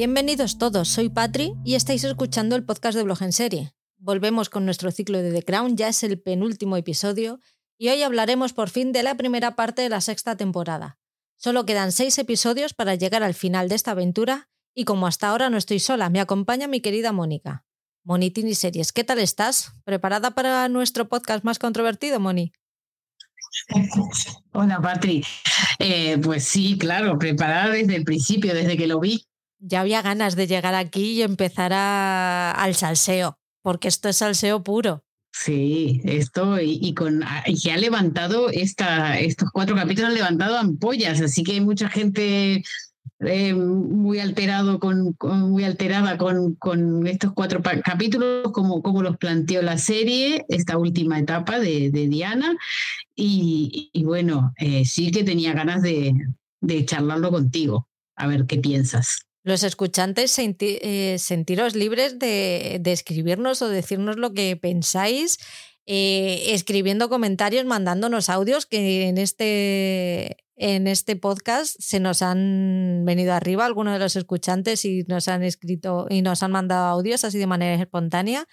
Bienvenidos todos, soy Patri y estáis escuchando el podcast de Blog en Serie. Volvemos con nuestro ciclo de The Crown, ya es el penúltimo episodio y hoy hablaremos por fin de la primera parte de la sexta temporada. Solo quedan seis episodios para llegar al final de esta aventura y como hasta ahora no estoy sola, me acompaña mi querida Mónica. Monitini Series, ¿qué tal estás? ¿Preparada para nuestro podcast más controvertido, Moni? Hola, Patri. Eh, pues sí, claro, preparada desde el principio, desde que lo vi. Ya había ganas de llegar aquí y empezar al salseo, porque esto es salseo puro. Sí, esto y, con y que ha levantado esta, estos cuatro capítulos han levantado ampollas, así que hay mucha gente eh, muy alterado con, muy alterada con, con estos cuatro capítulos, como, como los planteó la serie, esta última etapa de, Diana. Y, y bueno, eh, sí que tenía ganas de, de charlarlo contigo, a ver qué piensas. Los escuchantes eh, sentiros libres de, escribirnos o decirnos lo que pensáis, eh, escribiendo comentarios, mandándonos audios que en este, en este podcast se nos han venido arriba algunos de los escuchantes y nos han escrito y nos han mandado audios así de manera espontánea.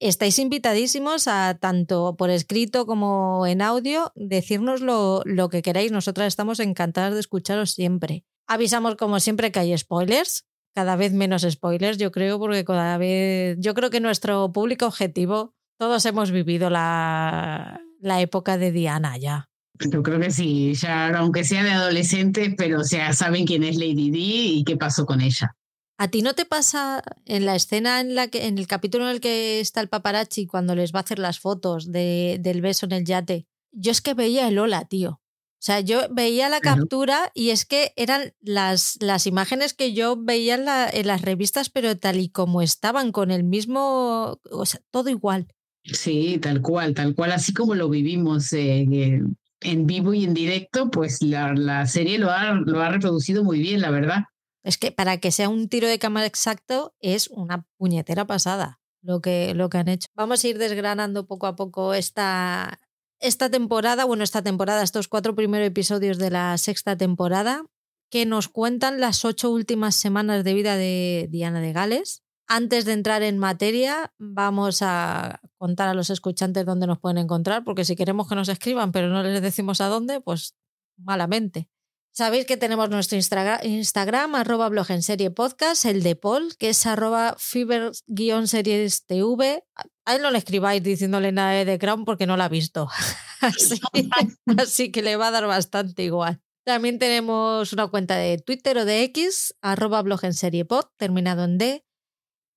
Estáis invitadísimos a tanto por escrito como en audio decirnos lo, lo que queráis. Nosotras estamos encantadas de escucharos siempre. Avisamos como siempre que hay spoilers, cada vez menos spoilers, yo creo, porque cada vez yo creo que nuestro público objetivo, todos hemos vivido la, la época de Diana ya. Yo creo que sí, ya aunque sea de adolescente, pero o sea, saben quién es Lady Di y qué pasó con ella. ¿A ti no te pasa en la escena en la que, en el capítulo en el que está el paparazzi cuando les va a hacer las fotos de, del beso en el yate? Yo es que veía el hola, tío. O sea, yo veía la captura y es que eran las, las imágenes que yo veía en, la, en, las revistas, pero tal y como estaban, con el mismo, o sea, todo igual. Sí, tal cual, tal cual, así como lo vivimos eh, en vivo y en directo, pues la, la serie lo ha, lo ha reproducido muy bien, la verdad. Es que para que sea un tiro de cámara exacto es una puñetera pasada lo que, lo que han hecho. Vamos a ir desgranando poco a poco esta, esta temporada, bueno, esta temporada, estos cuatro primeros episodios de la sexta temporada, que nos cuentan las ocho últimas semanas de vida de Diana de Gales. Antes de entrar en materia, vamos a contar a los escuchantes dónde nos pueden encontrar, porque si queremos que nos escriban, pero no les decimos a dónde, pues malamente. Sabéis que tenemos nuestro Instagram, arroba blog en serie podcast, el de Paul, que es arroba fiber-series tv. A él no le escribáis diciéndole nada de The Crown porque no la ha visto. así, así, que le va a dar bastante igual. También tenemos una cuenta de Twitter o de X, arroba blog en serie pod, terminado en D.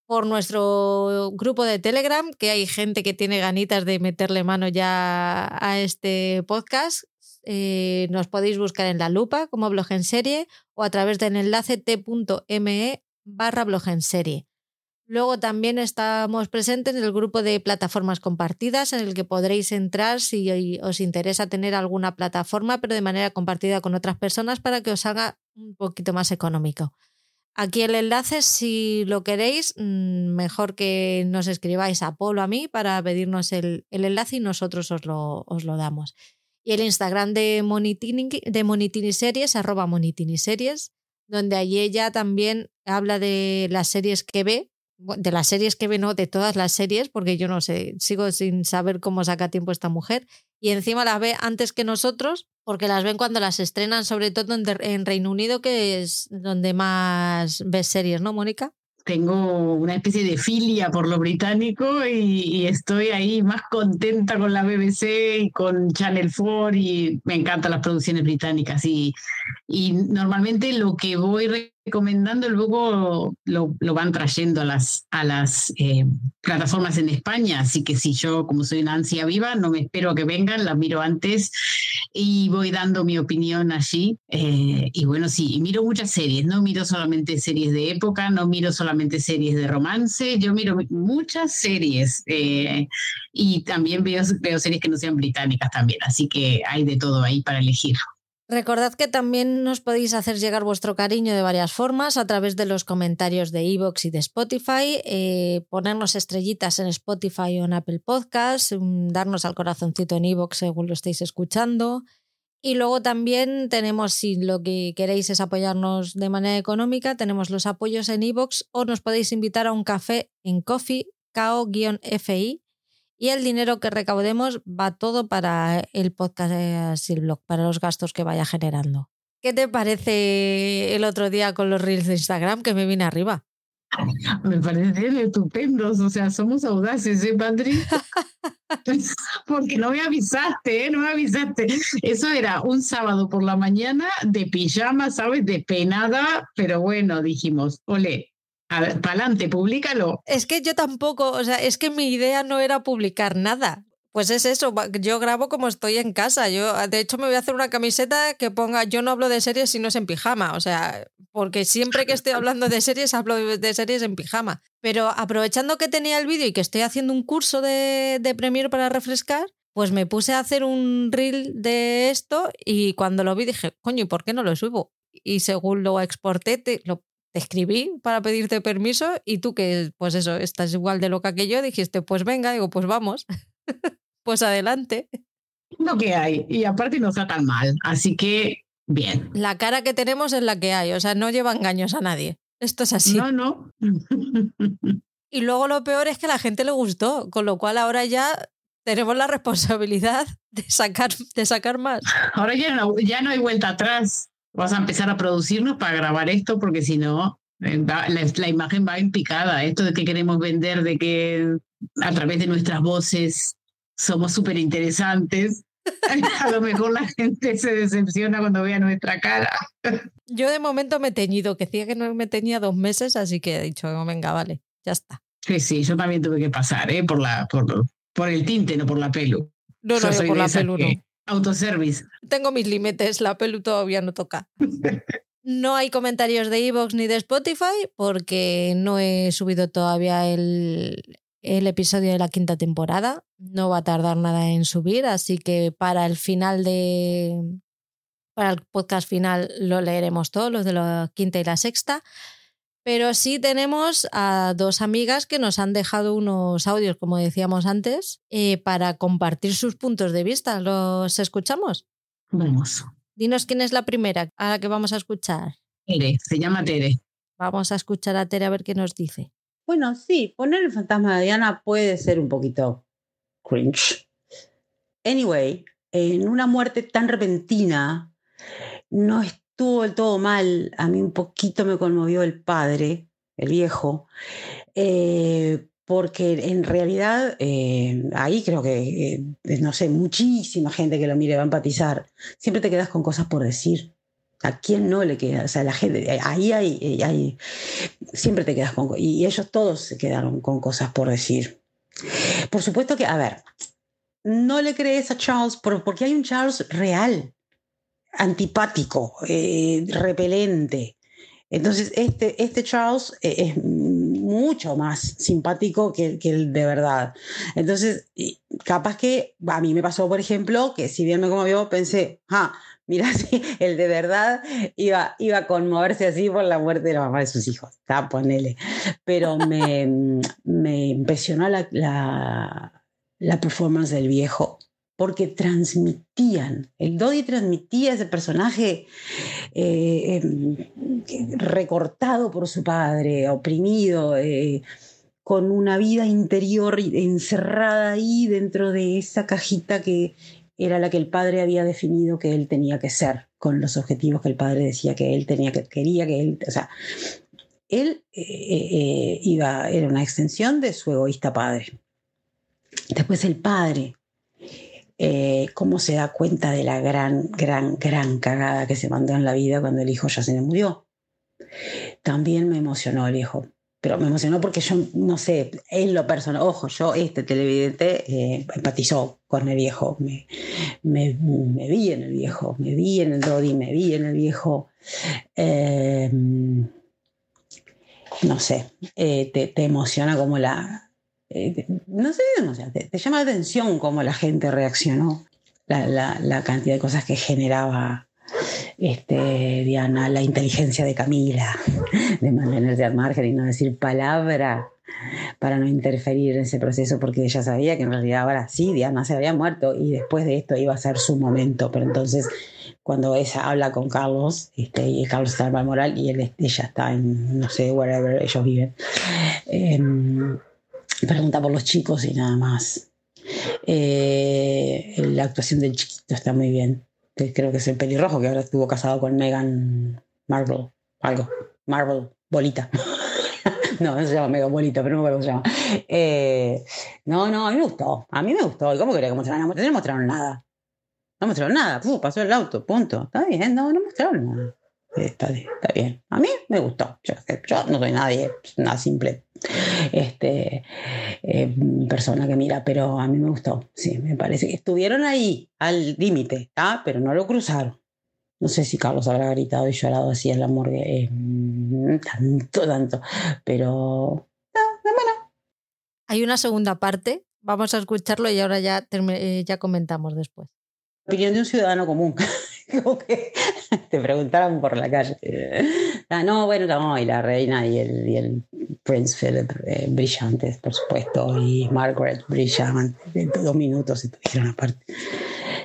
Por nuestro grupo de Telegram, que hay gente que tiene ganitas de meterle mano ya a este podcast, eh, nos podéis buscar en la lupa como blog en serie o a través del enlace t.me barra blog en serie. Luego también estamos presentes en el grupo de plataformas compartidas en el que podréis entrar si os interesa tener alguna plataforma, pero de manera compartida con otras personas para que os haga un poquito más económico. Aquí el enlace, si lo queréis, mm, mejor que nos escribáis a Polo a mí para pedirnos el, el enlace y nosotros os lo, os lo damos y el Instagram de Monitini, de Monitini Series, arroba Monitini Series, donde allí ella también habla de las series que ve, de las series que ve, de todas las series, porque yo no sé, sigo sin saber cómo saca tiempo esta mujer, y encima las ve antes que nosotros, porque las ven cuando las estrenan, sobre todo en Reino Unido, que es donde más ves series, ¿no, Mónica? tengo una especie de filia por lo británico y, estoy ahí más contenta con la BBC y con Channel 4 y me encantan las producciones británicas y, y normalmente lo que voy recomendando, luego lo, lo, van trayendo a las, a las eh, plataformas en España. Así que si yo, como soy una ansia viva, no me espero a que vengan, las miro antes y voy dando mi opinión allí. Eh, y bueno, sí, miro muchas series, no miro solamente series de época, no miro solamente series de romance, yo miro muchas series eh, y también veo, veo series que no sean británicas también. Así que hay de todo ahí para elegir. Recordad que también nos podéis hacer llegar vuestro cariño de varias formas a través de los comentarios de iVoox y de Spotify, eh, ponernos estrellitas en Spotify o en Apple Podcasts, mm, darnos al corazoncito en iVoox según lo estéis escuchando, Y luego también tenemos, si lo que queréis es apoyarnos de manera económica, tenemos los apoyos en iVoox o nos podéis invitar a un café en Coffee, KO-FI, y el dinero que recaudemos va todo para el podcast de Silblog, para los gastos que vaya generando. ¿Qué te parece el otro día con los reels de Instagram que me vine arriba? Me parecen estupendos, o sea, somos audaces, ¿eh, Padre? Porque no me avisaste, ¿eh? No me avisaste. Eso era un sábado por la mañana de pijama, ¿sabes? De penada, pero bueno, dijimos, ole, para adelante, públicalo. Es que yo tampoco, o sea, es que mi idea no era publicar nada. Pues es eso, yo grabo como estoy en casa. Yo, de hecho, me voy a hacer una camiseta que ponga yo no hablo de series si no es en pijama. O sea, porque siempre que estoy hablando de series, hablo de series en pijama. Pero aprovechando que tenía el vídeo y que estoy haciendo un curso de, de Premiere para refrescar, pues me puse a hacer un reel de esto y cuando lo vi dije, coño, ¿y por qué no lo subo? Y según lo exporté, te, lo, te escribí para pedirte permiso y tú que, pues eso, estás igual de loca que yo, dijiste, pues venga, digo, pues vamos. pues adelante. Lo que hay. Y aparte no está tan mal. Así que, bien. La cara que tenemos es la que hay. O sea, no lleva engaños a nadie. Esto es así. No, no. y luego lo peor es que a la gente le gustó. Con lo cual ahora ya tenemos la responsabilidad de sacar, de sacar más. Ahora ya no, ya no hay vuelta atrás. Vas a empezar a producirnos para grabar esto porque si no, eh, la, la, imagen va en picada. Esto de que queremos vender, de que a través de nuestras voces somos súper interesantes. A lo mejor la gente se decepciona cuando vea nuestra cara. Yo de momento me he teñido, que decía que no me tenía dos meses, así que he dicho, venga, vale, ya está. Sí, sí, yo también tuve que pasar, ¿eh? Por, la, por, por el tinte, no por la pelu. No, no, por la pelu no. Autoservice. Tengo mis límites, la pelu todavía no toca. No hay comentarios de Evox ni de Spotify porque no he subido todavía el, el episodio de la quinta temporada. No va a tardar nada en subir, así que para el final de. Para el podcast final lo leeremos todos, los de la quinta y la sexta. Pero sí tenemos a dos amigas que nos han dejado unos audios, como decíamos antes, eh, para compartir sus puntos de vista. ¿Los escuchamos? Vamos. Dinos quién es la primera a la que vamos a escuchar. Tere, se llama Tere. Vamos a escuchar a Tere a ver qué nos dice. Bueno, sí, poner el fantasma de Diana puede ser un poquito cringe. Anyway, en una muerte tan repentina, no estuvo del todo mal. A mí un poquito me conmovió el padre, el viejo, eh, porque en realidad eh, ahí creo que, eh, no sé, muchísima gente que lo mire va a empatizar. Siempre te quedas con cosas por decir. ¿A quién no le queda? O sea, la gente, ahí hay, siempre te quedas con... Y ellos todos se quedaron con cosas por decir. Por supuesto que, a ver, no le crees a Charles porque hay un Charles real, antipático, eh, repelente. Entonces, este, este Charles eh, es mucho más simpático que, que, el de verdad. Entonces, capaz que a mí me pasó, por ejemplo, que si bien me conmovió, pensé, ah, Mira, si el de verdad iba, iba a conmoverse así por la muerte de la mamá de sus hijos. Está, ponele. Pero me, me impresionó la, la, la, performance del viejo porque transmitían, el Dodi transmitía ese personaje eh, em, recortado por su padre, oprimido, eh, con una vida interior encerrada ahí dentro de esa cajita que era la que el padre había definido que él tenía que ser, con los objetivos que el padre decía que él tenía que, quería que él, o sea, él eh, iba, era una extensión de su egoísta padre. Después el padre, eh, cómo se da cuenta de la gran, gran, gran cagada que se mandó en la vida cuando el hijo ya se le murió. También me emocionó el hijo pero me emocionó porque yo, no sé, en lo personal, ojo, yo, este televidente, eh, empatizó con el viejo, me, vi en el viejo, me vi en el Dodi, me vi en el viejo. Eh, no sé, te, emociona como la... no sé, no sé te, te, llama la atención cómo la gente reaccionó, la, la, la cantidad de cosas que generaba este, Diana, la inteligencia de Camila, de mantenerse al margen y no decir palabra. para no interferir en ese proceso, porque ella sabía que en realidad ahora sí, Diana se había muerto y después de esto iba a ser su momento. Pero entonces, cuando ella habla con Carlos, este, y Carlos está en Balmoral y él, ella está en, no sé, wherever ellos viven, pregunta por los chicos y nada más. Eh, la actuación del chiquito está muy bien. Creo que es el pelirrojo que ahora estuvo casado con Megan Marvel, algo, Marvel, bolita. no, no se llama Megan Bolita, pero no me acuerdo cómo se llama. Eh, no, no, a mí me gustó. A mí me gustó. ¿Y cómo quería que mostraran? No mostraron nada. No mostraron nada. pasó el auto, punto. Está bien, no, no mostraron nada. Está, está bien. A mí me gustó. Yo, no soy nadie, una simple este, eh, persona que mira, pero a mí me gustó. Sí, me parece que estuvieron ahí al límite, ¿ah? pero no lo cruzaron. No sé si Carlos habrá gritado y llorado así en la morgue. Eh, tanto, tanto. Pero. bueno. Hay una segunda parte. Vamos a escucharlo y ahora ya, eh, ya comentamos después. Opinión de un ciudadano común. Te preguntaron por la calle. Ah, no, bueno, no, y la reina y el, Prince Philip eh, brillantes, por supuesto, y Margaret brillante. Dos minutos estuvieron aparte.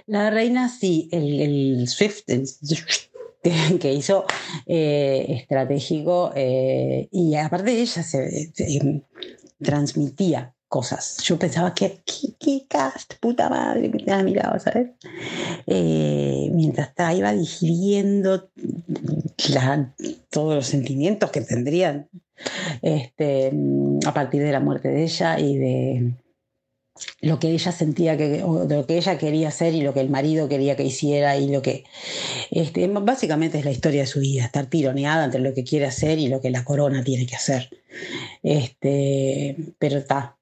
La reina sí, el, el Swift que hizo eh, estratégico eh, y aparte ella se, transmitía cosas. Yo pensaba que qué, cast, puta madre, que te mirado, ¿sabes? Eh, mientras estaba, iba digiriendo todos los sentimientos que tendrían este, a partir de la muerte de ella y de, lo que ella sentía que, o lo que ella quería hacer y lo que el marido quería que hiciera y lo que este, básicamente es la historia de su vida, estar tironeada entre lo que quiere hacer y lo que la corona tiene que hacer. Este, pero está.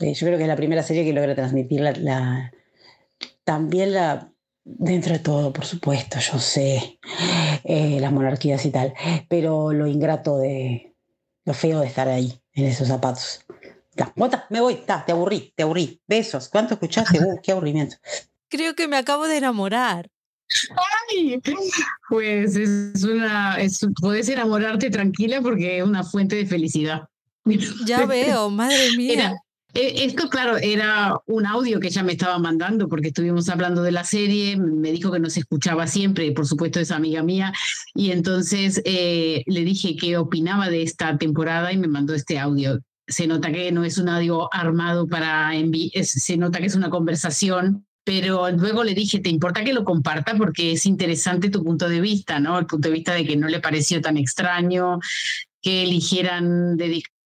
Eh, yo creo que es la primera serie que logra transmitir la, también la dentro de todo, por supuesto, yo sé eh, las monarquías y tal, pero lo ingrato de lo feo de estar ahí en esos zapatos me voy, te aburrí, te aburrí. Besos. ¿Cuánto escuchaste? Uh, qué aburrimiento. Creo que me acabo de enamorar. Ay, pues es una, es, puedes enamorarte tranquila porque es una fuente de felicidad. Ya veo, madre mía. E, esto, claro, era un audio que ella me estaba mandando porque estuvimos hablando de la serie, me dijo que nos escuchaba siempre, por supuesto es amiga mía, y entonces eh, le dije qué opinaba de esta temporada y me mandó este audio se nota que no es un audio armado para enviar, se nota que es una conversación, pero luego le dije, ¿te importa que lo comparta? Porque es interesante tu punto de vista, ¿no? El punto de vista de que no le pareció tan extraño que eligieran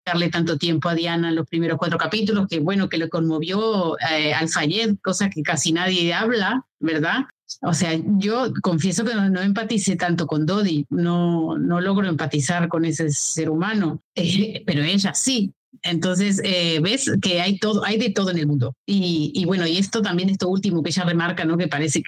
dedicarle tanto tiempo a Diana en los primeros cuatro capítulos, que bueno, que le conmovió eh, al Fayed, cosa que casi nadie habla, ¿verdad? O sea, yo confieso que no, empaticé tanto con Dodi, no, no logro empatizar con ese ser humano, eh, pero ella sí. Entonces, eh, ves que hay todo, hay de todo en el mundo. Y, bueno, y esto también, esto último que ella remarca, ¿no? Que parece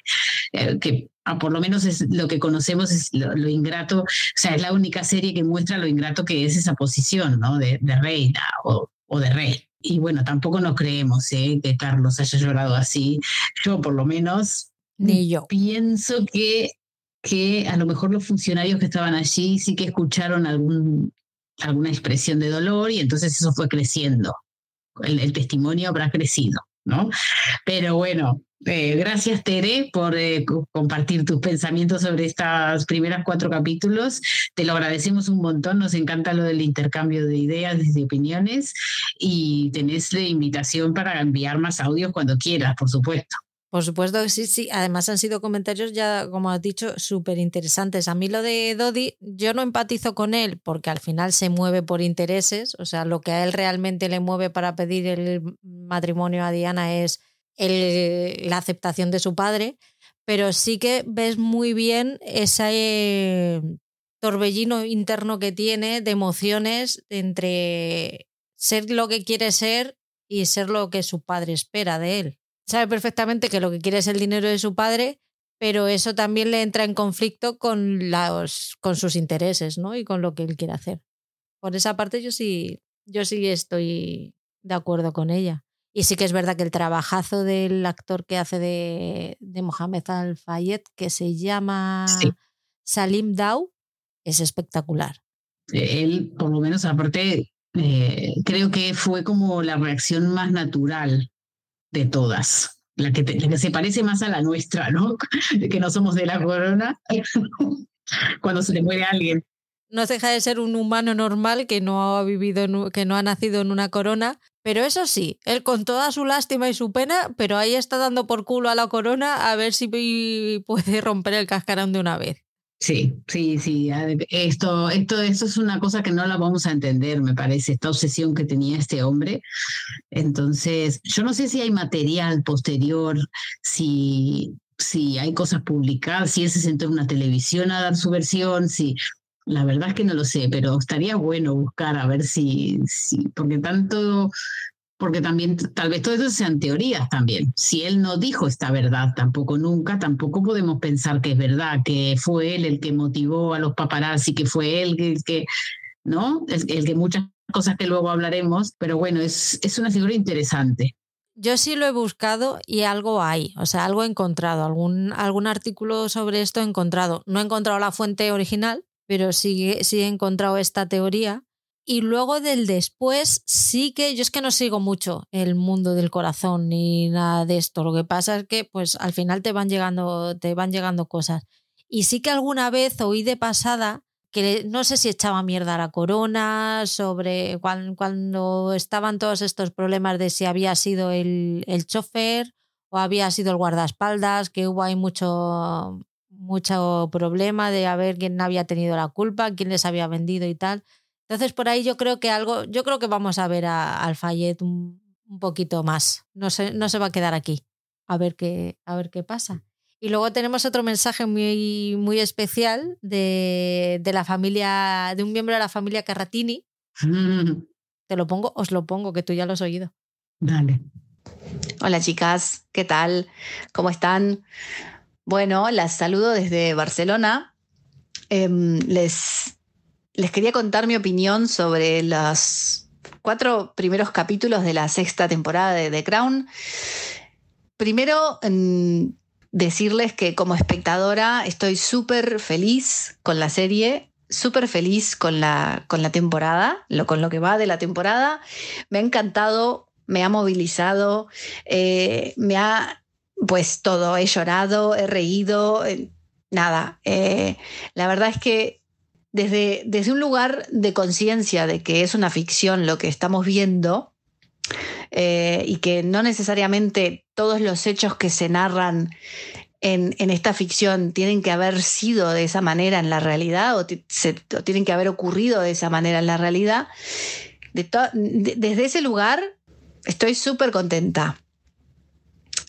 que eh, ah, por lo menos es lo que conocemos es lo, ingrato, o sea, es la única serie que muestra lo ingrato que es esa posición, ¿no? De, reina o, de rey. Y bueno, tampoco nos creemos ¿eh? que Carlos haya llorado así. Yo, por lo menos, ni yo. Pienso que que a lo mejor los funcionarios que estaban allí sí que escucharon algún alguna expresión de dolor y entonces eso fue creciendo. El, testimonio habrá crecido, ¿no? Pero bueno, eh, gracias Tere por eh, compartir tus pensamientos sobre estos primeros cuatro capítulos. Te lo agradecemos un montón, nos encanta lo del intercambio de ideas y de opiniones y tenés la invitación para enviar más audios cuando quieras, por supuesto. Por supuesto que sí, sí. Además han sido comentarios ya, como has dicho, súper interesantes. A mí lo de Dodi, yo no empatizo con él porque al final se mueve por intereses. O sea, lo que a él realmente le mueve para pedir el matrimonio a Diana es la aceptación de su padre. Pero sí que ves muy bien ese torbellino interno que tiene de emociones entre ser lo que quiere ser y ser lo que su padre espera de él sabe perfectamente que lo que quiere es el dinero de su padre, pero eso también le entra en conflicto con, los, con sus intereses ¿no? y con lo que él quiere hacer. Por esa parte yo sí, yo sí estoy de acuerdo con ella. Y sí que es verdad que el trabajazo del actor que hace de, de Mohamed Al-Fayed, que se llama Salim Dau, es espectacular. Él, por lo menos, aparte, Eh, creo que fue como la reacción más natural de todas. La que, la que se parece más a la nuestra, ¿no? que no somos de la corona. Cuando se le muere alguien no deja de ser un humano normal que no ha vivido, que no ha nacido en una corona. Pero eso sí, él con toda su lástima y su pena, pero ahí está dando por culo a la corona a ver si puede romper el cascarón de una vez. Sí, sí, sí. Esto, esto, esto es una cosa que no la vamos a entender, me parece, esta obsesión que tenía este hombre. Entonces, yo no sé si hay material posterior, si, si hay cosas publicadas, si él se sentó en una televisión a dar su versión, si la verdad es que no lo sé, pero estaría bueno buscar a ver si, si porque tanto, porque también tal vez todo eso sean teorías también. Si él no dijo esta verdad tampoco nunca, tampoco podemos pensar que es verdad, que fue él el que motivó a los paparazzi, que fue él el que, ¿no? El, el que muchas cosas que luego hablaremos, pero bueno, es, es una figura interesante. Yo sí lo he buscado y algo hay, o sea, algo he encontrado, algún, algún artículo sobre esto he encontrado. No he encontrado la fuente original, pero sí, sí he encontrado esta teoría. Y luego del después, sí que yo es que no sigo mucho el mundo del corazón ni nada de esto. Lo que pasa es que pues al final te van llegando, te van llegando cosas. Y sí que alguna vez oí de pasada que no sé si echaba mierda a la corona, sobre cuando, cuando estaban todos estos problemas de si había sido el, el chofer o había sido el guardaespaldas, que hubo ahí mucho, mucho problema de a ver quién había tenido la culpa, quién les había vendido y tal. Entonces, por ahí yo creo que algo, yo creo que vamos a ver a, al Fayette un, poquito más. No se, no se va a quedar aquí. A ver qué, a ver qué pasa. Y luego tenemos otro mensaje muy, muy especial de, de la familia, de un miembro de la familia Carratini. Te lo pongo, os lo pongo, que tú ya lo has oído. Dale. Hola chicas, ¿qué tal? ¿Cómo están? Bueno, las saludo desde Barcelona. Em, les, les quería contar mi opinión sobre los cuatro primeros capítulos de la sexta temporada de The Crown. Primero, decirles que como espectadora estoy súper feliz con la serie, súper feliz con la, con la temporada, lo, con lo que va de la temporada. Me ha encantado, me ha movilizado, eh, me ha pues todo, he llorado, he reído, eh, nada. Eh, la verdad es que desde, desde un lugar de conciencia de que es una ficción lo que estamos viendo eh, y que no necesariamente todos los hechos que se narran en, esta ficción tienen que haber sido de esa manera en la realidad o, tienen que haber ocurrido de esa manera en la realidad, desde ese lugar estoy súper contenta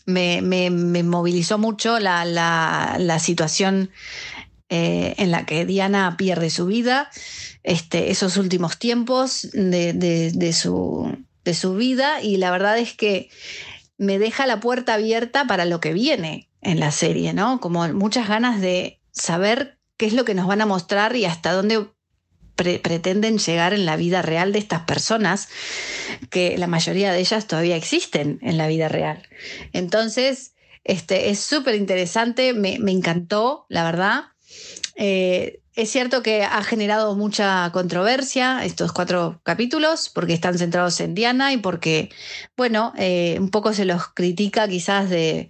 me, movilizó mucho la, situación eh, en la que Diana pierde su vida, este, esos últimos tiempos de, su, de su vida y la verdad es que me deja la puerta abierta para lo que viene en la serie, ¿no? Como muchas ganas de saber qué es lo que nos van a mostrar y hasta dónde pretenden llegar en la vida real de estas personas, que la mayoría de ellas todavía existen en la vida real. Entonces, este, es súper interesante, me, me, encantó, la verdad. Eh, es cierto que ha generado mucha controversia estos cuatro capítulos porque están centrados en Diana y porque, bueno, eh, un poco se los critica quizás de,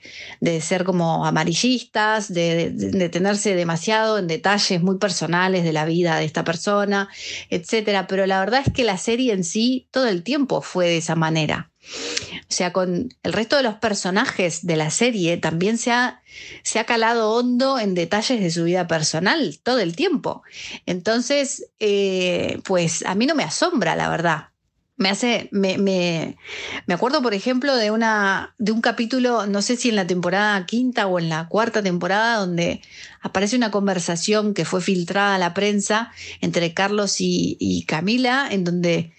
ser como amarillistas, de, de, detenerse demasiado en detalles muy personales de la vida de esta persona, etc. Pero la verdad es que la serie en sí todo el tiempo fue de esa manera. O sea, con el resto de los personajes de la serie también se ha, se ha calado hondo en detalles de su vida personal todo el tiempo. Entonces, eh, pues a mí no me asombra, la verdad. Me hace, me, me, me, acuerdo, por ejemplo, de, una, de un capítulo, no sé si en la temporada quinta o en la cuarta temporada, donde aparece una conversación que fue filtrada a la prensa entre Carlos y, y Camila, en donde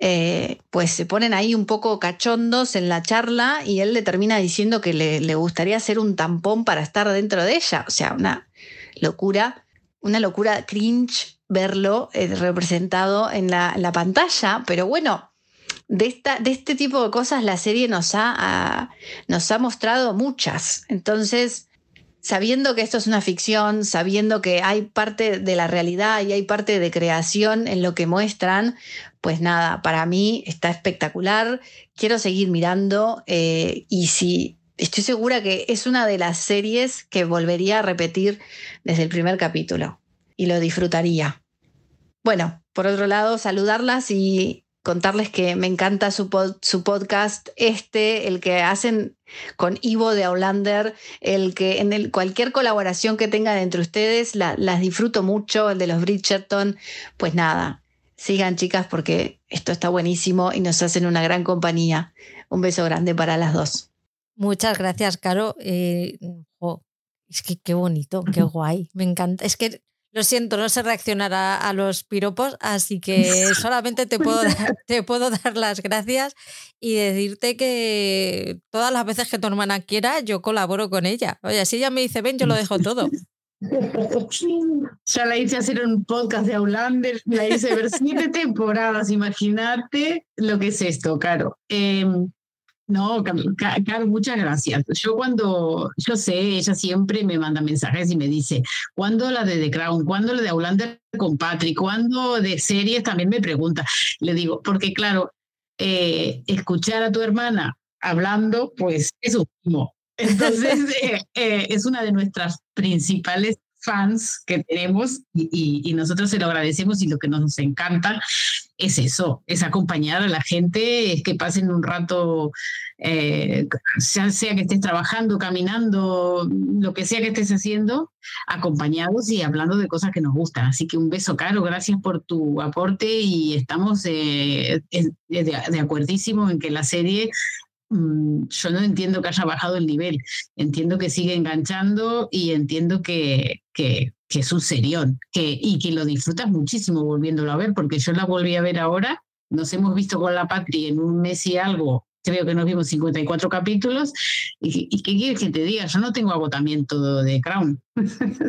eh, pues se ponen ahí un poco cachondos en la charla y él le termina diciendo que le, gustaría hacer un tampón para estar dentro de ella. O sea, una locura, una locura cringe verlo eh, representado en la, pantalla, pero bueno. De, esta, de este tipo de cosas la serie nos ha, nos ha mostrado muchas. Entonces, sabiendo que esto es una ficción, sabiendo que hay parte de la realidad y hay parte de creación en lo que muestran, pues nada, para mí está espectacular. Quiero seguir mirando eh, y si estoy segura que es una de las series que volvería a repetir desde el primer capítulo y lo disfrutaría. Bueno, por otro lado, saludarlas y contarles que me encanta su, su, podcast, este, el que hacen con Ivo de Aulander, el que en el, cualquier colaboración que tengan entre ustedes, las disfruto mucho, el de los Bridgerton, pues nada, sigan chicas porque esto está buenísimo y nos hacen una gran compañía. Un beso grande para las dos. Muchas gracias, Caro. Eh, es que qué bonito, qué guay. Me encanta. Es que lo siento, no sé reaccionar a, los piropos, así que solamente te puedo, dar, te puedo dar las gracias y decirte que todas las veces que tu hermana quiera, yo colaboro con ella. Oye, si ella me dice, ven, yo lo dejo todo. Ya la hice hacer un podcast de Aulander, la hice ver siete temporadas, imagínate lo que es esto, Caro. Em, no, Carlos, muchas gracias. Yo cuando, yo sé, ella siempre me manda mensajes y me dice, ¿cuándo la de The Crown? ¿Cuándo la de Aulander con Patrick? ¿Cuándo de series? También me pregunta. Le digo, porque claro, eh, escuchar a tu hermana hablando, pues es un Entonces, eh, eh, es una de nuestras principales fans que tenemos y, nosotros se lo agradecemos y lo que nos encanta es eso, es acompañar a la gente, es que pasen un rato, eh, sea, sea, que estés trabajando, caminando, lo que sea que estés haciendo, acompañados y hablando de cosas que nos gustan. Así que un beso, Caro, gracias por tu aporte y estamos eh, de, de acuerdísimo en que la serie yo no entiendo que haya bajado el nivel, entiendo que sigue enganchando y entiendo que, que, que es un serión que, y que lo disfrutas muchísimo volviéndolo a ver, porque yo la volví a ver ahora, nos hemos visto con la Patria en un mes y algo, creo que nos vimos 54 capítulos, y, y ¿qué quieres que te diga? Yo no tengo agotamiento de Crown.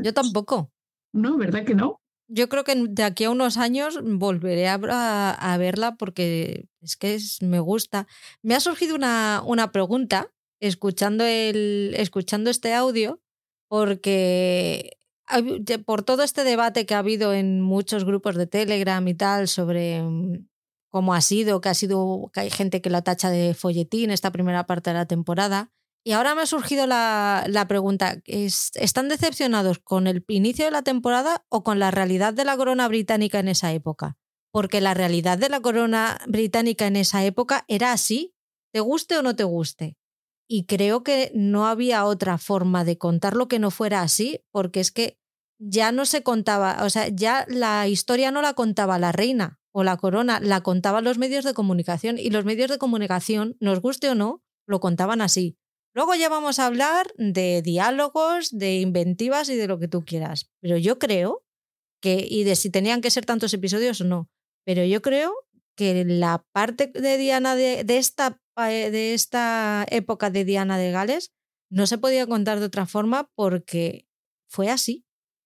Yo tampoco. No, ¿verdad que no? Yo creo que de aquí a unos años volveré a, verla porque es que me gusta. Me ha surgido una, una pregunta escuchando, el, escuchando este audio porque por todo este debate que ha habido en muchos grupos de Telegram y tal sobre mm, cómo ha sido, que ha sido, que hay gente que la tacha de folletín esta primera parte de la temporada, y ahora me ha surgido la, pregunta, ¿están decepcionados con el inicio de la temporada o con la realidad de la corona británica en esa época? Porque la realidad de la corona británica en esa época era así, te guste o no te guste. Y creo que no había otra forma de contarlo que no fuera así, porque es que ya no se contaba, o sea, ya la historia no la contaba la reina o la corona, la contaban los medios de comunicación y los medios de comunicación, nos guste o no, lo contaban así. Luego ya vamos a hablar de diálogos, de inventivas y de lo que tú quieras. Pero yo creo que, y de si tenían que ser tantos episodios o no, pero yo creo que la parte de Diana de, esta, eh, de esta época de Diana de Gales no se podía contar de otra forma porque fue así.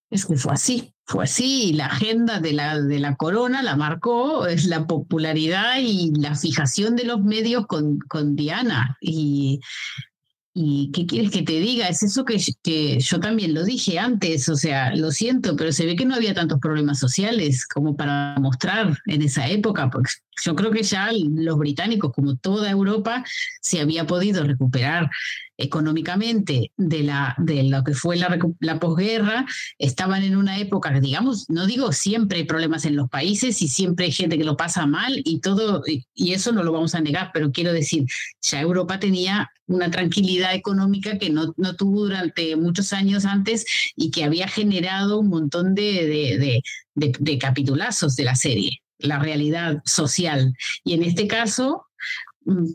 Es que fue así, fue así, y la agenda de la, de la corona la marcó, es la popularidad y la fijación de los medios con, con Diana. Y, ¿Y qué quieres que te diga? Es eso que, que, yo también lo dije antes, o sea, lo siento, pero se ve que no había tantos problemas sociales como para mostrar en esa época, porque yo creo que ya los británicos, como toda Europa, se había podido recuperar económicamente de, la, de lo que fue la, la posguerra, estaban en una época, digamos, no digo siempre hay problemas en los países y siempre hay gente que lo pasa mal y todo, y eso no lo vamos a negar, pero quiero decir, ya Europa tenía una tranquilidad económica que no, no tuvo durante muchos años antes y que había generado un montón de, de, de capitulazos de la serie la realidad social. Y en este caso,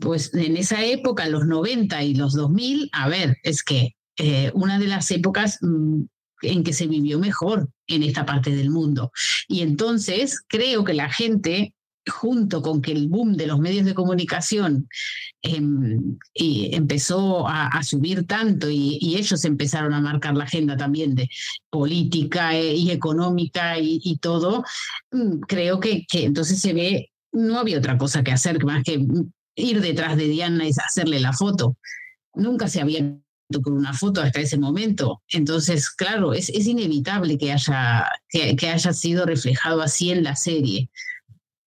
pues en esa época, los 90 y los 2000, a ver, es que eh, una de las épocas mm, en que se vivió mejor en esta parte del mundo. Y entonces creo que la gente junto con que el boom de los medios de comunicación em, empezó a, subir tanto y, ellos empezaron a marcar la agenda también de política eh, y económica y, todo, mm, creo que, que, entonces se ve, no había otra cosa que hacer más que ir detrás de Diana y hacerle la foto. Nunca se había con una foto hasta ese momento. Entonces, claro, es, es inevitable que haya, que haya sido reflejado así en la serie.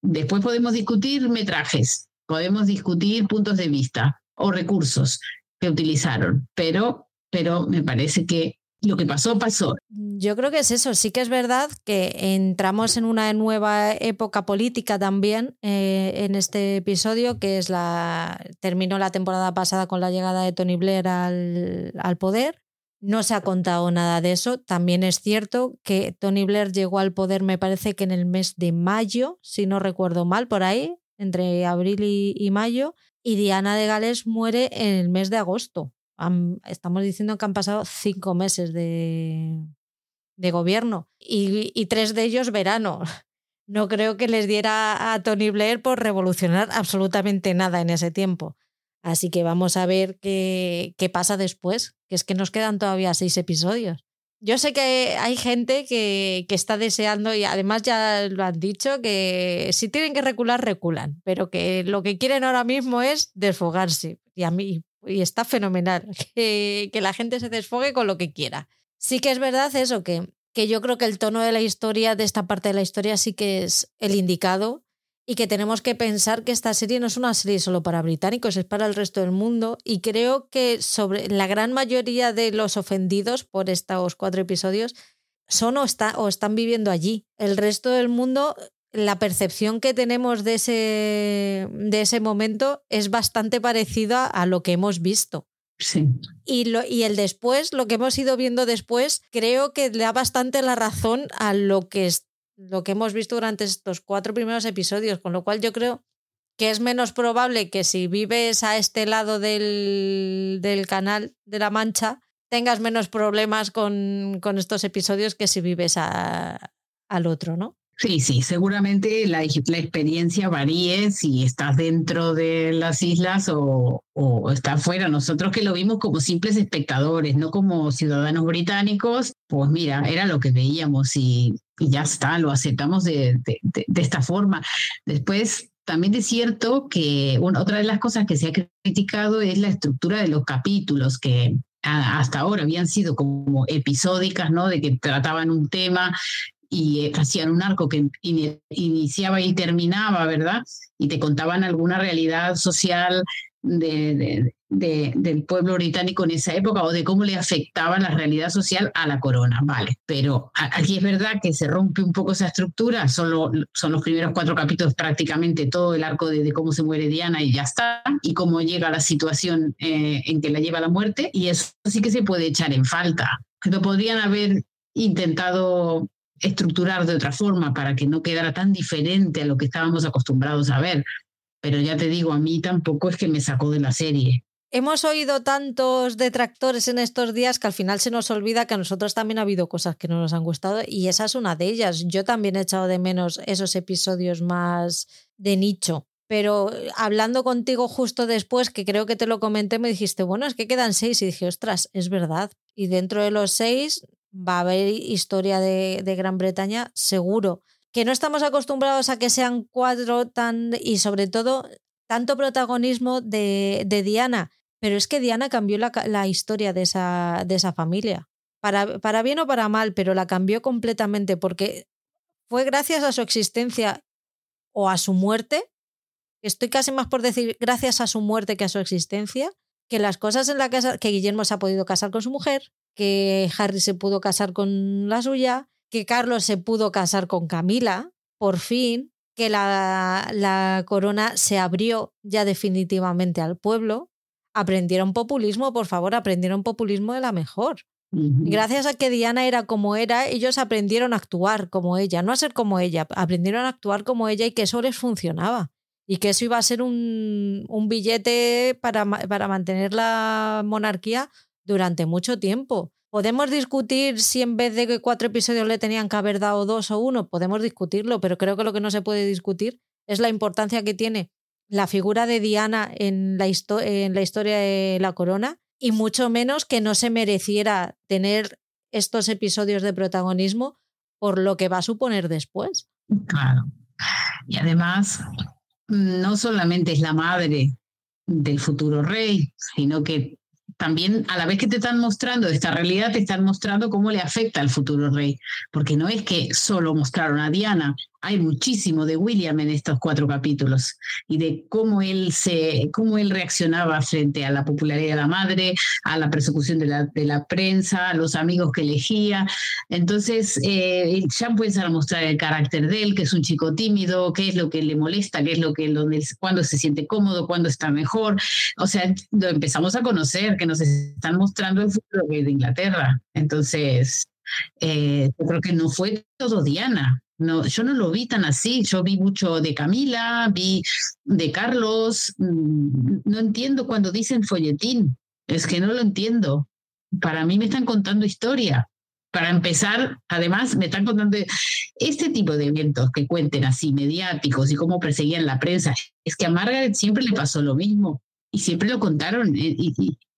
Después podemos discutir metrajes, podemos discutir puntos de vista o recursos que utilizaron, pero, pero me parece que lo que pasó, pasó. Yo creo que es eso. Sí que es verdad que entramos en una nueva época política también eh, en este episodio, que es la. terminó la temporada pasada con la llegada de Tony Blair al, al poder. No se ha contado nada de eso. También es cierto que Tony Blair llegó al poder, me parece que en el mes de mayo, si no recuerdo mal, por ahí, entre abril y mayo. Y Diana de Gales muere en el mes de agosto estamos diciendo que han pasado cinco meses de, de gobierno y, y, tres de ellos verano. No creo que les diera a Tony Blair por revolucionar absolutamente nada en ese tiempo. Así que vamos a ver qué, qué pasa después, que es que nos quedan todavía seis episodios. Yo sé que hay gente que, que, está deseando, y además ya lo han dicho, que si tienen que recular, reculan, pero que lo que quieren ahora mismo es desfogarse. Y a mí, y está fenomenal, que, que, la gente se desfogue con lo que quiera. Sí que es verdad eso, que, que yo creo que el tono de la historia, de esta parte de la historia, sí que es el indicado y que tenemos que pensar que esta serie no es una serie solo para británicos, es para el resto del mundo y creo que sobre la gran mayoría de los ofendidos por estos cuatro episodios son o, está, o están viviendo allí. El resto del mundo la percepción que tenemos de ese, de ese momento es bastante parecida a lo que hemos visto. Sí. Y, lo, y el después, lo que hemos ido viendo después, creo que le da bastante la razón a lo que, es, lo que hemos visto durante estos cuatro primeros episodios, con lo cual yo creo que es menos probable que si vives a este lado del, del canal de la Mancha, tengas menos problemas con, con estos episodios que si vives a, al otro, ¿no? Sí, sí, seguramente la, la, experiencia varíe si estás dentro de las islas o, o estás fuera. Nosotros que lo vimos como simples espectadores, no como ciudadanos británicos, pues mira, era lo que veíamos y, ya está, lo aceptamos de, de esta forma. Después, también es cierto que una, otra de las cosas que se ha criticado es la estructura de los capítulos, que hasta ahora habían sido como episódicas, ¿no? De que trataban un tema y hacían un arco que in, iniciaba y terminaba, ¿verdad? Y te contaban alguna realidad social de, de, de, del pueblo británico en esa época o de cómo le afectaba la realidad social a la corona, vale. Pero aquí es verdad que se rompe un poco esa estructura, solo son los primeros cuatro capítulos prácticamente todo el arco de, cómo se muere Diana y ya está, y cómo llega la situación eh, en que la lleva a la muerte, y eso sí que se puede echar en falta. Pero podrían haber intentado estructurar de otra forma para que no quedara tan diferente a lo que estábamos acostumbrados a ver. Pero ya te digo, a mí tampoco es que me sacó de la serie. Hemos oído tantos detractores en estos días que al final se nos olvida que a nosotros también ha habido cosas que no nos han gustado y esa es una de ellas. Yo también he echado de menos esos episodios más de nicho. Pero hablando contigo justo después, que creo que te lo comenté, me dijiste, bueno, es que quedan seis. Y dije, ostras, es verdad. Y dentro de los seis va a haber historia de, Gran Bretaña, seguro. Que no estamos acostumbrados a que sean cuatro tan. y sobre todo tanto protagonismo de, Diana. Pero es que Diana cambió la, historia de esa, familia. Para, para bien o para mal, pero la cambió completamente porque fue gracias a su existencia o a su muerte. Estoy casi más por decir gracias a su muerte que a su existencia que las cosas en la casa, que Guillermo se ha podido casar con su mujer, que Harry se pudo casar con la suya, que Carlos se pudo casar con Camila, por fin, que la, la corona se abrió ya definitivamente al pueblo. Aprendieron populismo, por favor, aprendieron populismo de la mejor. Gracias a que Diana era como era, ellos aprendieron a actuar como ella, no a ser como ella, aprendieron a actuar como ella y que eso les funcionaba y que eso iba a ser un, un billete para, para, mantener la monarquía durante mucho tiempo. Podemos discutir si en vez de que cuatro episodios le tenían que haber dado dos o uno, podemos discutirlo, pero creo que lo que no se puede discutir es la importancia que tiene la figura de Diana en la, en la historia de la corona y mucho menos que no se mereciera tener estos episodios de protagonismo por lo que va a suponer después. Claro. Y además, no solamente es la madre del futuro rey, sino que también a la vez que te están mostrando esta realidad, te están mostrando cómo le afecta al futuro rey, porque no es que solo mostraron a Diana, hay muchísimo de William en estos cuatro capítulos y de cómo él se, cómo él reaccionaba frente a la popularidad de la madre, a la persecución de la, de la prensa, a los amigos que elegía. Entonces eh, ya empiezan a mostrar el carácter de él, que es un chico tímido, qué es lo que le molesta, qué es lo que donde, cuando se siente cómodo, cuando está mejor. O sea, lo empezamos a conocer, que nos están mostrando el futuro de Inglaterra. Entonces, eh, yo creo que no fue todo Diana. No, yo no lo vi tan así. Yo vi mucho de Camila, vi de Carlos. Mm, no entiendo cuando dicen folletín. Es que no lo entiendo. Para mí me están contando historia. Para empezar, además, me están contando este tipo de eventos que cuenten así, mediáticos y cómo perseguían la prensa. Es que a Margaret siempre le pasó lo mismo y siempre lo contaron.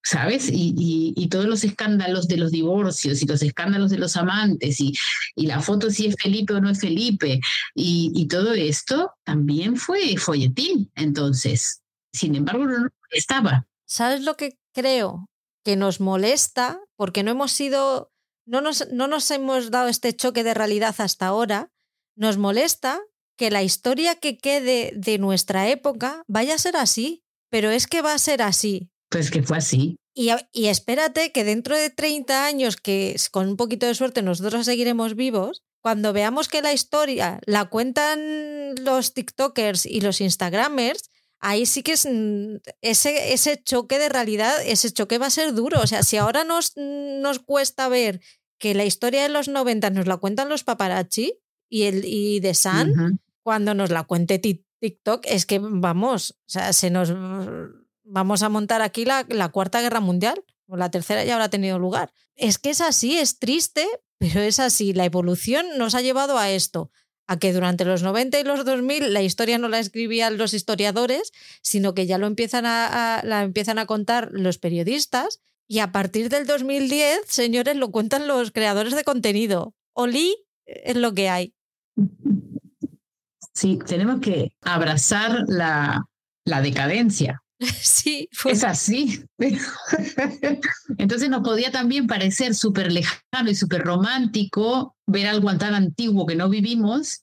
¿Sabes? Y, y, todos los escándalos de los divorcios y los escándalos de los amantes y, y la foto si es Felipe o no es Felipe y, todo esto también fue folletín entonces. Sin embargo, no estaba. ¿Sabes lo que creo? Que nos molesta porque no hemos sido, no nos, no nos hemos dado este choque de realidad hasta ahora. Nos molesta que la historia que quede de nuestra época vaya a ser así, pero es que va a ser así pues que fue así. Y, y, espérate que dentro de 30 años, que con un poquito de suerte nosotros seguiremos vivos, cuando veamos que la historia la cuentan los TikTokers y los Instagramers, ahí sí que es mm, ese, ese choque de realidad, ese choque va a ser duro. O sea, si ahora nos, nos cuesta ver que la historia de los 90 nos la cuentan los paparazzi y, el, y de San, cuando nos la cuente TikTok, es que vamos, o sea, se nos vamos a montar aquí la, cuarta guerra mundial, o la tercera ya habrá tenido lugar. Es que es así, es triste, pero es así. La evolución nos ha llevado a esto, a que durante los 90 y los 2000 la historia no la escribían los historiadores, sino que ya lo empiezan a, la empiezan a contar los periodistas y a partir del 2010, señores, lo cuentan los creadores de contenido. Oli es lo que hay. Sí, tenemos que abrazar la decadencia. Sí, es así. Entonces nos podía también parecer súper lejano y súper romántico ver algo tan antiguo que no vivimos.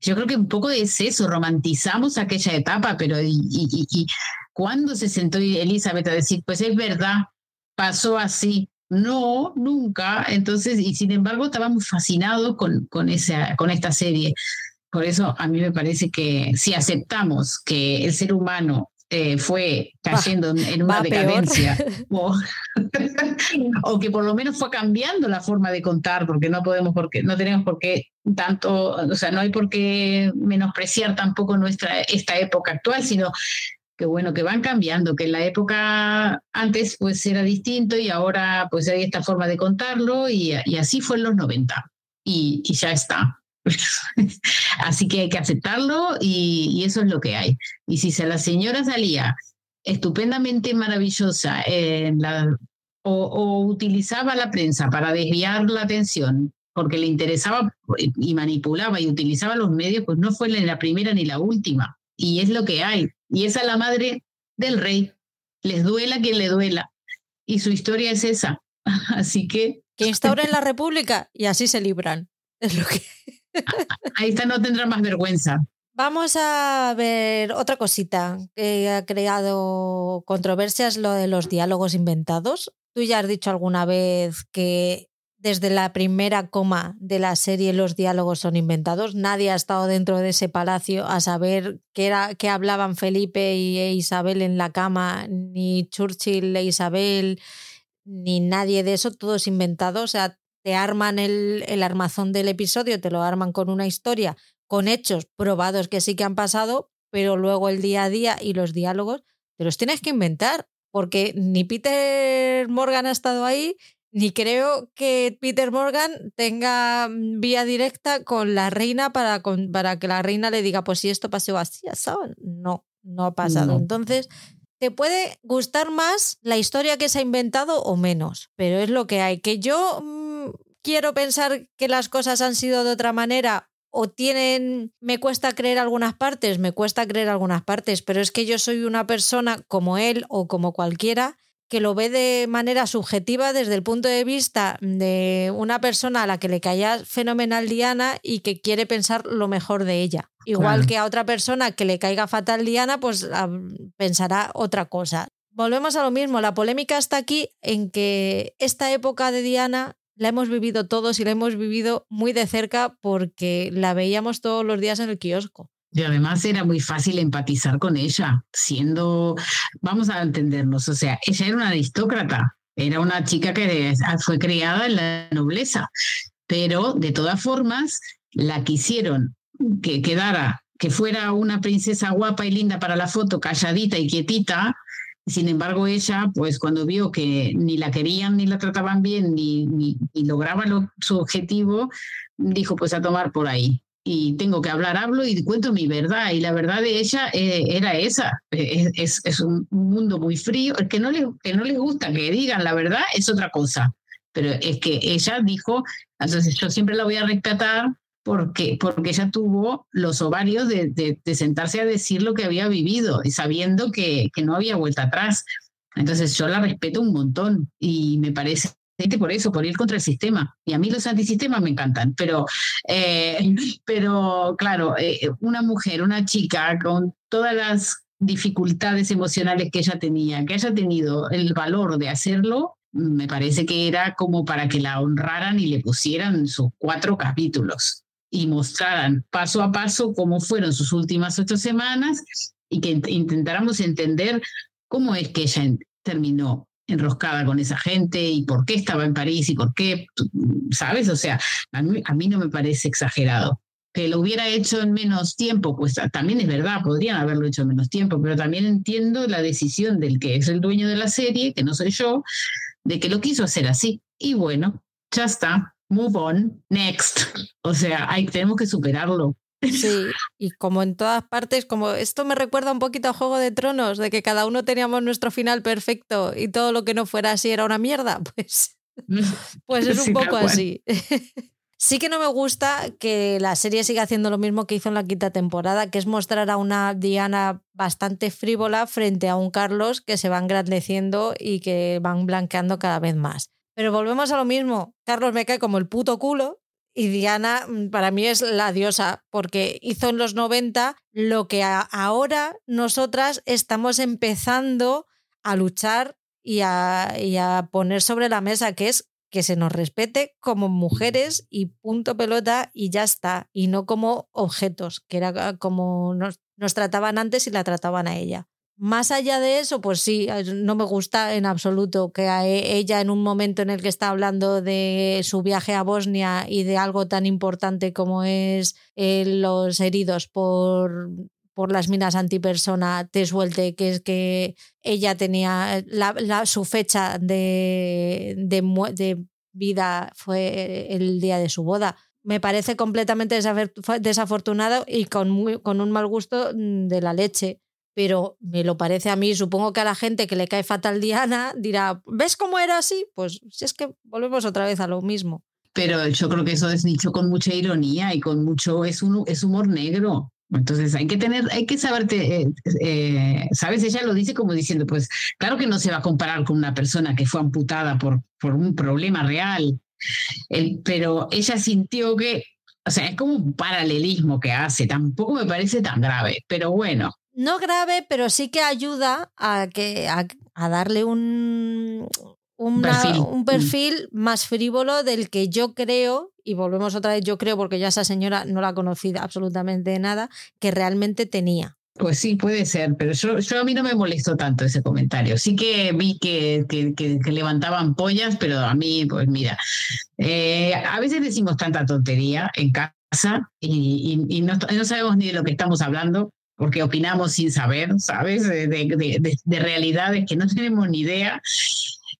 Yo creo que un poco es eso, romantizamos aquella etapa, pero y, y, y cuando se sentó Elizabeth a decir, pues es verdad, pasó así. No, nunca. Entonces, y sin embargo, estábamos fascinados con, con, esa, con esta serie. Por eso a mí me parece que si aceptamos que el ser humano eh, fue cayendo en una decadencia. O, que por lo menos fue cambiando la forma de contar porque no podemos porque no tenemos por qué tanto o sea no hay por qué menospreciar tampoco nuestra esta época actual sino que bueno que van cambiando que en la época antes pues era distinto y ahora pues hay esta forma de contarlo y, y así fue en los 90 y, y ya está Así que hay que aceptarlo y, eso es lo que hay. Y si se la señora salía estupendamente maravillosa o, utilizaba la prensa para desviar la atención porque le interesaba y manipulaba y utilizaba los medios, pues no fue la primera ni la última. Y es lo que hay. Y esa es la madre del rey. Les duela quien le duela. Y su historia es esa. Así que... Que instauren la república y así se libran. Es lo que... Ahí está, no tendrá más vergüenza. Vamos a ver otra cosita que ha creado controversias, lo de los diálogos inventados. Tú ya has dicho alguna vez que desde la primera coma de la serie los diálogos son inventados. Nadie ha estado dentro de ese palacio a saber qué, era, qué hablaban Felipe y e Isabel en la cama, ni Churchill e Isabel, ni nadie de eso, todo es inventado. O sea, te arman el, el armazón del episodio, te lo arman con una historia, con hechos probados que sí que han pasado, pero luego el día a día y los diálogos te los tienes que inventar, porque ni Peter Morgan ha estado ahí, ni creo que Peter Morgan tenga mm, vía directa con la reina para, para que la reina le diga, pues si esto pasó así, ¿sabes? No, no ha pasado. Entonces, te puede gustar más la historia que se ha inventado o menos, pero es lo que hay. Que yo quiero pensar que las cosas han sido de otra manera o tienen, me cuesta creer algunas partes, me cuesta creer algunas partes, pero es que yo soy una persona como él o como cualquiera que lo ve de manera subjetiva desde el punto de vista de una persona a la que le caía fenomenal Diana y que quiere pensar lo mejor de ella. Igual que a otra persona que le caiga fatal Diana, pues pensará otra cosa. Volvemos a lo mismo, la polémica está aquí en que esta época de Diana la hemos vivido todos y la hemos vivido muy de cerca porque la veíamos todos los días en el kiosco. Y además era muy fácil empatizar con ella, siendo, vamos a entendernos, o sea, ella era una aristócrata, era una chica que fue criada en la nobleza, pero de todas formas la quisieron que quedara, que fuera una princesa guapa y linda para la foto, calladita y quietita, sin embargo, ella, pues cuando vio que ni la querían ni la trataban bien ni, ni, lograba su objetivo, dijo, pues a tomar por ahí. Y tengo que hablar, hablo y cuento mi verdad. Y la verdad de ella eh, era esa. Es, es, un mundo muy frío. El que no, le, que no les gusta que digan la verdad es otra cosa. Pero es que ella dijo, entonces yo siempre la voy a respetar porque, porque ella tuvo los ovarios de, de, sentarse a decir lo que había vivido y sabiendo que, que, no había vuelta atrás. Entonces yo la respeto un montón y me parece por eso, por ir contra el sistema. Y a mí los antisistemas me encantan, pero, eh, pero claro, eh, una mujer, una chica con todas las dificultades emocionales que ella tenía, que haya tenido el valor de hacerlo, me parece que era como para que la honraran y le pusieran sus cuatro capítulos y mostraran paso a paso cómo fueron sus últimas ocho semanas y que intentáramos entender cómo es que ella terminó enroscada con esa gente y por qué estaba en París y por qué, ¿sabes? O sea, a mí, a mí no me parece exagerado. Que lo hubiera hecho en menos tiempo, pues también es verdad, podrían haberlo hecho en menos tiempo, pero también entiendo la decisión del que es el dueño de la serie, que no soy yo, de que lo quiso hacer así. Y bueno, ya está move on, next. O sea, hay, tenemos que superarlo. Sí, y como en todas partes, como esto me recuerda un poquito a Juego de Tronos, de que cada uno teníamos nuestro final perfecto y todo lo que no fuera así era una mierda, pues, pues es un poco así. Sí que no me gusta que la serie siga haciendo lo mismo que hizo en la quinta temporada, que es mostrar a una Diana bastante frívola frente a un Carlos que se va engrandeciendo y que van blanqueando cada vez más. Pero volvemos a lo mismo. Carlos me cae como el puto culo y Diana mm, para mí es la diosa porque hizo en los 90 lo que ahora nosotras estamos empezando a luchar y a, poner sobre la mesa, que es que se nos respete como mujeres y punto pelota y ya está, y no como objetos, que era como nos, nos trataban antes y la trataban a ella. Más allá de eso, pues sí, no me gusta en absoluto que e, ella en un momento en el que está hablando de su viaje a Bosnia y de algo tan importante como es eh, los heridos por, por las minas antipersona, te suelte que es que ella tenía la, su fecha de, de, vida fue el día de su boda. Me parece completamente desafortunado y con, con un mal gusto mm, de la leche pero me lo parece a mí. Supongo que a la gente que le cae fatal Diana dirá, ¿ves cómo era así? Pues si es que volvemos otra vez a lo mismo. Pero yo creo que eso es dicho con mucha ironía y con mucho, es, un, es humor negro. Entonces hay que tener, hay que saberte, eh, eh, ¿sabes? Ella lo dice como diciendo, pues claro que no se va a comparar con una persona que fue amputada por, por un problema real, pero ella sintió que, o sea, es como un paralelismo que hace, tampoco me parece tan grave, pero bueno, no grave, pero sí que ayuda a, que, a, darle un, un mm. perfil más frívolo del que yo creo, y volvemos otra vez, yo creo, porque ya esa señora no la ha conocido absolutamente nada, que realmente tenía. Pues sí, puede ser, pero yo, yo, a mí no me molestó tanto ese comentario. Sí que vi que, que, levantaban pollas, pero a mí, pues mira, eh, a veces decimos tanta tontería en casa y, y, no, no, sabemos ni de lo que estamos hablando porque opinamos sin saber, ¿sabes? De, de, de, realidades que no tenemos ni idea.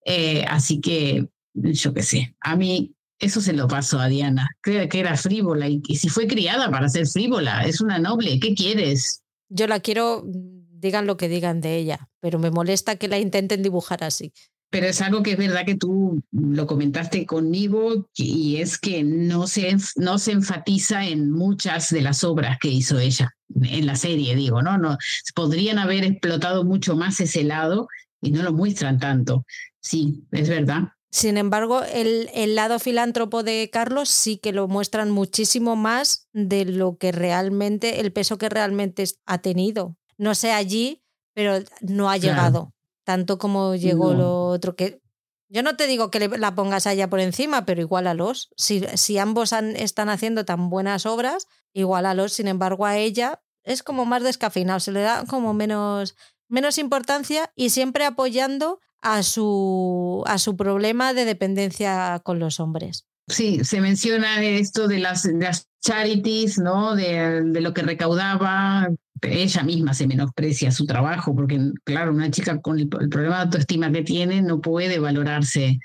Eh, así que, yo qué sé, a mí eso se lo pasó a Diana. Creo que era frívola y, y si fue criada para ser frívola, es una noble, ¿qué quieres? Yo la quiero, digan lo que digan de ella, pero me molesta que la intenten dibujar así. Pero es algo que es verdad que tú lo comentaste conmigo y es que no se, no se enfatiza en muchas de las obras que hizo ella, en la serie, digo, ¿no? no podrían haber explotado mucho más ese lado y no lo muestran tanto. Sí, es verdad. Sin embargo, el, el, lado filántropo de Carlos sí que lo muestran muchísimo más de lo que realmente, el peso que realmente ha tenido. No sé allí, pero no ha llegado tanto como llegó lo otro. Que yo no te digo que la pongas a ella por encima, pero igual a los. Si, si ambos están haciendo tan buenas obras, igual a los. Sin embargo, a ella es como más descafeinado, se le da como menos, menos importancia y siempre apoyando a su, a su problema de dependencia con los hombres. Sí, se menciona esto de las, las charities, ¿no? De, de, lo que recaudaba. Ella misma se menosprecia su trabajo, porque, claro, una chica con el, el, problema de autoestima que tiene no puede valorarse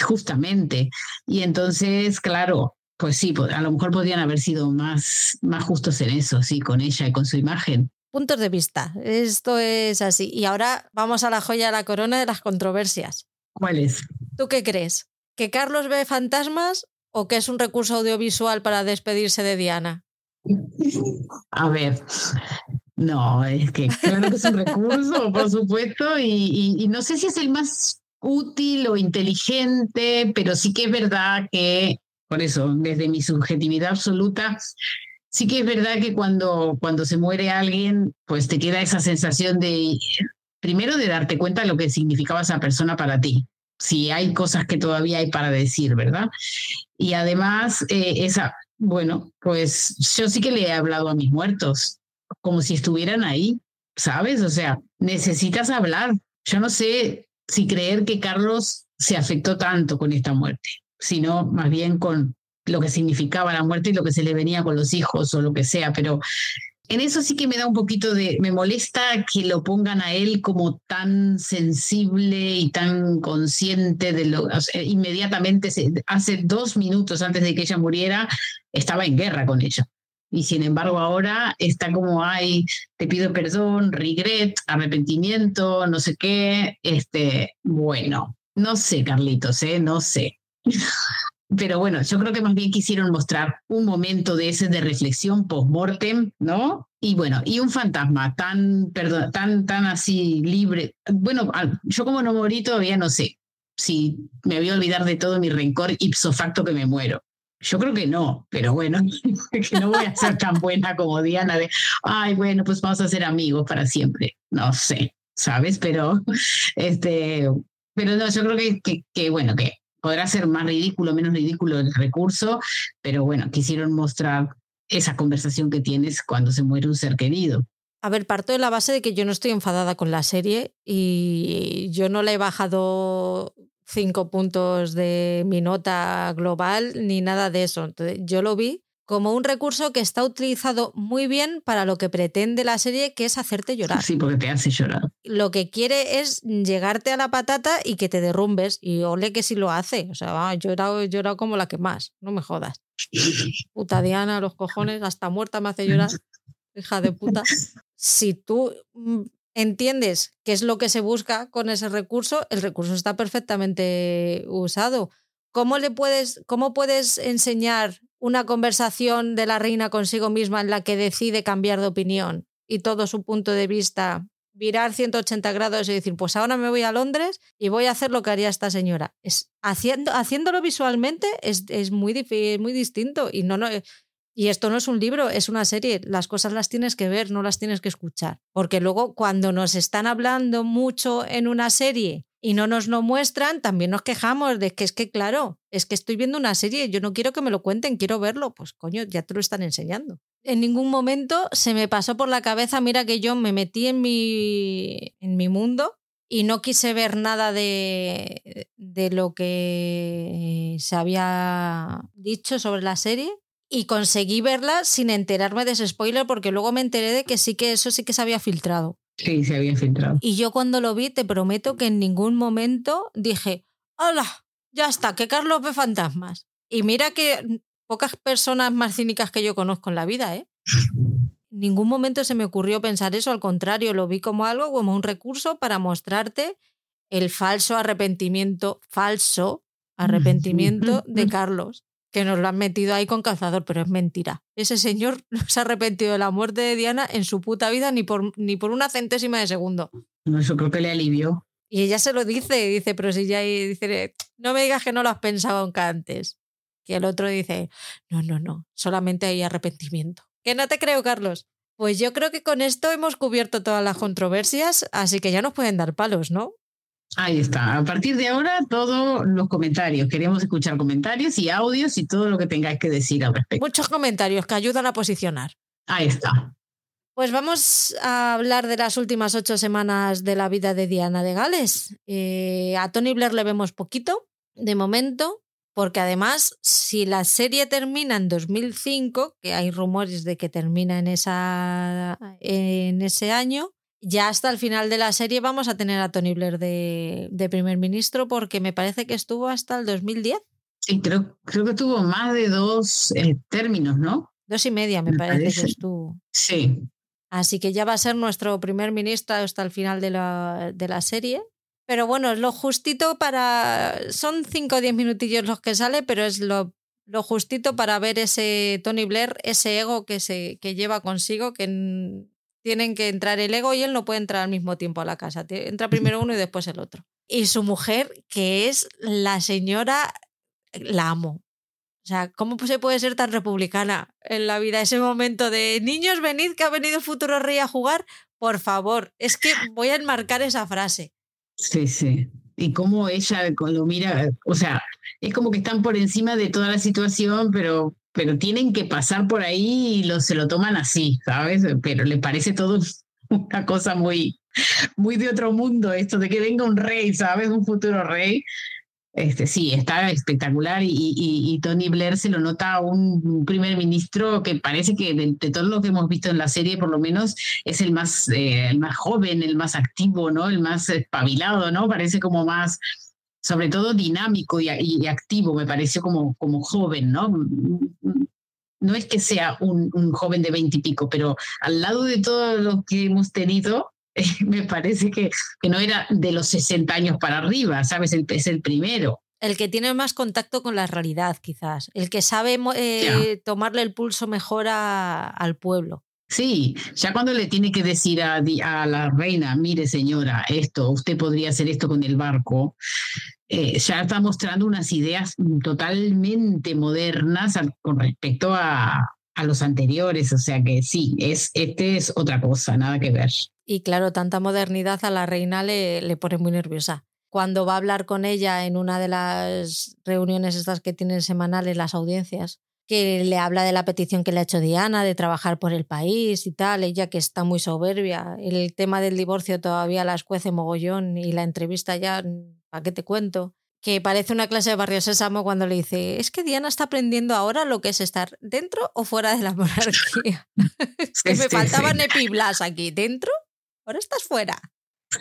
justamente. Y entonces, claro, pues sí, a lo mejor podrían haber sido más, más justos en eso, sí, con ella y con su imagen puntos de vista. Esto es así. Y ahora vamos a la joya de la corona de las controversias. ¿Cuál es? ¿Tú qué crees? ¿Que Carlos ve fantasmas o que es un recurso audiovisual para despedirse de Diana? A ver, no, es que claro que es un recurso, por supuesto, y, no sé si es el más útil o inteligente, pero sí que es verdad que, por eso, desde mi subjetividad absoluta, sí que es verdad que cuando, cuando se muere alguien, pues te queda esa sensación de, primero, de darte cuenta de lo que significaba esa persona para ti. Si hay cosas que todavía hay para decir, ¿verdad? Y además, eh, esa, bueno, pues yo sí que le he hablado a mis muertos, como si estuvieran ahí, ¿sabes? O sea, necesitas hablar. Yo no sé si creer que Carlos se afectó tanto con esta muerte, sino más bien con lo que significaba la muerte y lo que se le venía con los hijos o lo que sea, pero en eso sí que me da un poquito de, me molesta que lo pongan a él como tan sensible y tan consciente de lo, o sea, inmediatamente, hace dos minutos antes de que ella muriera, estaba en guerra con ella. Y sin embargo ahora está como, ay, te pido perdón, regret, arrepentimiento, no sé qué. Este, bueno, no sé, Carlitos, ¿eh? No sé. Pero bueno, yo creo que más bien quisieron mostrar un momento de ese de reflexión post-mortem, ¿no? Y bueno, y un fantasma tan, perdón, tan, tan así libre. Bueno, yo como no morí todavía no sé si me voy a olvidar de todo mi rencor ipso facto que me muero. Yo creo que no, pero bueno, que no voy a ser tan buena como Diana de, ay, bueno, pues vamos a ser amigos para siempre. No sé, ¿sabes? Pero, este, pero no, yo creo que, que, que bueno, que podrá ser más ridículo, menos ridículo el recurso, pero bueno, quisieron mostrar esa conversación que tienes cuando se muere un ser querido. A ver, parto de la base de que yo no estoy enfadada con la serie y yo no le he bajado cinco puntos de mi nota global ni nada de eso. Yo lo vi como un recurso que está utilizado muy bien para lo que pretende la serie, que es hacerte llorar. Sí, porque te hace llorar. Lo que quiere es llegarte a la patata y que te derrumbes. Y ole que si lo hace. O sea, va, llorado, llorado como la que más. No me jodas. Puta Diana, los cojones, hasta muerta me hace llorar. Hija de puta. Si tú mm, entiendes qué es lo que se busca con ese recurso, el recurso está perfectamente usado. ¿Cómo le puedes, cómo puedes enseñar una conversación de la reina consigo misma en la que decide cambiar de opinión y todo su punto de vista virar 180 grados y decir, pues ahora me voy a Londres y voy a hacer lo que haría esta señora. Es, haciendo, haciéndolo visualmente es, es muy, muy distinto y no, no, y esto no es un libro, es una serie. Las cosas las tienes que ver, no las tienes que escuchar. Porque luego cuando nos están hablando mucho en una serie y no nos lo muestran, también nos quejamos de que es que, claro, es que estoy viendo una serie, yo no quiero que me lo cuenten, quiero verlo. Pues coño, ya te lo están enseñando. En ningún momento se me pasó por la cabeza, mira que yo me metí en mi, en mi mundo y no quise ver nada de, de lo que se había dicho sobre la serie y conseguí verla sin enterarme de ese spoiler porque luego me enteré de que sí que eso sí que se había filtrado. Sí, se había filtrado. Y yo cuando lo vi, te prometo que en ningún momento dije, hola, ya está, que Carlos ve fantasmas. Y mira que pocas personas más cínicas que yo conozco en la vida, ¿eh? En ningún momento se me ocurrió pensar eso, al contrario, lo vi como algo, como un recurso para mostrarte el falso arrepentimiento, falso arrepentimiento de Carlos que nos lo han metido ahí con cazador, pero es mentira. Ese señor no se ha arrepentido de la muerte de Diana en su puta vida ni por, ni por una centésima de segundo. No, yo creo que le alivió. Y ella se lo dice, dice, pero si ya dice, no me digas que no lo has pensado nunca antes. Que el otro dice, no, no, no, solamente hay arrepentimiento. Que no te creo, Carlos. Pues yo creo que con esto hemos cubierto todas las controversias, así que ya nos pueden dar palos, ¿no? Ahí está. A partir de ahora, todos los comentarios. Queremos escuchar comentarios y audios y todo lo que tengáis que decir al respecto. Muchos comentarios que ayudan a posicionar. Ahí está. Pues vamos a hablar de las últimas ocho semanas de la vida de Diana de Gales. Eh, a Tony Blair le vemos poquito, de momento, porque además, si la serie termina en 2005, que hay rumores de que termina en, esa, en ese año, ya hasta el final de la serie vamos a tener a Tony Blair de, de primer ministro, porque me parece que estuvo hasta el 2010. Sí, creo, creo que tuvo más de dos eh, términos, ¿no? Dos y media, me, me parece, parece, que estuvo. Sí. Así que ya va a ser nuestro primer ministro hasta el final de la, de la serie. Pero bueno, es lo justito para. Son 5 o 10 minutillos los que sale, pero es lo, lo, justito para ver ese Tony Blair, ese ego que, se, que lleva consigo, que tienen que entrar el ego y él no puede entrar al mismo tiempo a la casa. Entra primero uno y después el otro. Y su mujer, que es la señora, la amo. O sea, ¿cómo se puede ser tan republicana en la vida? Ese momento de niños, venid que ha venido el futuro rey a jugar. Por favor, es que voy a enmarcar esa frase. Sí, sí. Y cómo ella lo mira, o sea, es como que están por encima de toda la situación, pero, pero tienen que pasar por ahí y lo, se lo toman así, ¿sabes? Pero le parece todo una cosa muy, muy de otro mundo, esto de que venga un rey, ¿sabes? Un futuro rey. Este, sí, está espectacular y, y, y, Tony Blair se lo nota un primer ministro que parece que de, de todos los que hemos visto en la serie, por lo menos, es el más, eh, el más joven, el más activo, ¿no? El más espabilado, ¿no? Parece como más, sobre todo dinámico y, y activo, me pareció como, como joven, ¿no? No es que sea un, un joven de veintipico, pero al lado de todo lo que hemos tenido, me parece que, que, no era de los 60 años para arriba, ¿sabes? El, es el primero. El que tiene más contacto con la realidad, quizás. El que sabe eh, tomarle el pulso mejor a, al pueblo. Sí, ya cuando le tiene que decir a, la reina, mire señora, esto, usted podría hacer esto con el barco, eh, ya está mostrando unas ideas totalmente modernas con respecto a, a los anteriores, o sea que sí, es, este es otra cosa, nada que ver. Y claro, tanta modernidad a la reina le, le pone muy nerviosa. Cuando va a hablar con ella en una de las reuniones estas que tienen semanales, las audiencias, que le habla de la petición que le ha hecho Diana de trabajar por el país y tal, ella que está muy soberbia. El tema del divorcio todavía la escuece mogollón y la entrevista ya, ¿para qué te cuento? que parece una clase de Barrio Sésamo cuando le dice, es que Diana está aprendiendo ahora lo que es estar dentro o fuera de la monarquía. es que me faltaban sí. epiblas aquí, ¿dentro? Ahora estás fuera.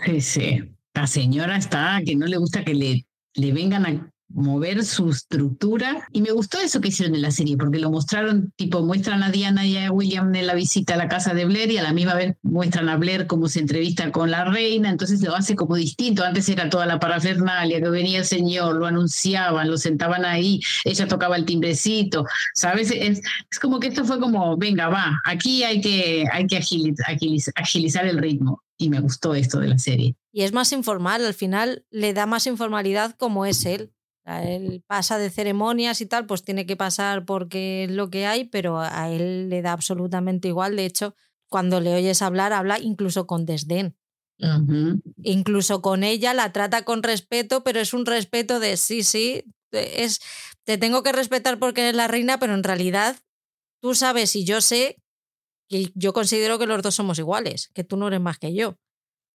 Sí, sí. La señora está que no le gusta que le, le vengan a mover su estructura. Y me gustó eso que hicieron en la serie, porque lo mostraron, tipo, muestran a Diana y a William en la visita a la casa de Blair y a la misma vez muestran a Blair cómo se entrevista con la reina, entonces lo hace como distinto. Antes era toda la parafernalia, que venía el señor, lo anunciaban, lo sentaban ahí, ella tocaba el timbrecito, ¿sabes? Es, es como que esto fue como, venga, va, aquí hay que, hay que agilizar, agilizar, agilizar el ritmo. Y me gustó esto de la serie. Y es más informal, al final le da más informalidad como es él. Él pasa de ceremonias y tal, pues tiene que pasar porque es lo que hay, pero a él le da absolutamente igual. De hecho, cuando le oyes hablar, habla incluso con desdén. Uh -huh. Incluso con ella la trata con respeto, pero es un respeto de sí, sí, es te tengo que respetar porque eres la reina, pero en realidad tú sabes y yo sé que yo considero que los dos somos iguales, que tú no eres más que yo.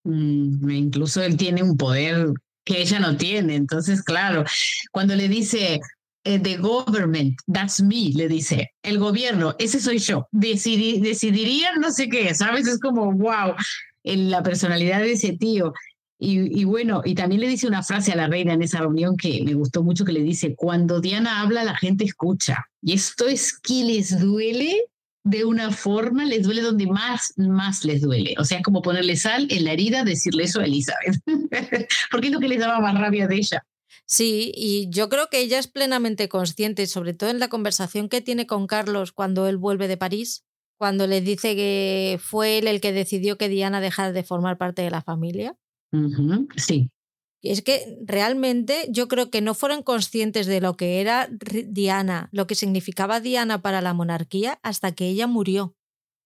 Mm, incluso él tiene un poder que ella no tiene. Entonces, claro, cuando le dice, eh, the government, that's me, le dice, el gobierno, ese soy yo, Decidi decidirían no sé qué, ¿sabes? Es como, wow, en la personalidad de ese tío. Y, y, bueno, y también le dice una frase a la reina en esa reunión que me gustó mucho, que le dice, cuando Diana habla, la gente escucha. Y esto es que les duele de una forma, les duele donde más, más les duele. O sea, es como ponerle sal en la herida, decirle eso a Elizabeth. Porque es lo que les daba más rabia de ella. Sí, y yo creo que ella es plenamente consciente, sobre todo en la conversación que tiene con Carlos cuando él vuelve de París, cuando le dice que fue él el que decidió que Diana dejara de formar parte de la familia. Uh -huh. Sí. Es que realmente yo creo que no fueron conscientes de lo que era Diana, lo que significaba Diana para la monarquía hasta que ella murió.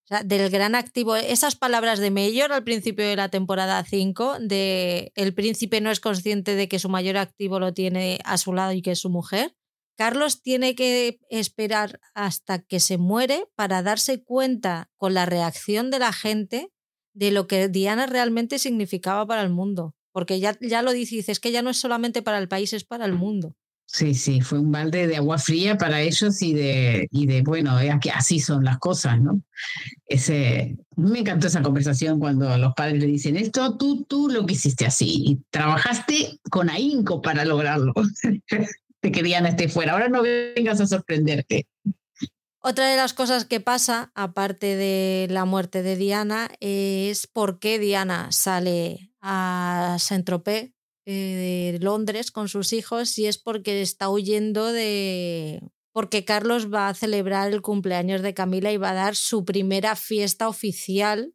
O sea, del gran activo, esas palabras de Mayor al principio de la temporada 5, de el príncipe no es consciente de que su mayor activo lo tiene a su lado y que es su mujer. Carlos tiene que esperar hasta que se muere para darse cuenta con la reacción de la gente de lo que Diana realmente significaba para el mundo. Porque ya, ya lo dice, dice, es que ya no es solamente para el país, es para el mundo. Sí, sí, fue un balde de agua fría para ellos y de, y de bueno, que así son las cosas, ¿no? Ese, me encantó esa conversación cuando los padres le dicen, esto tú, tú lo que hiciste así, y trabajaste con ahínco para lograrlo. Te querían esté fuera, ahora no vengas a sorprenderte. Otra de las cosas que pasa, aparte de la muerte de Diana, es por qué Diana sale a Saint-Tropez eh, de Londres con sus hijos y es porque está huyendo de... porque Carlos va a celebrar el cumpleaños de Camila y va a dar su primera fiesta oficial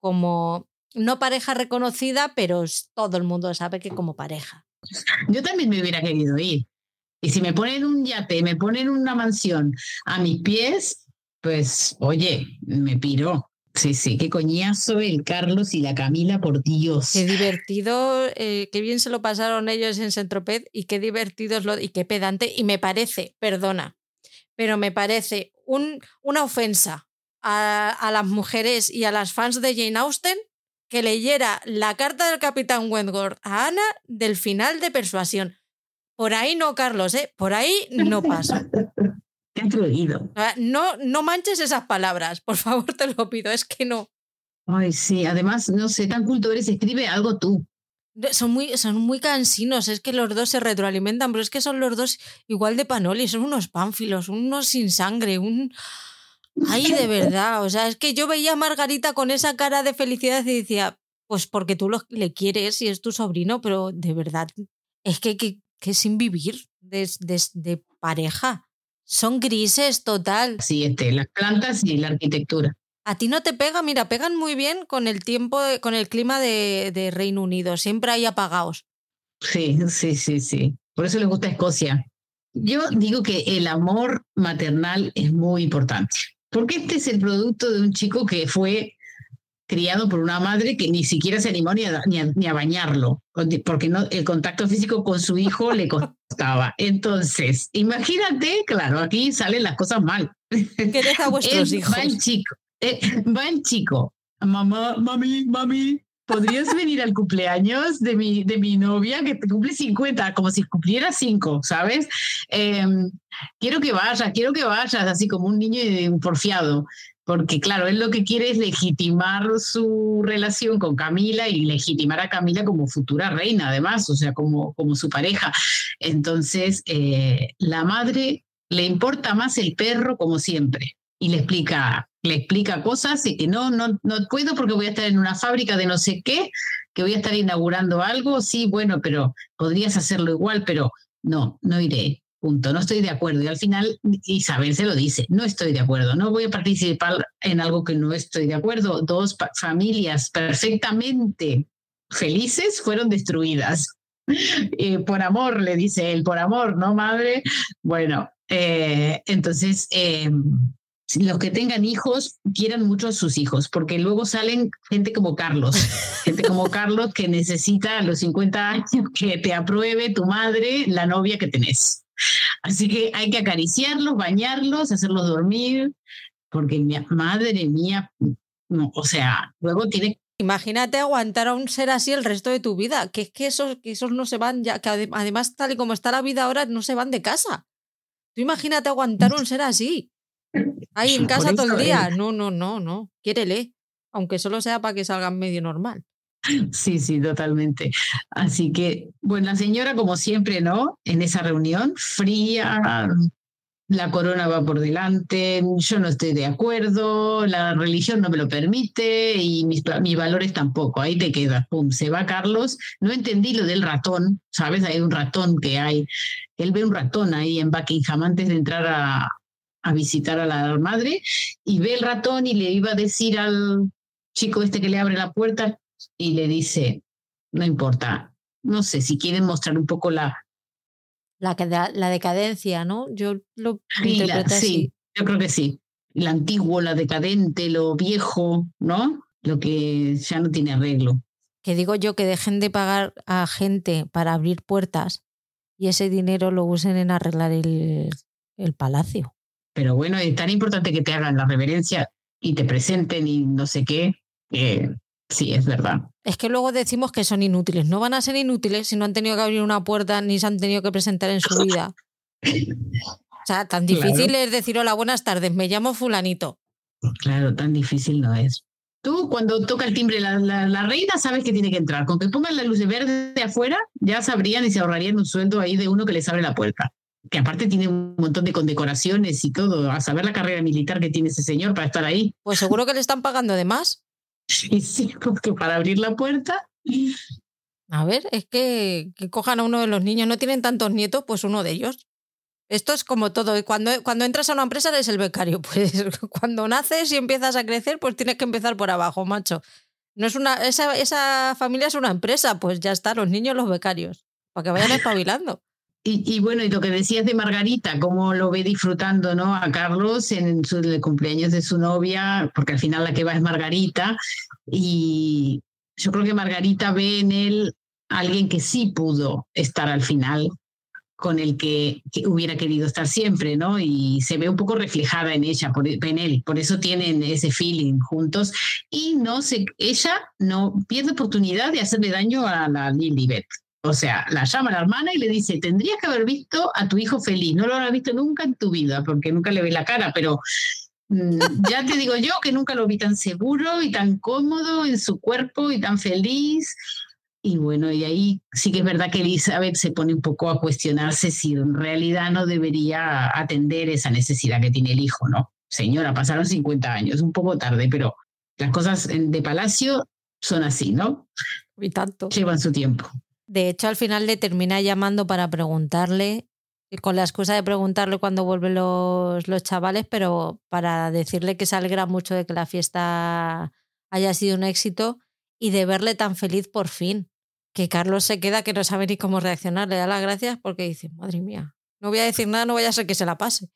como no pareja reconocida, pero todo el mundo sabe que como pareja. Yo también me hubiera querido ir. Y si me ponen un yate, me ponen una mansión a mis pies, pues oye, me piro. Sí, sí, qué coñazo el Carlos y la Camila, por Dios. Qué divertido, eh, qué bien se lo pasaron ellos en Centroped y qué divertido es lo, y qué pedante. Y me parece, perdona, pero me parece un, una ofensa a, a, las mujeres y a las fans de Jane Austen que leyera la carta del capitán Wentworth a Ana del final de Persuasión. Por ahí no, Carlos, ¿eh? Por ahí no pasa. Qué atrevido. No, no manches esas palabras, por favor, te lo pido, es que no. Ay, sí, además, no sé, tan culto eres, escribe algo tú. Son muy, son muy cansinos, es que los dos se retroalimentan, pero es que son los dos igual de panoli, son unos pánfilos, unos sin sangre, un... Ay, de verdad, o sea, es que yo veía a Margarita con esa cara de felicidad y decía, pues porque tú lo, le quieres y es tu sobrino, pero de verdad, es que, que, que sin vivir de, de, pareja. Son grises total. Sí, este, las plantas y la arquitectura. A ti no te pega, mira, pegan muy bien con el tiempo, con el clima de, de Reino Unido. Siempre hay apagados. Sí, sí, sí, sí. Por eso les gusta Escocia. Yo digo que el amor maternal es muy importante, porque este es el producto de un chico que fue criado por una madre que ni siquiera se animó ni a, ni a, bañarlo, porque no, el contacto físico con su hijo le costaba. Entonces, imagínate, claro, aquí salen las cosas mal. ¿Qué deja a vuestros hijos? Va el chico, eh, va el chico, mamá, mami, mami, ¿podrías venir al cumpleaños de mi, de mi novia que cumple 50, como si cumpliera 5, ¿sabes? Em, quiero que vayas, quiero que vayas, así como un niño porfiado porque claro, él lo que quiere es legitimar su relación con Camila y legitimar a Camila como futura reina, además, o sea, como, como su pareja. Entonces, eh, la madre le importa más el perro como siempre y le explica, le explica cosas y que no, no, no puedo porque voy a estar en una fábrica de no sé qué, que voy a estar inaugurando algo, sí, bueno, pero podrías hacerlo igual, pero no, no iré. Punto, no estoy de acuerdo. Y al final Isabel se lo dice, no estoy de acuerdo, no voy a participar en algo que no estoy de acuerdo. Dos familias perfectamente felices fueron destruidas. Eh, por amor, le dice él, por amor, ¿no, madre? Bueno, eh, entonces, eh, los que tengan hijos, quieran mucho a sus hijos, porque luego salen gente como Carlos, gente como Carlos que necesita a los 50 años que te apruebe tu madre la novia que tenés. Así que hay que acariciarlos, bañarlos, hacerlos dormir, porque mi madre mía, no, o sea, luego tiene Imagínate aguantar a un ser así el resto de tu vida, que es que esos, que esos no se van ya, que además tal y como está la vida ahora, no se van de casa. Tú imagínate aguantar un ser así, ahí en casa todo el día. No, no, no, no, quiérele, aunque solo sea para que salgan medio normal. Sí, sí, totalmente. Así que, bueno, la señora, como siempre, ¿no? En esa reunión, fría, la corona va por delante, yo no estoy de acuerdo, la religión no me lo permite y mis, mis valores tampoco. Ahí te queda, pum, se va Carlos. No entendí lo del ratón, ¿sabes? Hay un ratón que hay. Él ve un ratón ahí en Buckingham antes de entrar a, a visitar a la madre y ve el ratón y le iba a decir al chico este que le abre la puerta, y le dice, no importa, no sé si quieren mostrar un poco la... La, la decadencia, ¿no? Yo lo sí, sí, yo creo que sí. Lo antiguo, la decadente, lo viejo, ¿no? Lo que ya no tiene arreglo. Que digo yo que dejen de pagar a gente para abrir puertas y ese dinero lo usen en arreglar el, el palacio. Pero bueno, es tan importante que te hagan la reverencia y te presenten y no sé qué. sí, es verdad. Es que luego decimos que son inútiles. No van a ser inútiles si no han tenido que abrir una puerta ni se han tenido que presentar en su vida. O sea, tan difícil es decir hola, buenas tardes, me llamo fulanito. Claro, tan difícil no es. Tú cuando toca el timbre la, la, reina sabes que tiene que entrar. Con que pongan la luz de verde de afuera, ya sabrían y se ahorrarían un sueldo ahí de uno que les abre la puerta. Que aparte tiene un montón de condecoraciones y todo. A saber la carrera militar que tiene ese señor para estar ahí. Pues seguro que le están pagando de más. Sí, sí, porque para abrir la puerta. A ver, es que, que cojan a uno de los niños. No tienen tantos nietos, pues uno de ellos. Esto es como todo. Cuando, cuando entras a una empresa eres el becario. Pues cuando naces y empiezas a crecer, pues tienes que empezar por abajo, macho. No es una, esa, esa familia es una empresa, pues ya está, los niños, los becarios, para que vayan espabilando. Y, bueno, y lo que decías de Margarita, cómo lo ve disfrutando, ¿no? A Carlos en su, el cumpleaños de su novia, porque al final la que va es Margarita. Y yo creo que Margarita ve en él alguien que sí pudo estar al final con el que, hubiera querido estar siempre, ¿no? Y se ve un poco reflejada en ella, por, en él, por eso tienen ese feeling juntos y no se, ella no pierde oportunidad de hacerle daño a la Lilibet. O sea, la llama la hermana y le dice, tendrías que haber visto a tu hijo feliz, no lo habrás visto nunca en tu vida, porque nunca le ve la cara, pero mm, ya te digo yo que nunca lo vi tan seguro y tan cómodo en su cuerpo y tan feliz y bueno, y ahí sí que es verdad que Elizabeth se pone un poco a cuestionarse si en realidad no debería atender esa necesidad que tiene el hijo, ¿no? Señora, pasaron 50 años, un poco tarde, pero las cosas de palacio son así, ¿no? Y tanto. Llevan su tiempo. De hecho, al final le termina llamando para preguntarle, con la excusa de preguntarle cuando vuelven los, los chavales, pero para decirle que se alegra mucho de que la fiesta haya sido un éxito y de verle tan feliz por fin que Carlos se queda que no sabe ni cómo reaccionar. Le da las gracias porque dice, madre mía, no voy a decir nada, no vaya a ser que se la pase.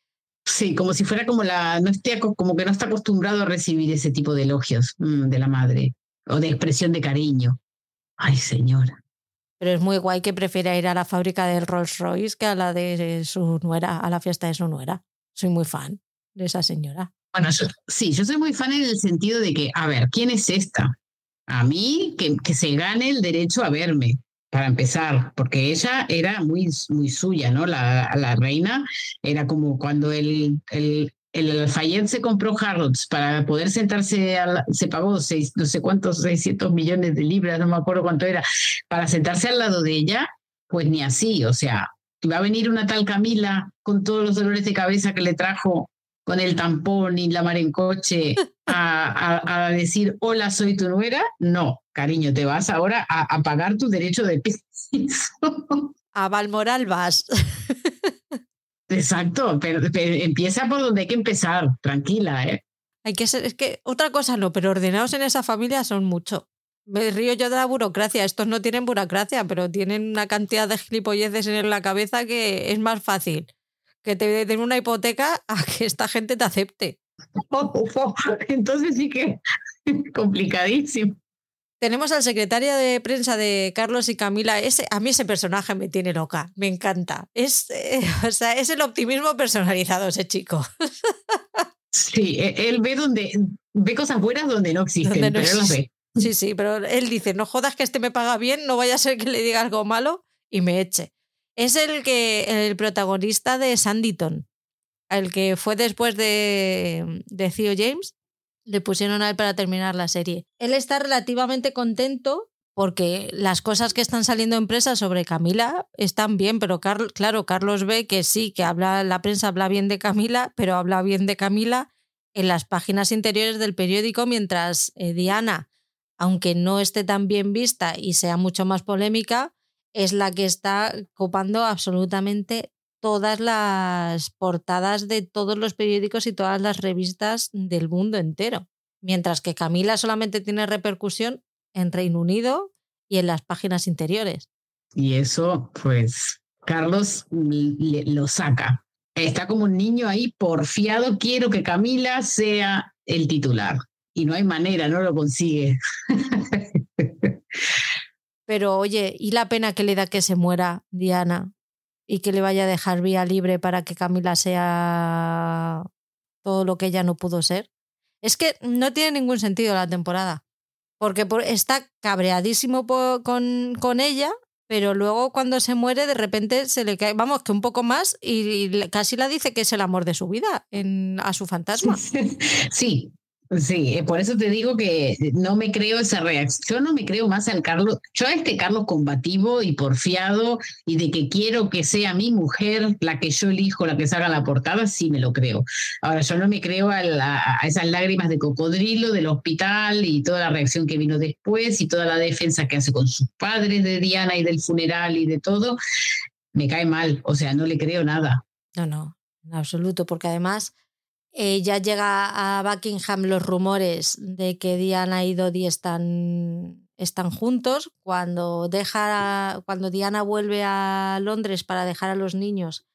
Sí, como si fuera como la, no esté, como que no está acostumbrado a recibir ese tipo de elogios mm, de la madre o de expresión de cariño. Ay, señora. Pero es muy guay que prefiera ir a la fábrica del Rolls Royce que a la de su nuera, a la fiesta de su nuera. Soy muy fan de esa señora. Bueno, sí, yo soy muy fan en el sentido de que, a ver, ¿quién es esta? a mí que, que, se gane el derecho a verme, para empezar, porque ella era muy, muy suya, ¿no? La, la reina era como cuando el, el, el se compró Harrods para poder sentarse, se pagó seis, no sé cuántos, 600 millones de libras, no me acuerdo cuánto era, para sentarse al lado de ella, pues ni así, o sea, va a venir una tal Camila con todos los dolores de cabeza que le trajo con el tampón y la mar en coche a, decir, hola, soy tu nuera. No, cariño, te vas ahora a, pagar tu derecho de piso. A Valmoral vas. Exacto, pero, empieza por donde hay que empezar, tranquila, ¿eh? Hay que ser, es que otra cosa no, pero ordenados en esa familia son mucho. Me río yo de la burocracia. Estos no tienen burocracia, pero tienen una cantidad de gilipolleces en la cabeza que es más fácil que te den una hipoteca a que esta gente te acepte. Entonces sí que complicadísimo. Tenemos al secretario de prensa de Carlos y Camila. Ese, a mí ese personaje me tiene loca, me encanta. Es, eh, o sea, es el optimismo personalizado ese chico. Sí, e, él ve donde ve cosas buenas donde no existen, pero él las ve. Sí, sí, pero él dice, no jodas que este me paga bien, no vaya a ser que le diga algo malo y me eche. Es el que el protagonista de Sanditon, el que fue después de, de Theo James, le pusieron a él para terminar la serie. Él está relativamente contento porque las cosas que están saliendo en prensa sobre Camila están bien, pero claro, Carlos ve que sí, que habla, la prensa habla bien de Camila, pero habla bien de Camila en las páginas interiores del periódico, mientras eh, Diana, aunque no esté tan bien vista y sea mucho más polémica, es la que está copando absolutamente todas las portadas de todos los periódicos y todas las revistas del mundo entero. Mientras que Camila solamente tiene repercusión en Reino Unido y en las páginas interiores. Y eso, pues, Carlos lo saca. Está como un niño ahí porfiado, quiero que Camila sea el titular. Y no hay manera, no lo consigue. Pero oye, ¿y la pena que le da que se muera Diana y que le vaya a dejar vía libre para que Camila sea todo lo que ella no pudo ser? Es que no tiene ningún sentido la temporada. Porque está cabreadísimo con, con ella, pero luego cuando se muere de repente se le cae, vamos, que un poco más y, casi la dice que es el amor de su vida en, a su fantasma. Sí, Sí, eh, por eso te digo que no me creo esa reacción, no me creo más al Carlos, yo a este Carlos combativo y porfiado y de que quiero que sea mi mujer la que yo elijo, la que salga la portada, sí me lo creo. Ahora, yo no me creo a, a, esas lágrimas de cocodrilo del hospital y toda la reacción que vino después y toda la defensa que hace con sus padres de Diana y del funeral y de todo, me cae mal, o sea, no le creo nada. No, no, en absoluto, porque además eh, ya llega a Buckingham los rumores de que Diana y Dodi están, están juntos. Cuando, deja, cuando Diana vuelve a Londres para dejar a los niños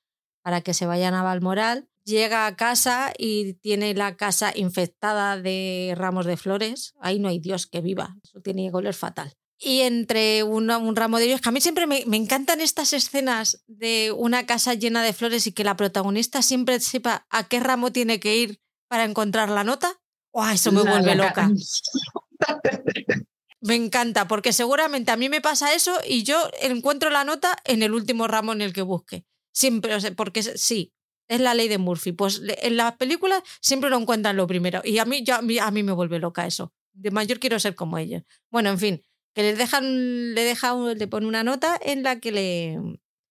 para que se vayan a Balmoral, llega a casa y tiene la casa infectada de ramos de flores. Ahí no hay Dios que viva. Eso tiene que fatal y entre un ramo de ellos, que a mí siempre me, encantan estas escenas de una casa llena de flores y que la protagonista siempre sepa a qué ramo tiene que ir para encontrar la nota. ¡Oh, eso me vuelve loca! me encanta, porque seguramente a mí me pasa eso y yo encuentro la nota en el último ramo en el que busque. Siempre, porque sí, es la ley de Murphy. Pues en las películas siempre lo encuentran lo primero. Y a mí, a mí, a mí me vuelve loca eso. De mayor quiero ser como ellos. Bueno, en fin, que le dejan, le deja, le pone una nota en la que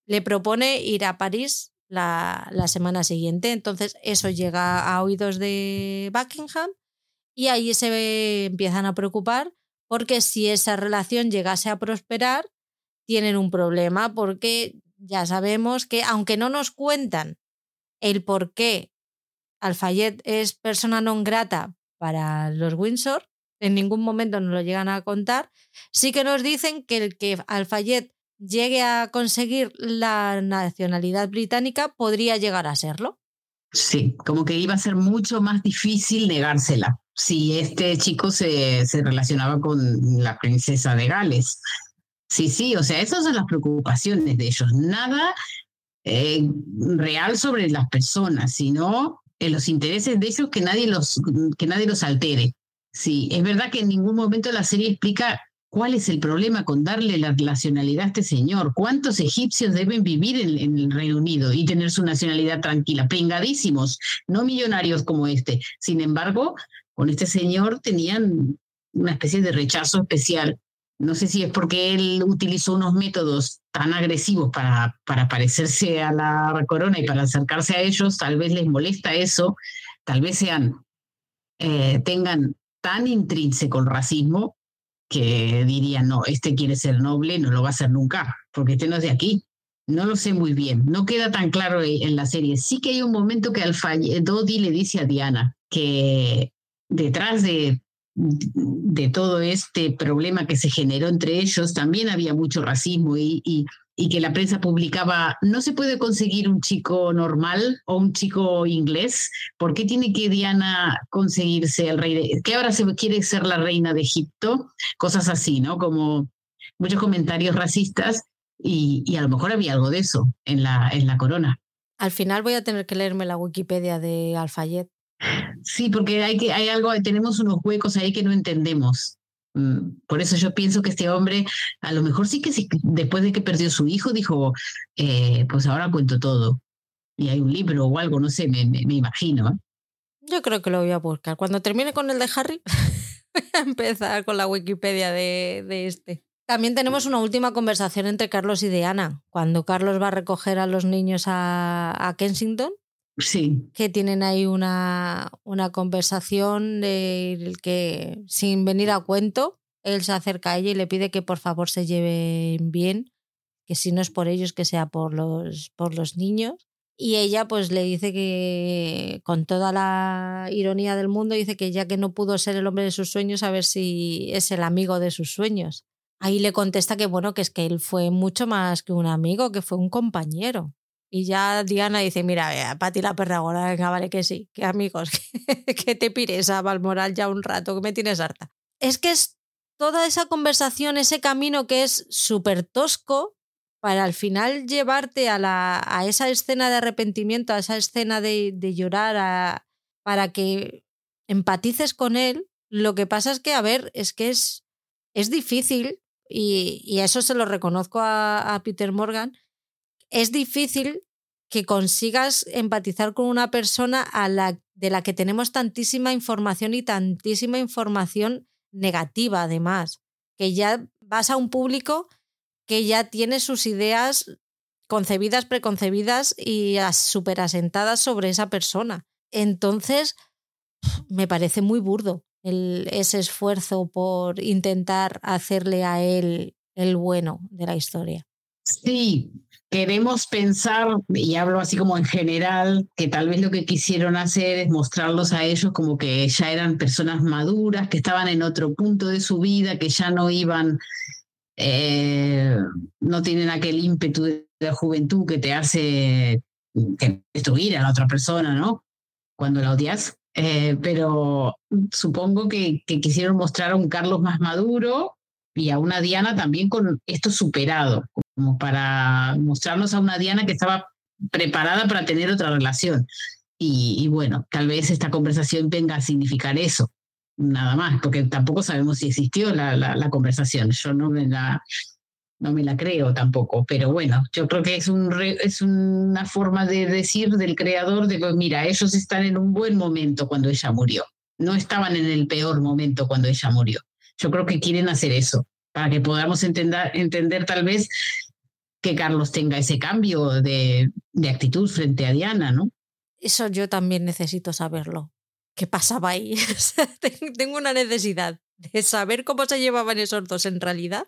le, propone ir a París la, la, semana siguiente. Entonces, eso llega a oídos de Buckingham y ahí se empiezan a preocupar porque si esa relación llegase a prosperar, tienen un problema porque ya sabemos que, aunque no nos cuentan el por qué Alfayet es persona non grata para los Windsor, en ningún momento nos lo llegan a contar, sí que nos dicen que el que Alfayet llegue a conseguir la nacionalidad británica podría llegar a serlo. Sí, como que iba a ser mucho más difícil negársela si este chico se, se relacionaba con la princesa de Gales. Sí, sí, o sea, esas son las preocupaciones de ellos. Nada eh, real sobre las personas, sino en los intereses de ellos que nadie los, que nadie los altere. Sí, es verdad que en ningún momento la serie explica cuál es el problema con darle la nacionalidad a este señor. ¿Cuántos egipcios deben vivir en, el Reino Unido y tener su nacionalidad tranquila? Pringadísimos, no millonarios como este. Sin embargo, con este señor tenían una especie de rechazo especial. No sé si es porque él utilizó unos métodos tan agresivos para, para parecerse a la corona y para acercarse a ellos, tal vez les molesta eso, tal vez sean, eh, tengan tan intrínseco el racismo que dirían, no, este quiere ser noble, no lo va a ser nunca, porque este no es de aquí. No lo sé muy bien, no queda tan claro en la serie. Sí que hay un momento que Alfa Dodi le dice a Diana que detrás de, de todo este problema que se generó entre ellos también había mucho racismo y y que la prensa publicaba, no se puede conseguir un chico normal o un chico inglés, ¿por qué tiene que Diana conseguirse el rey de, que ahora se quiere ser la reina de Egipto? Cosas así, ¿no? Como muchos comentarios racistas y, y a lo mejor había algo de eso en la, en la corona. Al final voy a tener que leerme la Wikipedia de Alfayet. Sí, porque hay, que, hay algo, tenemos unos huecos ahí que no entendemos. Mm, por eso yo pienso que este hombre, a lo mejor sí que después de que perdió su hijo, dijo, eh, pues ahora cuento todo. Y hay un libro o algo, no sé, me, me, imagino. ¿eh? Yo creo que lo voy a buscar. Cuando termine con el de Harry, voy a empezar con la Wikipedia de, de este. También tenemos una última conversación entre Carlos y Diana, cuando Carlos va a recoger a los niños a, a Kensington Que tienen ahí una, una conversación que sin venir a cuento, él se acerca a ella y le pide que por favor se lleven bien, que si no es por ellos, que sea por los, por los niños. Y ella pues le dice que con toda la ironía del mundo, dice que ya que no pudo ser el hombre de sus sueños, a ver si es el amigo de sus sueños. ahí le contesta que bueno, que es que él fue mucho más que un amigo, que fue un compañero. Y ya Diana dice, mira, para ti la perra venga, vale que sí, que amigos, que, te pires a Balmoral ya un rato, que me tienes harta. Es que es toda esa conversación, ese camino que es súper tosco, para al final llevarte a, la, a esa escena de arrepentimiento, a esa escena de, de llorar, para que empatices con él. Lo que pasa es que, a ver, es que es, es difícil, y, y eso se lo reconozco a, a Peter Morgan, es difícil que consigas empatizar con una persona a la, de la que tenemos tantísima información y tantísima información negativa además, que ya vas a un público que ya tiene sus ideas concebidas, preconcebidas y súper asentadas sobre esa persona. Entonces, me parece muy burdo ese esfuerzo por intentar hacerle a él el bueno de la historia. Sí, queremos pensar, y hablo así como en general, que tal vez lo que quisieron hacer es mostrarlos a ellos como que ya eran personas maduras, que estaban en otro punto de su vida, que ya no iban, eh, no tienen aquel ímpetu de la juventud que te hace destruir a la otra persona, ¿no? Cuando la odias. Eh, pero supongo que, que quisieron mostrar a un Carlos más maduro y a una Diana también con esto superado, como para mostrarnos a una Diana que estaba preparada para tener otra relación. Y, bueno, tal vez esta conversación venga a significar eso, nada más, porque tampoco sabemos si existió la, la, conversación. Yo no me la, no me la creo tampoco, pero bueno, yo creo que es, un es una forma de decir del creador de, pues mira, ellos están en un buen momento cuando ella murió, no estaban en el peor momento cuando ella murió. Yo creo que quieren hacer eso, para que podamos entender, entender tal vez que Carlos tenga ese cambio de, de actitud frente a Diana, ¿no? Eso yo también necesito saberlo. ¿Qué pasaba ahí? Tengo una necesidad de saber cómo se llevaban esos dos en realidad.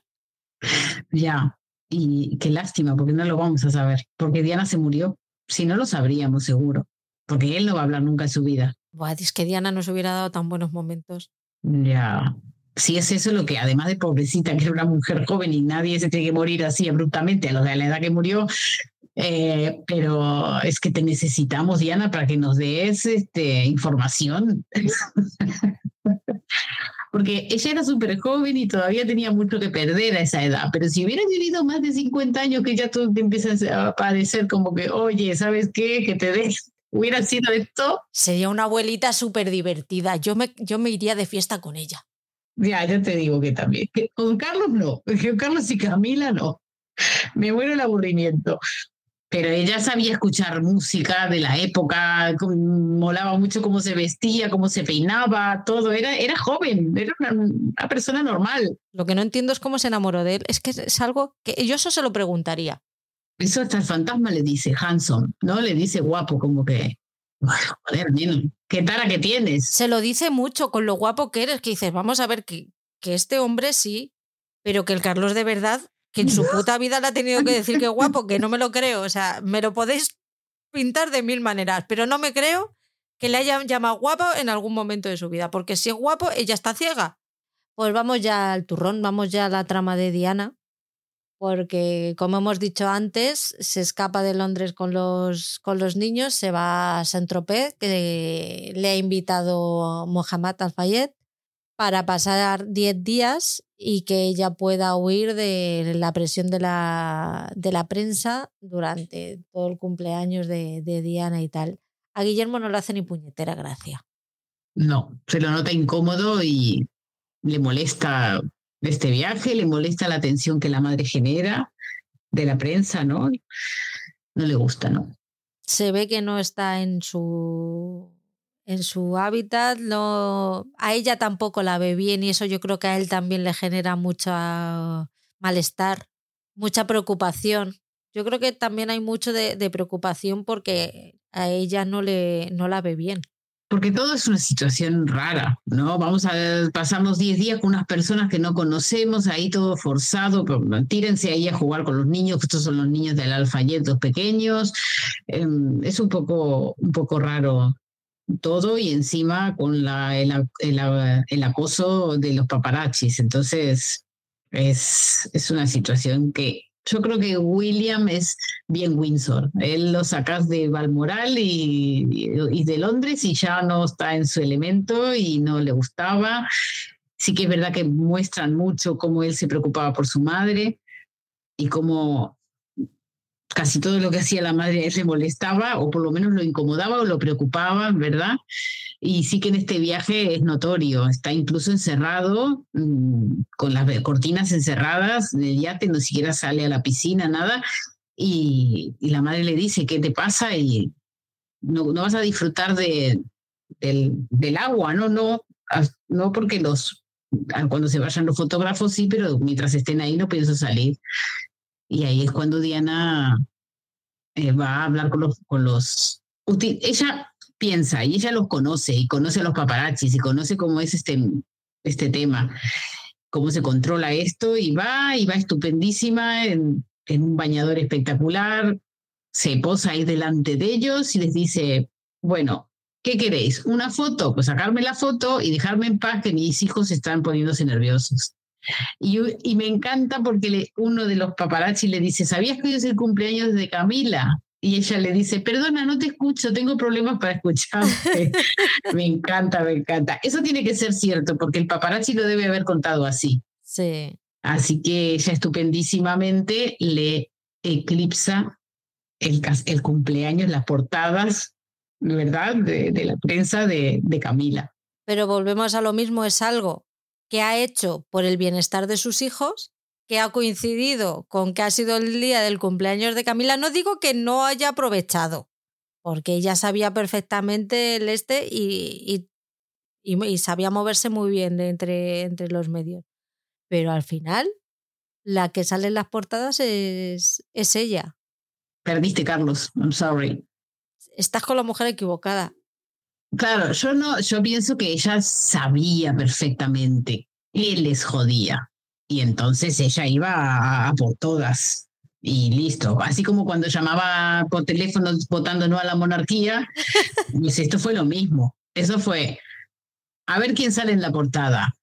Ya, y qué lástima, porque no lo vamos a saber, porque Diana se murió. Si no lo sabríamos seguro, porque él no va a hablar nunca en su vida. Buah, es que Diana nos hubiera dado tan buenos momentos. Ya, si es eso lo que, además de pobrecita, que era una mujer joven y nadie se tiene que morir así abruptamente a la edad que murió, eh, pero es que te necesitamos, Diana, para que nos des este, información. Porque ella era súper joven y todavía tenía mucho que perder a esa edad, pero si hubiera vivido más de 50 años, que ya todo te empieza a parecer como que, oye, ¿sabes qué? Que te des hubiera sido esto. Sería una abuelita súper divertida. Yo me, yo me iría de fiesta con ella. Ya, ya te digo que también. Con Carlos no, con Carlos y Camila no. Me muero el aburrimiento. Pero ella sabía escuchar música de la época, molaba mucho cómo se vestía, cómo se peinaba, todo. Era, era joven, era una, persona normal. Lo que no entiendo es cómo se enamoró de él. Es que es algo que yo eso se lo preguntaría. Eso hasta el fantasma le dice, Hanson, ¿no? Le dice guapo, como que, joder, qué tara que tienes. Se lo dice mucho con lo guapo que eres, que dices, vamos a ver que, que este hombre sí, pero que el Carlos de verdad, que en su puta vida le ha tenido que decir que guapo, que no me lo creo. O sea, me lo podéis pintar de mil maneras, pero no me creo que le hayan llamado guapo en algún momento de su vida, porque si es guapo, ella está ciega. Pues vamos ya al turrón, vamos ya a la trama de Diana, porque como hemos dicho antes, se escapa de Londres con los, con los niños, se va a Saint-Tropez, que le ha invitado Mohamed Al-Fayed para pasar 10 días y que ella pueda huir de la presión de la, de la prensa durante todo el cumpleaños de, de Diana y tal. A Guillermo no le hace ni puñetera gracia. No, se lo nota incómodo y le molesta este viaje, le molesta la atención que la madre genera de la prensa, ¿no? No le gusta, ¿no? Se ve que no está en su en su hábitat, no a ella tampoco la ve bien y eso yo creo que a él también le genera mucha malestar, mucha preocupación. Yo creo que también hay mucho de, de preocupación porque a ella no le no la ve bien porque todo es una situación rara, ¿no? Vamos a pasarnos 10 días con unas personas que no conocemos, ahí todo forzado, pero tírense ahí a jugar con los niños, que estos son los niños del alfayet, los pequeños. Em, es un poco, un poco raro todo y encima con la, el, el, el acoso de los paparazzis. Entonces, Es, es una situación que yo creo que William es bien Windsor. Él lo sacas de Balmoral y, y, de Londres y ya no está en su elemento y no le gustaba. Sí que es verdad que muestran mucho cómo él se preocupaba por su madre y cómo casi todo lo que hacía la madre le molestaba o por lo menos lo incomodaba o lo preocupaba, ¿verdad? Y sí que en este viaje es notorio, está incluso encerrado, mm, con las cortinas encerradas del yate, no siquiera sale a la piscina, nada, y, y la madre le dice, ¿qué te pasa? Y no, no vas a disfrutar de, del, del agua, no, no, no porque los cuando se vayan los fotógrafos sí, pero mientras estén ahí no pienso salir. Y ahí es cuando Diana eh, va a hablar con los, con los... Ella piensa y ella los conoce y conoce a los paparazzis y conoce cómo es este, este tema, cómo se controla esto y va y va estupendísima en, en un bañador espectacular, se posa ahí delante de ellos y les dice, bueno, ¿qué queréis? ¿Una foto? Pues sacarme la foto y dejarme en paz que mis hijos están poniéndose nerviosos. Y, me encanta porque uno de los paparazzi le dice, ¿sabías que hoy es el cumpleaños de Camila? Y ella le dice, perdona, no te escucho, tengo problemas para escucharte. me encanta, me encanta. Eso tiene que ser cierto, porque el paparazzi lo debe haber contado así. Sí. Así que ella estupendísimamente le eclipsa el, el cumpleaños, las portadas, ¿verdad? De, de la prensa de, de Camila. Pero volvemos a lo mismo, es algo que ha hecho por el bienestar de sus hijos, que ha coincidido con que ha sido el día del cumpleaños de Camila. No digo que no haya aprovechado, porque ella sabía perfectamente el este y, y, sabía moverse muy bien entre, entre los medios. Pero al final, la que sale en las portadas es, es ella. Perdiste, Carlos. I'm sorry. Estás con la mujer equivocada. Claro, yo no, yo pienso que ella sabía perfectamente, él les jodía. Y entonces ella iba a, por todas. Y listo. Así como cuando llamaba por teléfono votando no a la monarquía, pues esto fue lo mismo. Eso fue, a ver quién sale en la portada.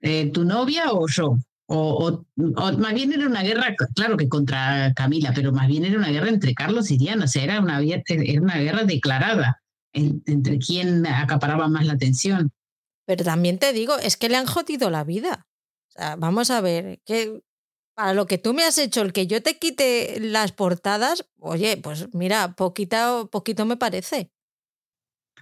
Eh, ¿Tu novia o yo? O, o, más bien era una guerra, claro que contra Camila, pero más bien era una guerra entre Carlos y Diana, o sea, era una, era una guerra declarada entre quién acaparaba más la atención. Pero también te digo, es que le han jodido la vida. O sea, vamos a ver, que para lo que tú me has hecho, el que yo te quite las portadas, oye, pues mira, poquito, poquito me parece.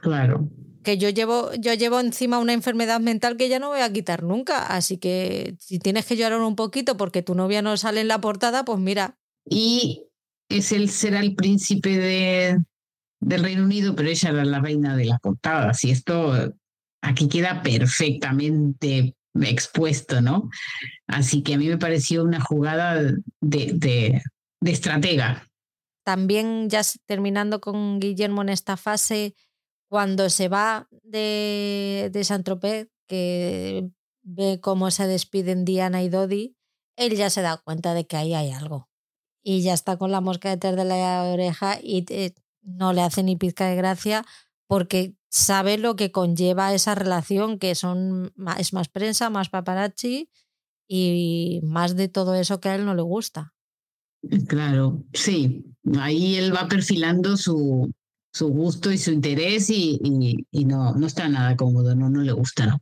Claro. Que yo llevo, yo llevo encima una enfermedad mental que ya no voy a quitar nunca. Así que si tienes que llorar un poquito porque tu novia no sale en la portada, pues mira. Y es el será el príncipe de, del Reino Unido, pero ella era la reina de las portadas y esto aquí queda perfectamente expuesto, ¿no? Así que a mí me pareció una jugada de, de, estratega. También ya terminando con Guillermo en esta fase, cuando se va de, de Saint-Tropez, que ve cómo se despiden Diana y Dodi, él ya se da cuenta de que ahí hay algo. Y ya está con la mosca detrás de la oreja y no le hace ni pizca de gracia porque sabe lo que conlleva esa relación, que son es más prensa, más paparazzi y más de todo eso que a él no le gusta. Claro, sí. Ahí él va perfilando su, su gusto y su interés y, y, no, no está nada cómodo, no, no le gusta, ¿no?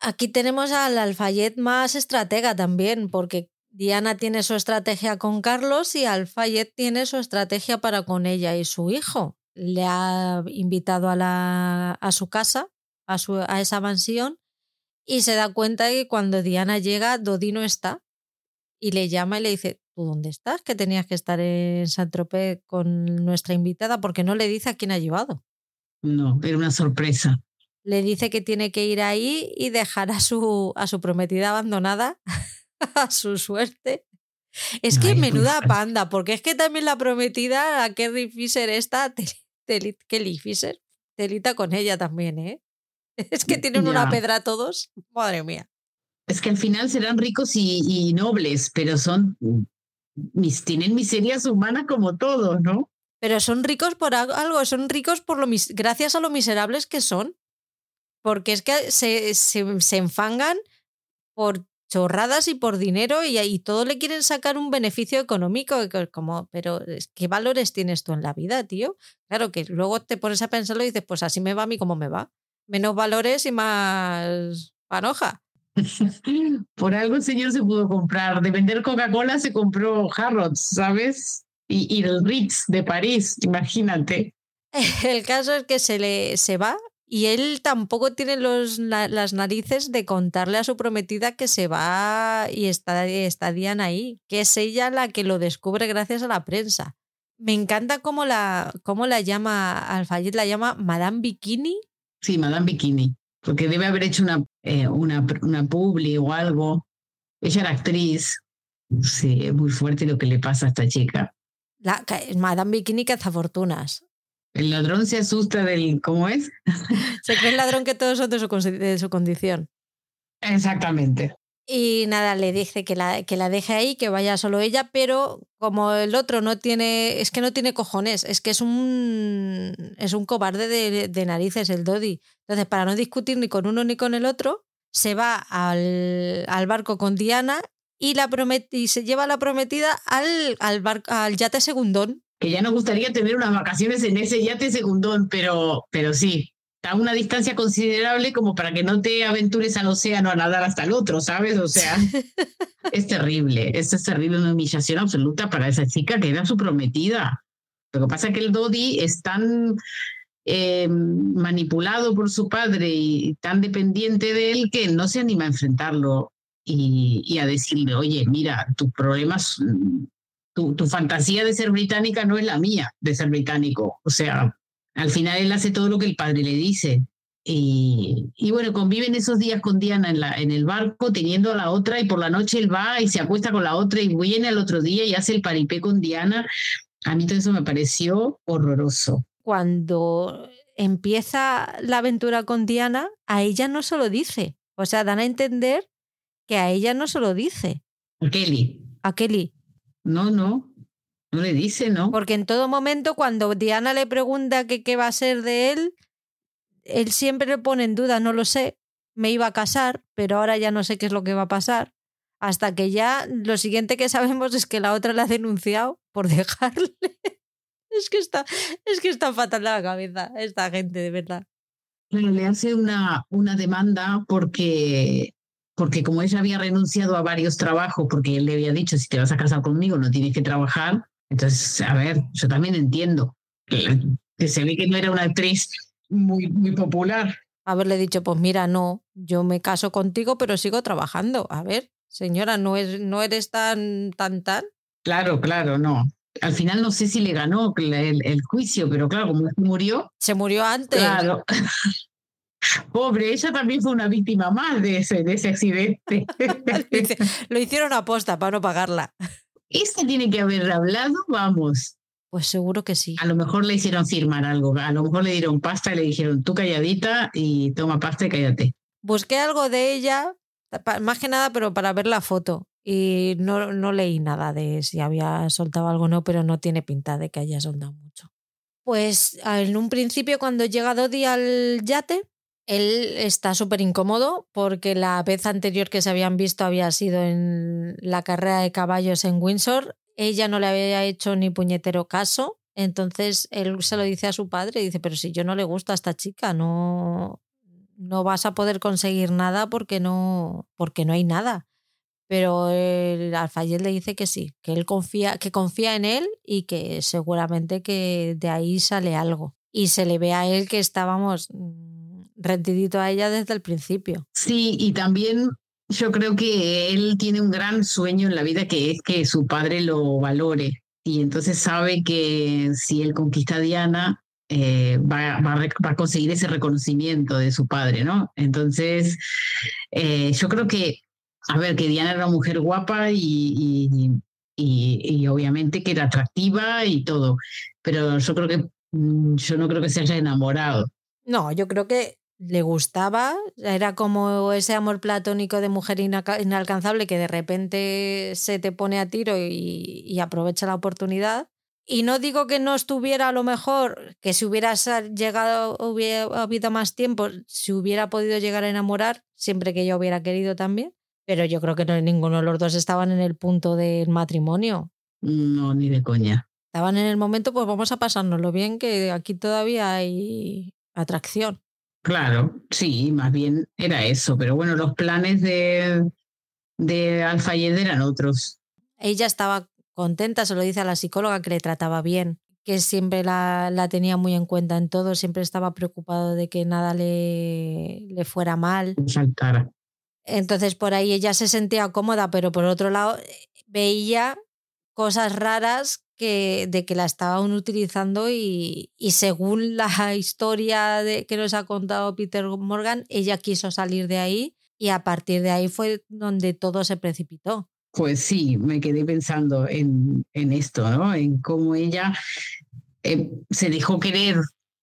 Aquí tenemos al Alfayet más estratega también, porque Diana tiene su estrategia con Carlos y Alfayet tiene su estrategia para con ella y su hijo. Le ha invitado a, la, a su casa, a, su, a esa mansión, y se da cuenta de que cuando Diana llega, Dodi no está. Y le llama y le dice, ¿tú dónde estás? Que tenías que estar en Saint-Tropez con nuestra invitada porque no le dice a quién ha llevado. No, era una sorpresa. Le dice que tiene que ir ahí y dejar a su, a su prometida abandonada a su suerte. Es que menuda panda, porque es que también la prometida a Kerry Fisher está, Kelly Fisher, telita con ella también, ¿eh? Es que tienen una pedra todos, madre mía. Es que al final serán ricos y, nobles, pero son, mis, tienen miserias humanas como todos, ¿no? Pero son ricos por algo, son ricos por lo gracias a lo miserables que son. Porque es que se, se, se enfangan por chorradas y por dinero y, y todo le quieren sacar un beneficio económico. Como, pero ¿qué valores tienes tú en la vida, tío? Claro que luego te pones a pensarlo y dices, pues así me va a mí como me va. Menos valores y más panoja. Por algo el señor se pudo comprar. De vender Coca-Cola se compró Harrods, ¿sabes? Y, y el Ritz de París, imagínate. El caso es que se le se va y él tampoco tiene los, las narices de contarle a su prometida que se va y está, está Diana ahí, que es ella la que lo descubre gracias a la prensa. Me encanta cómo la, cómo la llama, Alfayet la llama Madame Bikini. Sí, Madame Bikini, porque debe haber hecho una, eh, una, una publi o algo. Ella era actriz. Sí, es muy fuerte lo que le pasa a esta chica. La, Madame Bikini fortunas. El ladrón se asusta del. ¿Cómo es? Se cree el ladrón que todos son de su, de su condición. Exactamente. Y nada, le dice que la, que la deje ahí, que vaya solo ella, pero como el otro no tiene, es que no tiene cojones, es que es un, es un cobarde de, de narices el Dodi. Entonces, para no discutir ni con uno ni con el otro, se va al, al barco con Diana y, la y se lleva a la prometida al, al, al yate segundón que ya nos gustaría tener unas vacaciones en ese yate segundón, pero, pero sí, a una distancia considerable como para que no te aventures al océano a nadar hasta el otro, ¿sabes? O sea, es terrible, esto es terrible, una humillación absoluta para esa chica que era su prometida. Lo que pasa es que el Dodi es tan eh, manipulado por su padre y tan dependiente de él que no se anima a enfrentarlo y, y a decirle, oye, mira, tus problemas tu, fantasía de ser británica no es la mía, de ser británico. O sea, al final él hace todo lo que el padre le dice. Y, y, bueno, conviven esos días con Diana en, la, en el barco, teniendo a la otra, y por la noche él va y se acuesta con la otra y viene al otro día y hace el paripé con Diana. A mí todo eso me pareció horroroso. Cuando empieza la aventura con Diana, a ella no se lo dice. O sea, dan a entender que a ella no se lo dice. A Kelly. A Kelly. No, no, no le dice, ¿no? Porque en todo momento cuando Diana le pregunta que qué va a ser de él, él siempre le pone en duda, no lo sé, me iba a casar, pero ahora ya no sé qué es lo que va a pasar. Hasta que ya lo siguiente que sabemos es que la otra le ha denunciado por dejarle. es que está, es que está fatal la cabeza esta gente, de verdad. Le hace una, una demanda porque porque como ella había renunciado a varios trabajos, porque él le había dicho, si te vas a casar conmigo no tienes que trabajar, entonces, a ver, yo también entiendo que, se ve que no era una actriz muy, muy popular. Haberle dicho, pues mira, no, yo me caso contigo, pero sigo trabajando. A ver, señora, no, es, no eres tan, tan, tan. Claro, claro, no. Al final no sé si le ganó el, el juicio, pero claro, como murió. Se murió antes. Claro. Pobre, ella también fue una víctima más de ese, de ese accidente. Lo hicieron a posta para no pagarla. ¿Este tiene que haber hablado? Vamos. Pues seguro que sí. A lo mejor le hicieron firmar algo, a lo mejor le dieron pasta y le dijeron tú calladita y toma pasta y cállate. Busqué algo de ella, más que nada, pero para ver la foto. Y no, no leí nada de si había soltado algo o no, pero no tiene pinta de que haya soltado mucho. Pues en un principio, cuando llega Dodi al yate, él está súper incómodo porque la vez anterior que se habían visto había sido en la carrera de caballos en Windsor. Ella no le había hecho ni puñetero caso. Entonces él se lo dice a su padre y dice, pero si yo no le gusta a esta chica, no, no vas a poder conseguir nada porque no, porque no hay nada. Pero el Alfayet le dice que sí, que él confía, que confía en él y que seguramente que de ahí sale algo. Y se le ve a él que estábamos rendidito a ella desde el principio. Sí, y también yo creo que él tiene un gran sueño en la vida que es que su padre lo valore. Y entonces sabe que si él conquista a Diana, eh, va, va, a conseguir ese reconocimiento de su padre, ¿no? Entonces, eh, yo creo que, a ver, que Diana era una mujer guapa y, y, y, y, obviamente que era atractiva y todo, pero yo creo que mm, yo no creo que se haya enamorado. No, yo creo que le gustaba, era como ese amor platónico de mujer inalcanzable que de repente se te pone a tiro y, aprovecha la oportunidad. Y no digo que no estuviera a lo mejor, que si hubiera llegado, hubiera habido más tiempo, si hubiera podido llegar a enamorar, siempre que ella hubiera querido también. Pero yo creo que no, ninguno de los dos estaban en el punto del matrimonio. No, ni de coña. Estaban en el momento, pues vamos a pasárnoslo bien, que aquí todavía hay atracción. Claro, sí, más bien era eso, pero bueno, los planes de, de Alfayed eran otros. Ella estaba contenta, se lo dice a la psicóloga que le trataba bien, que siempre la, la tenía muy en cuenta en todo, siempre estaba preocupado de que nada le, le fuera mal. Saltara. Entonces por ahí ella se sentía cómoda, pero por otro lado veía cosas raras que, de que la estaban utilizando y, y según la historia de, que nos ha contado Peter Morgan, ella quiso salir de ahí y a partir de ahí fue donde todo se precipitó. Pues sí, me quedé pensando en, en esto, ¿no? En cómo ella eh, se dejó querer,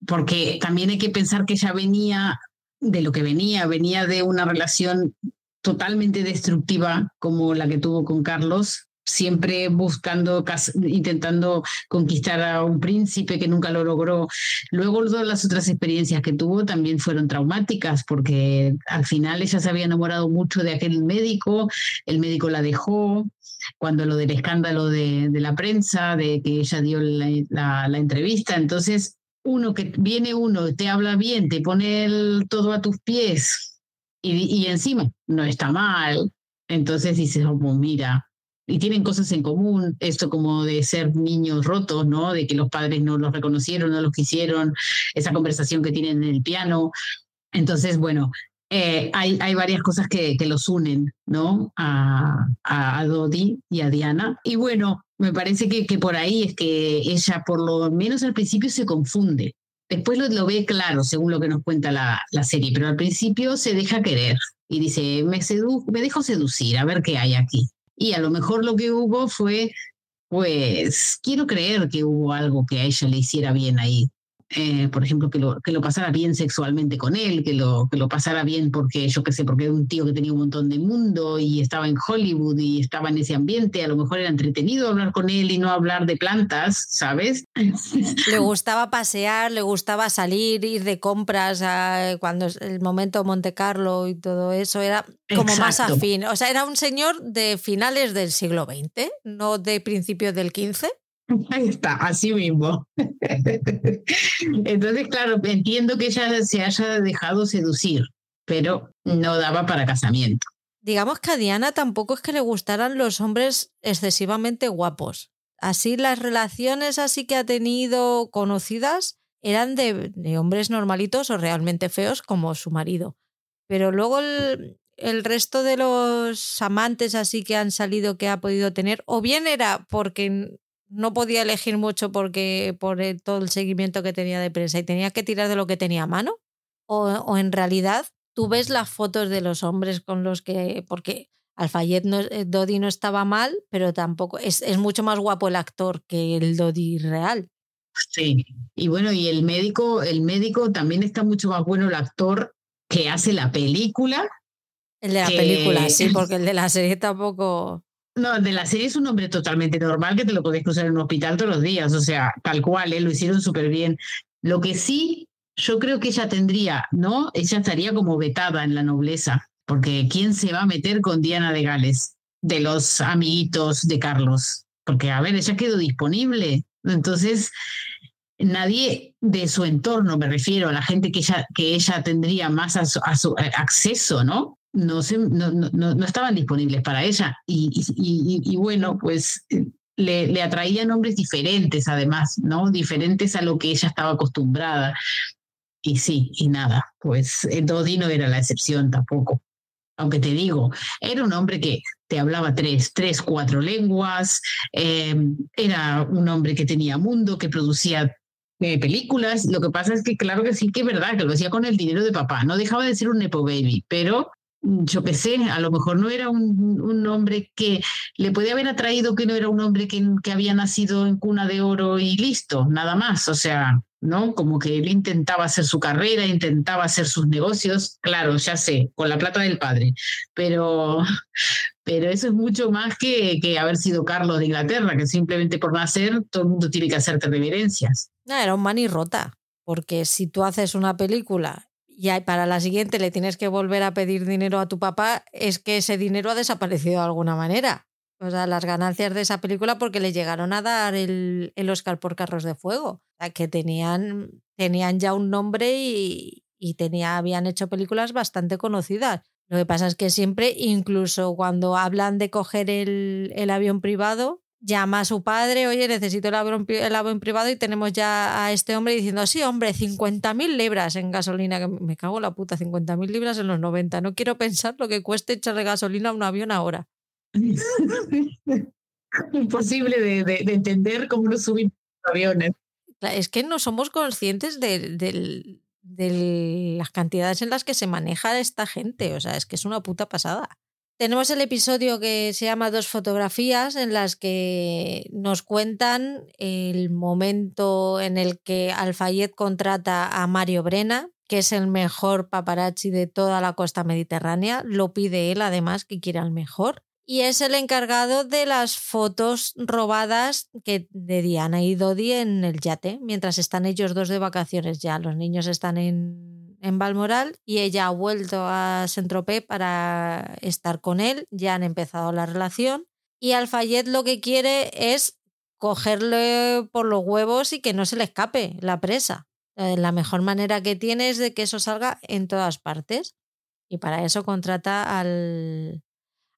porque también hay que pensar que ella venía de lo que venía, venía de una relación totalmente destructiva como la que tuvo con Carlos, siempre buscando, intentando conquistar a un príncipe que nunca lo logró. Luego todas las otras experiencias que tuvo también fueron traumáticas porque al final ella se había enamorado mucho de aquel médico, el médico la dejó, cuando lo del escándalo de, de la prensa, de que ella dio la, la, entrevista, entonces uno que viene uno, te habla bien, te pone todo a tus pies y, y encima no está mal, entonces dices, oh, mira, y tienen cosas en común, esto como de ser niños rotos, ¿no? De que los padres no los reconocieron, no los quisieron, esa conversación que tienen en el piano. Entonces, bueno, eh, hay, hay, varias cosas que, que los unen, ¿no? A, a, a, Dodi y a Diana. Y bueno, me parece que, que, por ahí es que ella, por lo menos al principio, se confunde. Después lo, lo ve claro, según lo que nos cuenta la, la, serie, pero al principio se deja querer y dice, me, sedu me dejo seducir, a ver qué hay aquí. Y a lo mejor lo que hubo fue, pues, quiero creer que hubo algo que a ella le hiciera bien ahí. Eh, por ejemplo, que lo, que lo pasara bien sexualmente con él, que lo, que lo pasara bien porque, yo qué sé, porque era un tío que tenía un montón de mundo y estaba en Hollywood y estaba en ese ambiente, a lo mejor era entretenido hablar con él y no hablar de plantas, ¿sabes? Le gustaba pasear, le gustaba salir, ir de compras a, cuando el momento Monte Carlo y todo eso, era como Exacto. más afín. O sea, era un señor de finales del siglo XX, no de principios del XV. Ahí está, así mismo. Entonces, claro, entiendo que ella se haya dejado seducir, pero no daba para casamiento. Digamos que a Diana tampoco es que le gustaran los hombres excesivamente guapos. Así las relaciones así que ha tenido conocidas eran de, de hombres normalitos o realmente feos como su marido. Pero luego el, el resto de los amantes así que han salido que ha podido tener, o bien era porque no podía elegir mucho porque por el, todo el seguimiento que tenía de prensa y tenía que tirar de lo que tenía a mano o, o, en realidad tú ves las fotos de los hombres con los que porque Alfayet no, Dodi no estaba mal pero tampoco es, es mucho más guapo el actor que el Dodi real. Sí y bueno y el médico el médico también está mucho más bueno el actor que hace la película el de la que... película sí porque el de la serie tampoco no, de la serie es un hombre totalmente normal que te lo podés cruzar en un hospital todos los días, o sea, tal cual, ¿eh? lo hicieron súper bien. Lo que sí, yo creo que ella tendría, ¿no? Ella estaría como vetada en la nobleza, porque ¿quién se va a meter con Diana de Gales? De los amiguitos de Carlos. Porque, a ver, ella quedó disponible. Entonces, nadie de su entorno, me refiero a la gente que ella, que ella tendría más a su, a su acceso, ¿no? No, se, no, no, no, estaban disponibles para ella. Y, y, y, bueno, pues le, le, atraían hombres diferentes, además, ¿no? Diferentes a lo que ella estaba acostumbrada. Y sí, y nada, pues Dodi no era la excepción tampoco. Aunque te digo, era un hombre que te hablaba tres, tres, cuatro lenguas, eh, era un hombre que tenía mundo, que producía eh, películas. Lo que pasa es que, claro que sí, que es verdad, que lo hacía con el dinero de papá. No dejaba de ser un Nepo Baby, pero yo qué a lo mejor no era un, un, hombre que le puede haber atraído que no era un hombre que, que, había nacido en cuna de oro y listo, nada más. O sea, ¿no? Como que él intentaba hacer su carrera, intentaba hacer sus negocios, claro, ya sé, con la plata del padre, pero, pero eso es mucho más que, que haber sido Carlos de Inglaterra, que simplemente por nacer todo el mundo tiene que hacerte reverencias. No, era un manirrota, porque si tú haces una película y para la siguiente le tienes que volver a pedir dinero a tu papá, es que ese dinero ha desaparecido de alguna manera. O sea, las ganancias de esa película porque le llegaron a dar el, el Oscar por Carros de Fuego. O sea, que tenían, tenían ya un nombre y, y tenía, habían hecho películas bastante conocidas. Lo que pasa es que siempre, incluso cuando hablan de coger el, el avión privado, llama a su padre, oye, necesito el avión, el avión privado y tenemos ya a este hombre diciendo, sí, hombre, 50.000 libras en gasolina, que me cago en la puta, 50.000 libras en los 90. No quiero pensar lo que cueste echarle gasolina a un avión ahora. Imposible de, de, entender cómo no suben aviones. Es que no somos conscientes de, de las cantidades en las que se maneja esta gente. O sea, es que es una puta pasada. Tenemos el episodio que se llama Dos fotografías, en las que nos cuentan el momento en el que Alfayet contrata a Mario Brena, que es el mejor paparazzi de toda la costa mediterránea. Lo pide él, además, que quiera el mejor y es el encargado de las fotos robadas que de Diana y Dodi en el yate, mientras están ellos dos de vacaciones ya. Los niños están en, en Balmoral y ella ha vuelto a Saint-Tropez para estar con él, ya han empezado la relación y Alfayet lo que quiere es cogerle por los huevos y que no se le escape la presa. Eh, la mejor manera que tiene es de que eso salga en todas partes y para eso contrata al,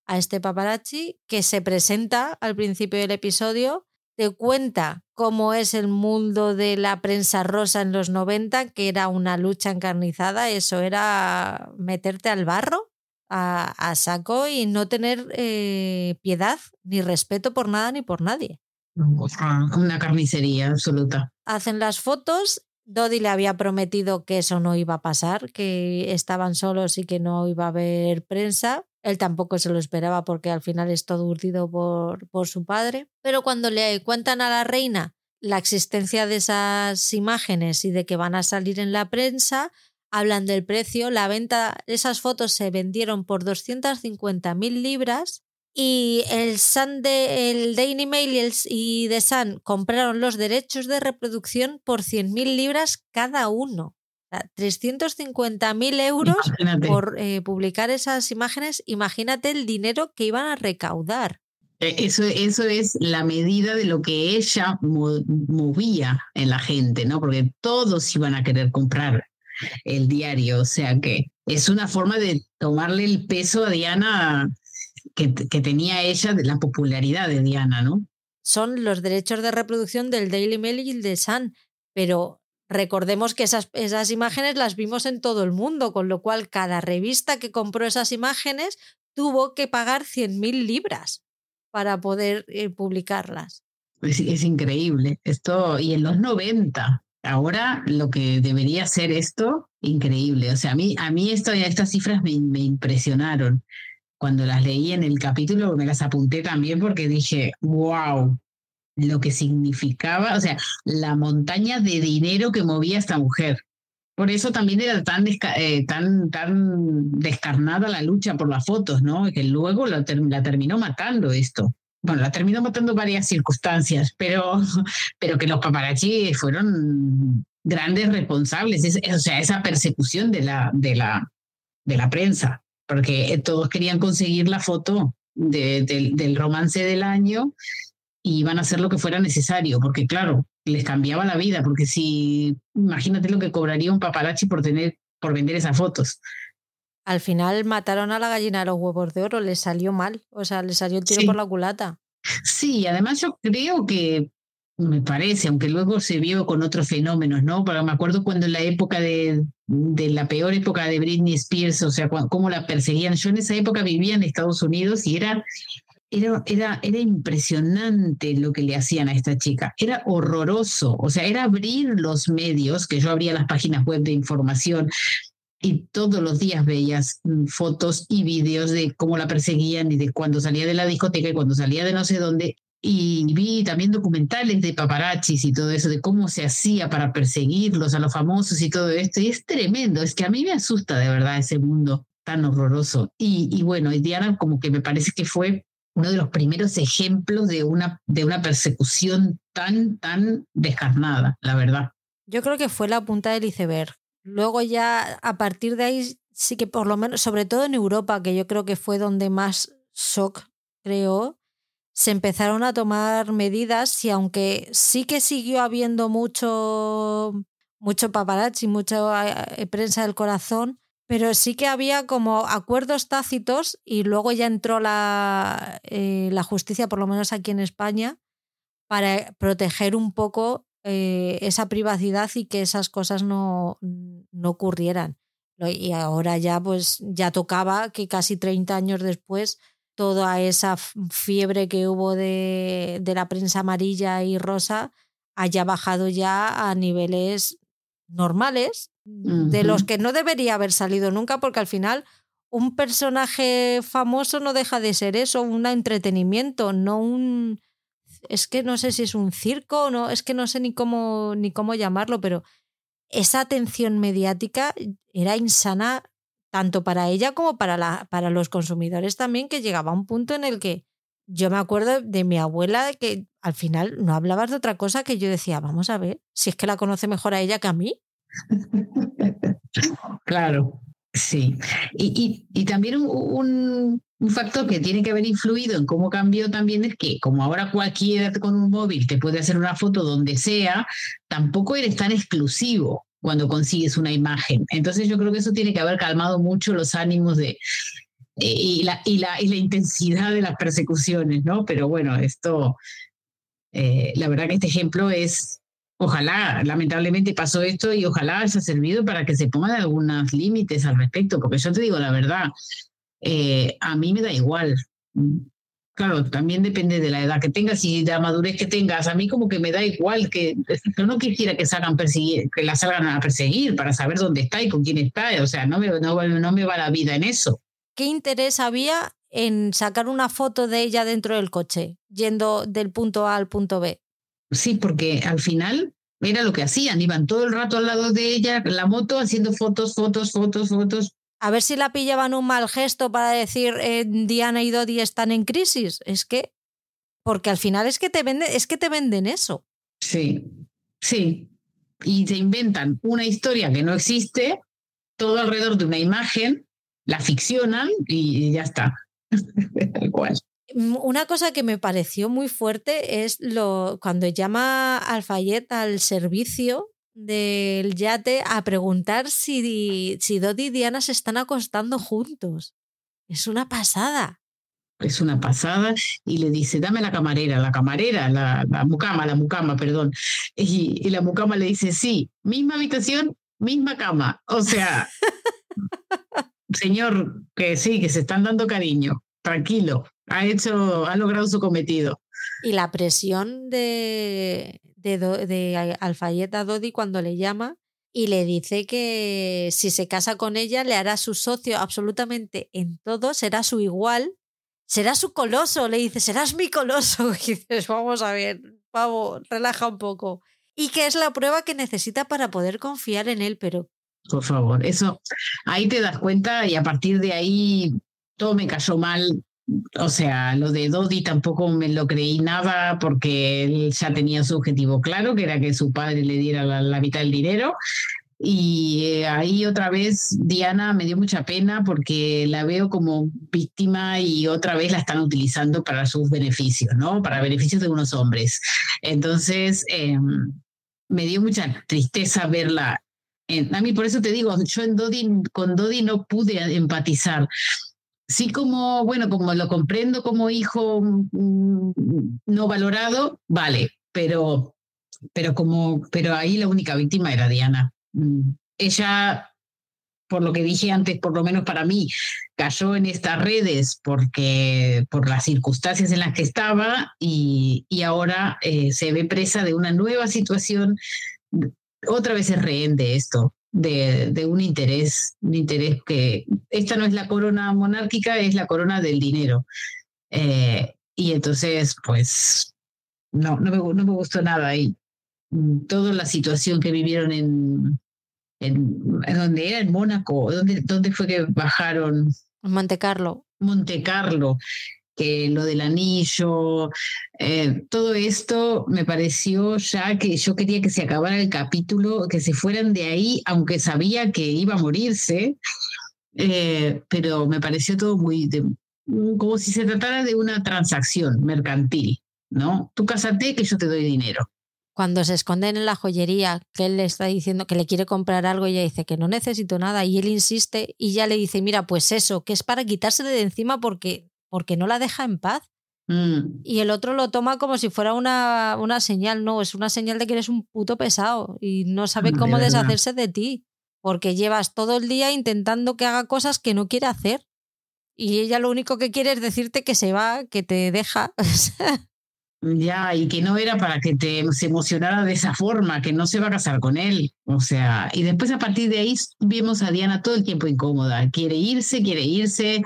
a este paparazzi que se presenta al principio del episodio, te cuenta cómo es el mundo de la prensa rosa en los 90, que era una lucha encarnizada, eso era meterte al barro a, saco y no tener eh, piedad ni respeto por nada ni por nadie. Una carnicería absoluta. Hacen las fotos Dodi le había prometido que eso no iba a pasar, que estaban solos y que no iba a haber prensa. Él tampoco se lo esperaba porque al final es todo urdido por, por su padre. Pero cuando le cuentan a la reina la existencia de esas imágenes y de que van a salir en la prensa, hablan del precio. La venta, esas fotos se vendieron por 250.000 libras y el, Sun de, el Daily Mail y, el, The Sun compraron los derechos de reproducción por 100.000 libras cada uno. 350.000 euros por eh, publicar esas imágenes. Imagínate el dinero que iban a recaudar. E, eso, eso es la medida de lo que ella movía en la gente, ¿no? Porque todos iban a querer comprar el diario, o sea que es una forma de tomarle el peso a Diana que, tenía ella de la popularidad de Diana, ¿no? Son los derechos de reproducción del Daily Mail y el de Sun, pero recordemos que esas, esas imágenes las vimos en todo el mundo, con lo cual cada revista que compró esas imágenes tuvo que pagar 100.000 libras para poder eh, publicarlas. Es, increíble. Esto, y en los 90, ahora lo que debería ser esto, increíble. O sea, a mí, a mí esto, estas cifras me impresionaron cuando las leí en el capítulo, me las apunté también porque dije, wow, lo que significaba, o sea, la montaña de dinero que movía esta mujer. Por eso también era tan, eh, tan, tan descarnada la lucha por las fotos, ¿no? Que luego la, terminó matando esto. Bueno, la terminó matando varias circunstancias, pero, pero que los paparazzi fueron grandes responsables, o sea, esa persecución de la, de la, de la prensa porque todos querían conseguir la foto del romance del año y iban a hacer lo que fuera necesario, porque claro, les cambiaba la vida, porque si, imagínate lo que cobraría un paparazzi por tener, por vender esas fotos. Al final mataron a la gallina de los huevos de oro, les salió mal, o sea, les salió el tiro por la culata. Sí, además yo creo que me parece, aunque luego se vio con otros fenómenos, ¿no? Me acuerdo cuando en la época de, de la peor época de Britney Spears, o sea, cómo la perseguían. Yo en esa época vivía en Estados Unidos y era, era, era, era impresionante lo que le hacían a esta chica. Era horroroso. O sea, era abrir los medios, que yo abría las páginas web de información y todos los días veías mm, fotos y vídeos de cómo la perseguían y de cuando salía de la discoteca y cuando salía de no sé dónde y vi también documentales de paparazzis y todo eso, de cómo se hacía para perseguirlos a los famosos y todo esto. Y es tremendo, es que a mí me asusta de verdad ese mundo tan horroroso. Y, y bueno, Diana como que me parece que fue uno de los primeros ejemplos de una, de una persecución tan, tan descarnada, la verdad. Yo creo que fue la punta del iceberg. Luego ya a partir de ahí sí que por lo menos, sobre todo en Europa, que yo creo que fue donde más shock creó, se empezaron a tomar medidas y aunque sí que siguió habiendo mucho, mucho paparazzi, mucha eh, prensa del corazón, pero sí que había como acuerdos tácitos y luego ya entró la, eh, la justicia, por lo menos aquí en España, para proteger un poco eh, esa privacidad y que esas cosas no, no ocurrieran. Y ahora ya, pues, ya tocaba que casi 30 años después toda esa fiebre que hubo de, de la prensa amarilla y rosa haya bajado ya a niveles normales, de los que no debería haber salido nunca, porque al final un personaje famoso no deja de ser eso, un entretenimiento, no un... Es que no sé si es un circo, no, es que no sé ni cómo, ni cómo llamarlo, pero esa atención mediática era insana tanto para ella como para, la, para los consumidores también, que llegaba a un punto en el que yo me acuerdo de mi abuela que al final no hablabas de otra cosa que yo decía, vamos a ver, si es que la conoce mejor a ella que a mí. Claro, sí. Y, y, también un, un, factor que tiene que haber influido en cómo cambió también es que como ahora cualquiera con un móvil te puede hacer una foto donde sea, tampoco eres tan exclusivo cuando consigues una imagen. Entonces yo creo que eso tiene que haber calmado mucho los ánimos de, eh, y, la, y, la, y la intensidad de las persecuciones, ¿no? Pero bueno, esto, eh, la verdad que este ejemplo es, ojalá, lamentablemente pasó esto y ojalá haya servido para que se pongan algunos límites al respecto, porque yo te digo la verdad, eh, a mí me da igual. Claro, también depende de la edad que tengas y de la madurez que tengas. A mí como que me da igual que yo no quisiera que salgan perseguir, que la salgan a perseguir para saber dónde está y con quién está. O sea, no me, no, no me va la vida en eso. ¿Qué interés había en sacar una foto de ella dentro del coche, yendo del punto A al punto B? Sí, porque al final era lo que hacían, iban todo el rato al lado de ella, la moto, haciendo fotos, fotos, fotos, fotos a ver si la pillaban un mal gesto para decir eh, Diana y Dodi están en crisis. Es que, porque al final es que te venden, es que te venden eso. Sí, sí. Y se inventan una historia que no existe, todo alrededor de una imagen, la ficcionan y ya está. Tal cual. Una cosa que me pareció muy fuerte es lo cuando llama Alfayet al servicio del yate a preguntar si, si Dodi y Diana se están acostando juntos. Es una pasada. Es una pasada y le dice, dame la camarera, la camarera, la, la mucama, la mucama, perdón. Y, y, la mucama le dice, sí, misma habitación, misma cama. O sea, señor, que sí, que se están dando cariño, tranquilo, ha hecho, ha logrado su cometido. Y la presión de, de, de Alfayet a Dodi cuando le llama y le dice que si se casa con ella le hará su socio absolutamente en todo, será su igual, será su coloso, le dice, serás mi coloso. Y dices, vamos a ver, vamos, relaja un poco. Y que es la prueba que necesita para poder confiar en él, pero... Por favor, eso, ahí te das cuenta y a partir de ahí todo me cayó mal o sea, lo de Dodi tampoco me lo creí nada porque él ya tenía su objetivo claro, que era que su padre le diera la, mitad del dinero. Y eh, ahí otra vez Diana me dio mucha pena porque la veo como víctima y otra vez la están utilizando para sus beneficios, ¿no? Para beneficios de unos hombres. Entonces, em, me dio mucha tristeza verla. a mí por eso te digo, yo en Dodi, con Dodi no pude empatizar sí como, bueno, como lo comprendo como hijo mm, no valorado, vale, pero, pero como, pero ahí la única víctima era Diana. Mm, ella, por lo que dije antes, por lo menos para mí, cayó en estas redes porque por las circunstancias en las que estaba y, y ahora eh, se ve presa de una nueva situación. Otra vez es rehén de esto de, un interés, un interés que esta no es la corona monárquica, es la corona del dinero. Eh, y entonces, pues, no, no me, no me gustó nada ahí. Toda la situación que vivieron en, en, donde era en Mónaco, ¿dónde, ¿dónde fue que bajaron? En Monte Carlo. Monte Carlo. Que lo del anillo, eh, todo esto me pareció ya que yo quería que se acabara el capítulo, que se fueran de ahí, aunque sabía que iba a morirse, eh, pero me pareció todo muy, como si se tratara de una transacción mercantil, ¿no? Tú cásate que yo te doy dinero cuando se esconden en la joyería, que él le está diciendo que le quiere comprar algo y ella dice que no necesito nada y él insiste y ya le dice, mira, pues eso, que es para quitársele de encima porque, porque no la deja en paz. Mm. Y el otro lo toma como si fuera una, una, señal, no, es una señal de que eres un puto pesado y no sabe Mm, cómo de deshacerse de ti, porque llevas todo el día intentando que haga cosas que no quiere hacer. Y ella lo único que quiere es decirte que se va, que te deja. Ya, y que no era para que te se emocionara de esa forma, que no se va a casar con él. O sea, y después a partir de ahí vimos a Diana todo el tiempo incómoda. Quiere irse, quiere irse.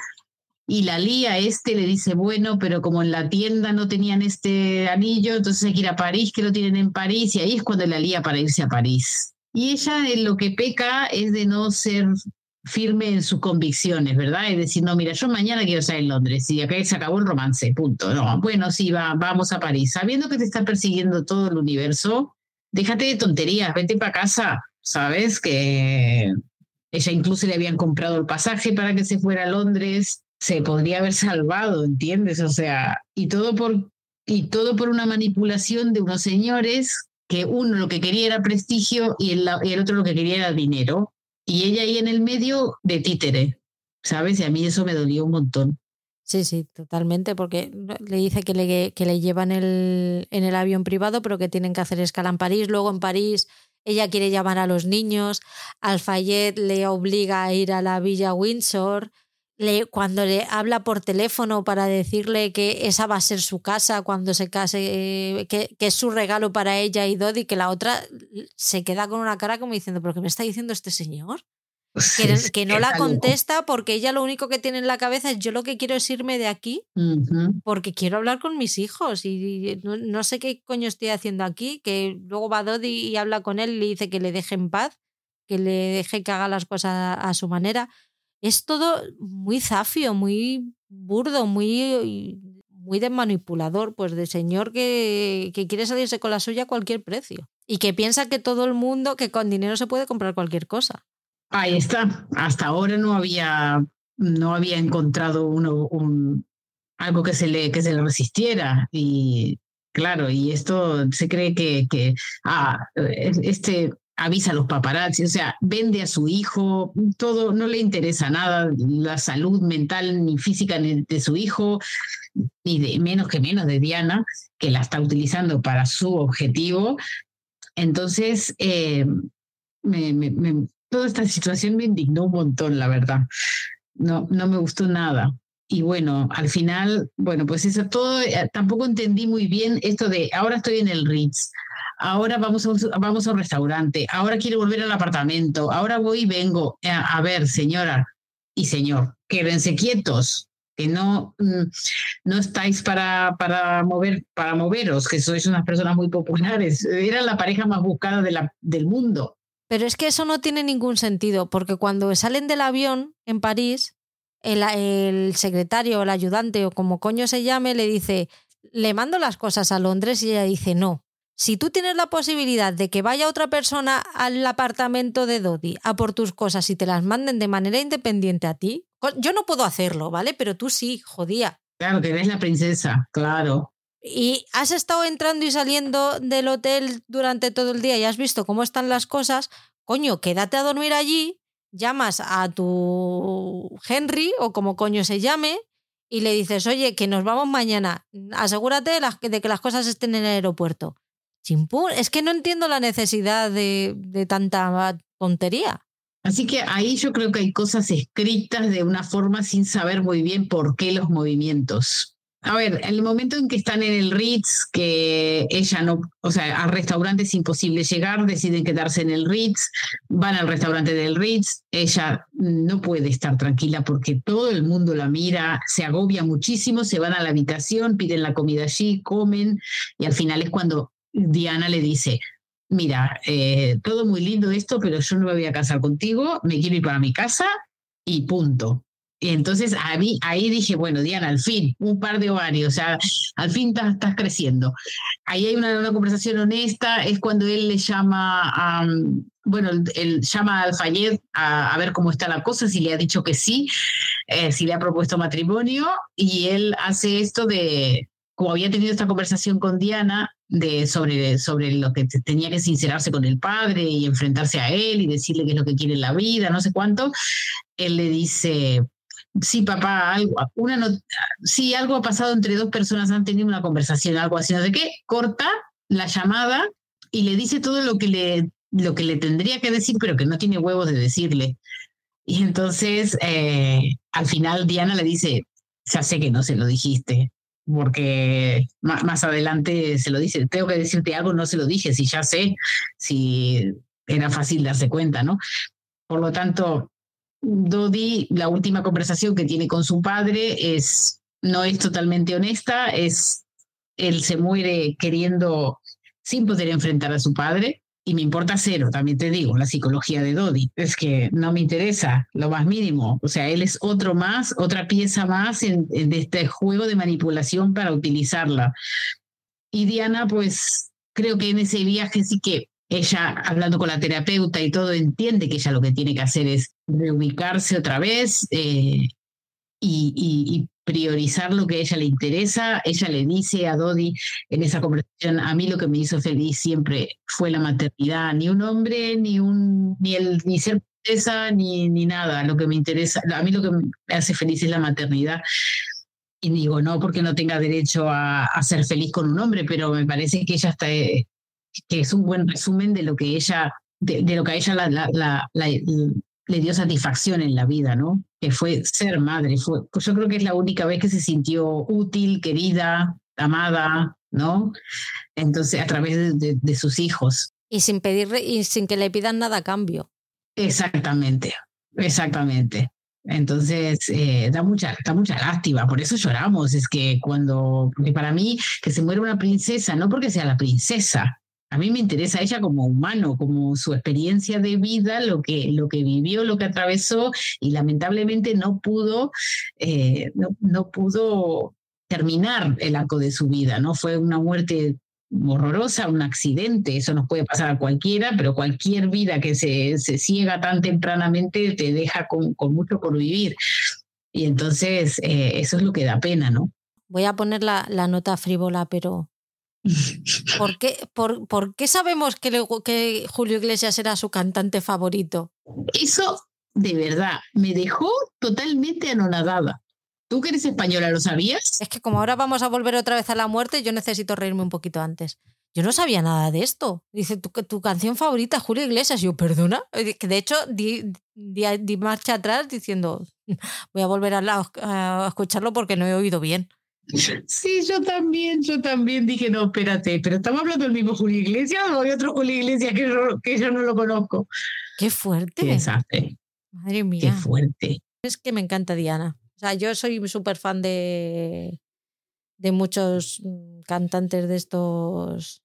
Y la lía este le dice, bueno, pero como en la tienda no tenían este anillo, entonces hay que ir a París, que lo tienen en París, y ahí es cuando la lía para irse a París. Y ella en lo que peca es de no ser firme en sus convicciones, ¿verdad? Es decir, no, mira, yo mañana quiero estar en Londres y acá se acabó el romance, punto. No, bueno, sí, va, vamos a París. Sabiendo que te está persiguiendo todo el universo, déjate de tonterías, vete para casa, ¿sabes? Que ella incluso le habían comprado el pasaje para que se fuera a Londres, se podría haber salvado, ¿entiendes? O sea, y todo por, y todo por una manipulación de unos señores que uno lo que quería era prestigio y el, otro lo que quería era dinero y ella ahí en el medio de títere, ¿sabes? Y a mí eso me dolió un montón. Sí, sí, totalmente, porque le dice que le, que le llevan el, en el avión privado, pero que tienen que hacer escala en París. Luego en París ella quiere llamar a los niños, Alfayet le obliga a ir a la Villa Windsor. Le, cuando le habla por teléfono para decirle que esa va a ser su casa cuando se case, eh, que, que, es su regalo para ella y Dodi, que la otra se queda con una cara como diciendo, ¿pero qué me está diciendo este señor? Que, sí, que no la contesta porque ella lo único que tiene en la cabeza es yo lo que quiero es irme de aquí uh -huh. porque quiero hablar con mis hijos y no, no, sé qué coño estoy haciendo aquí, que luego va Dodi y habla con él y le dice que le deje en paz, que le deje que haga las cosas a, a su manera es todo muy zafio, muy burdo, muy, muy manipulador, pues de señor que, que, quiere salirse con la suya a cualquier precio y que piensa que todo el mundo, que con dinero se puede comprar cualquier cosa. Ahí está. Hasta ahora no había, no había encontrado uno, un, algo que se le, que se le resistiera y claro, y esto se cree que, que ah, este avisa a los paparazzi, o sea, vende a su hijo, todo, no le interesa nada, la salud mental ni física de su hijo, ni de menos que menos de Diana, que la está utilizando para su objetivo. Entonces, eh, me, me, me, toda esta situación me indignó un montón, la verdad. No, no me gustó nada. Y bueno, al final, bueno, pues eso todo, eh, tampoco entendí muy bien esto de ahora estoy en el Ritz, ahora vamos a, un, vamos a restaurante, ahora quiero volver al apartamento, ahora voy y vengo. A, eh, a ver, señora y señor, quédense quietos, que no, mm, no estáis para, para, mover, para moveros, que sois unas personas muy populares. Era la pareja más buscada de del mundo. Pero es que eso no tiene ningún sentido, porque cuando salen del avión en París, el, el secretario el ayudante o como coño se llame le dice, le mando las cosas a Londres y ella dice, no, si tú tienes la posibilidad de que vaya otra persona al apartamento de Dodi a por tus cosas y te las manden de manera independiente a ti, yo no puedo hacerlo, ¿vale? Pero tú sí, jodía. Claro, que eres la princesa, claro. Y has estado entrando y saliendo del hotel durante todo el día y has visto cómo están las cosas, coño, quédate a dormir allí, llamas a tu Henry o como coño se llame y le dices, oye, que nos vamos mañana, asegúrate de, que las cosas estén en el aeropuerto. Chimpún, es que no entiendo la necesidad de, de tanta tontería. Así que ahí yo creo que hay cosas escritas de una forma sin saber muy bien por qué los movimientos. A ver, el momento en que están en el Ritz, que ella no, o sea, al restaurante es imposible llegar, deciden quedarse en el Ritz, van al restaurante del Ritz, ella no puede estar tranquila porque todo el mundo la mira, se agobia muchísimo, se van a la habitación, piden la comida allí, comen, y al final es cuando Diana le dice, mira, eh, todo muy lindo esto, pero yo no me voy a casar contigo, me quiero ir para mi casa y punto. Y entonces ahí, ahí dije, bueno, Diana, al fin, un par de ovarios, o sea, al fin estás, creciendo. Ahí hay una, una, conversación honesta, es cuando él le llama a, bueno, él, llama al Fayed a, a, ver cómo está la cosa, si le ha dicho que sí, eh, si le ha propuesto matrimonio, y él hace esto de, como había tenido esta conversación con Diana de, sobre, sobre lo que tenía que sincerarse con el padre y enfrentarse a él y decirle qué es lo que quiere en la vida, no sé cuánto, él le dice, sí, papá, algo, una no, sí, algo ha pasado entre dos personas, han tenido una conversación, algo así, no sé qué, corta la llamada y le dice todo lo que le, lo que le tendría que decir, pero que no tiene huevos de decirle. Y entonces, eh, al final, Diana le dice, ya sé que no se lo dijiste, porque más adelante se lo dice, tengo que decirte algo, no se lo dije, si ya sé, si era fácil darse cuenta, ¿no? Por lo tanto, Dodi, la última conversación que tiene con su padre es, no es totalmente honesta, es, él se muere queriendo, sin poder enfrentar a su padre, y me importa cero, también te digo, la psicología de Dodi. Es que no me interesa lo más mínimo. O sea, él es otro más, otra pieza más en, este juego de manipulación para utilizarla. Y Diana, pues creo que en ese viaje sí que ella, hablando con la terapeuta y todo, entiende que ella lo que tiene que hacer es reubicarse otra vez eh, y, y, y priorizar lo que a ella le interesa. Ella le dice a Dodi en esa conversación, a mí lo que me hizo feliz siempre fue la maternidad, ni un hombre, ni un ni el ni ser princesa, ni ni nada, lo que me interesa, a mí lo que me hace feliz es la maternidad. Y digo, no porque no tenga derecho a, ser feliz con un hombre, pero me parece que ella está que es un buen resumen de lo que ella de, lo que a ella la, la, la, la le dio satisfacción en la vida, ¿no? Que fue ser madre. Fue, pues yo creo que es la única vez que se sintió útil, querida, amada, ¿no? Entonces, a través de, de, de sus hijos. Y sin pedir y sin que le pidan nada a cambio. Exactamente, exactamente. Entonces, eh, da, mucha, da mucha lástima, por eso lloramos. Es que cuando, porque para mí, que se muere una princesa, no porque sea la princesa, a mí me interesa ella como humano, como su experiencia de vida, lo que, lo que vivió, lo que atravesó y lamentablemente no pudo, eh, no, no, pudo terminar el arco de su vida, ¿no? Fue una muerte horrorosa, un accidente, eso nos puede pasar a cualquiera, pero cualquier vida que se, se ciega tan tempranamente te deja con, con mucho por vivir. Y entonces eh, eso es lo que da pena, ¿no? Voy a poner la, la nota frívola, pero ¿Por qué, por, por qué sabemos que, le, que, Julio Iglesias era su cantante favorito? Eso, de verdad, me dejó totalmente anonadada. ¿Tú que eres española lo sabías? Es que como ahora vamos a volver otra vez a la muerte, yo necesito reírme un poquito antes. Yo no sabía nada de esto. Dice, tu, tu canción favorita, Julio Iglesias. Yo, perdona. Que de hecho, di, di, di, marcha atrás diciendo, voy a volver a, la, a escucharlo porque no he oído bien. Sí, yo también, yo también dije, no, espérate, pero estamos hablando del mismo Julio Iglesias o hay otro Julio Iglesias que yo, que yo no lo conozco. Qué fuerte. Qué desastre. Madre mía. Qué fuerte. Es que me encanta Diana. O sea, yo soy súper fan de, de muchos cantantes de estos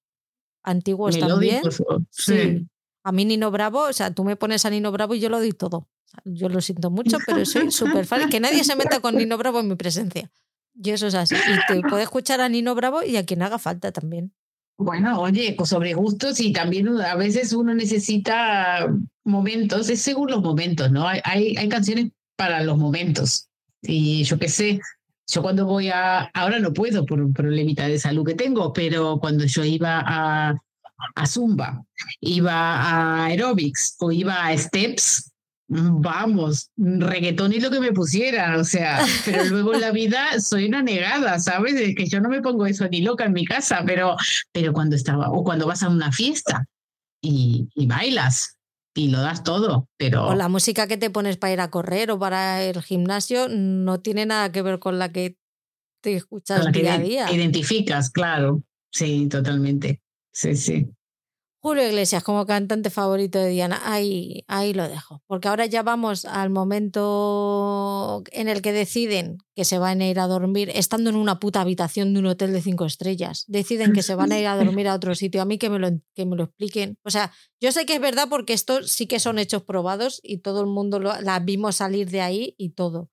antiguos también. Sí. sí. A mí Nino Bravo, o sea, tú me pones a Nino Bravo y yo lo doy todo. Yo lo siento mucho, pero soy súper fan. Que nadie se meta con Nino Bravo en mi presencia. Y eso es así. Y te puede escuchar a Nino Bravo y a quien haga falta también. Bueno, oye, sobre gustos y también a veces uno necesita momentos, es según los momentos, ¿no? Hay, hay, hay canciones para los momentos. Y yo qué sé, yo cuando voy a, ahora no puedo por un problemita de salud que tengo, pero cuando yo iba a, a Zumba, iba a aerobics o iba a steps, vamos, reggaetón y lo que me pusiera, o sea, pero luego en la vida soy una negada, ¿sabes? De que yo no me pongo eso ni loca en mi casa, pero, pero cuando estaba, o cuando vas a una fiesta y, y bailas y lo das todo, pero... O la música que te pones para ir a correr o para el gimnasio no tiene nada que ver con la que te escuchas la que día a día. Identificas, claro, sí, totalmente, sí, sí. Julio Iglesias como cantante favorito de Diana, ahí, ahí lo dejo. Porque ahora ya vamos al momento en el que deciden que se van a ir a dormir, estando en una puta habitación de un hotel de cinco estrellas. Deciden que se van a ir a dormir a otro sitio. A mí que me lo, que me lo expliquen. O sea, yo sé que es verdad porque esto sí que son hechos probados y todo el mundo lo, la vimos salir de ahí y todo.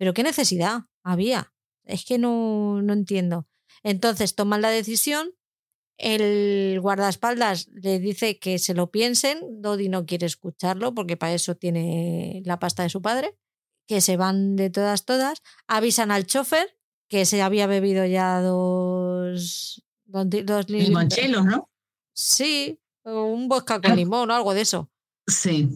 Pero qué necesidad había. Es que no, no entiendo. Entonces toman la decisión. El guardaespaldas le dice que se lo piensen. Dodi no quiere escucharlo porque para eso tiene la pasta de su padre. Que se van de todas, todas. Avisan al chofer que se había bebido ya dos, dos, dos limonchelos, ¿no? Sí, un vodka con limón o algo de eso. Sí.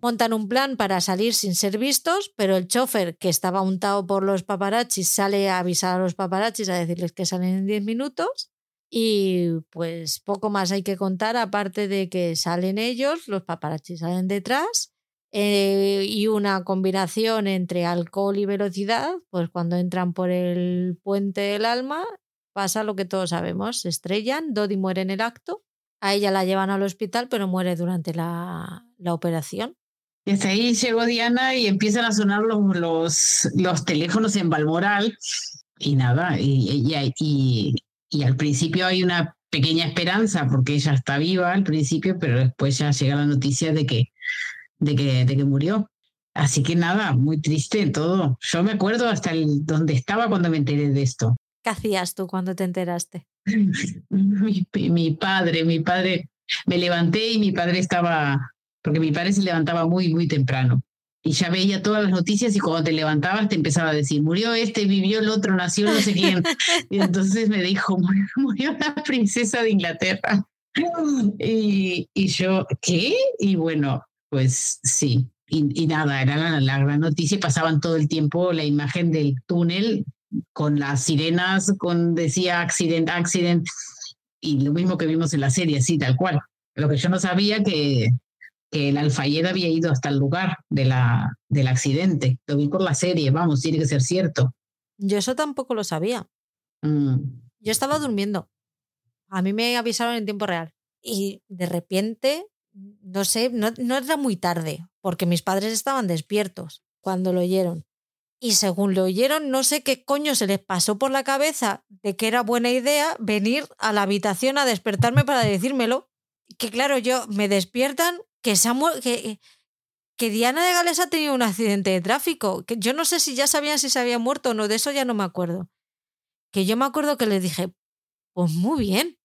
Montan un plan para salir sin ser vistos, pero el chofer, que estaba untado por los paparazzis, sale a avisar a los paparazzis a decirles que salen en 10 minutos. Y pues poco más hay que contar, aparte de que salen ellos, los paparazzis salen detrás. Eh, y una combinación entre alcohol y velocidad, pues cuando entran por el puente del alma, pasa lo que todos sabemos, se estrellan, Dodi muere en el acto a ella la llevan al hospital, pero muere durante la, la operación. Desde ahí llegó Diana y empiezan a sonar los, los, los teléfonos en Balmoral y nada, y, y, y, y, al principio hay una pequeña esperanza porque ella está viva al principio, pero después ya llega la noticia de que, de que, de que murió. Así que nada, muy triste todo. Yo me acuerdo hasta el, donde estaba cuando me enteré de esto. ¿Qué hacías tú cuando te enteraste? mi, padre, mi padre, me levanté y mi padre estaba, porque mi padre se levantaba muy, muy temprano. Y ya veía todas las noticias y cuando te levantabas te empezaba a decir, murió este, vivió el otro, nació no sé quién. Y entonces me dijo, murió, la princesa de Inglaterra. Y, y yo, ¿qué? Y bueno, pues sí, y, nada, era la, la, gran noticia. Pasaban todo el tiempo la imagen del túnel con las sirenas, con decía accident, accident, y lo mismo que vimos en la serie, sí, tal cual. Lo que yo no sabía que, que el Alfayed había ido hasta el lugar de la, del accidente. Lo vi por la serie, vamos, tiene que ser cierto. Yo eso tampoco lo sabía. Mm. Yo estaba durmiendo. A mí me avisaron en tiempo real. Y de repente, no sé, no, no era muy tarde, porque mis padres estaban despiertos cuando lo oyeron. Y según lo oyeron, no sé qué coño se les pasó por la cabeza de que era buena idea venir a la habitación a despertarme para decírmelo. Que claro, yo me despiertan que, Samuel, que, que Diana de Gales ha tenido un accidente de tráfico. Que yo no sé si ya sabían si se había muerto o no, de eso ya no me acuerdo. Que yo me acuerdo que les dije, pues muy bien.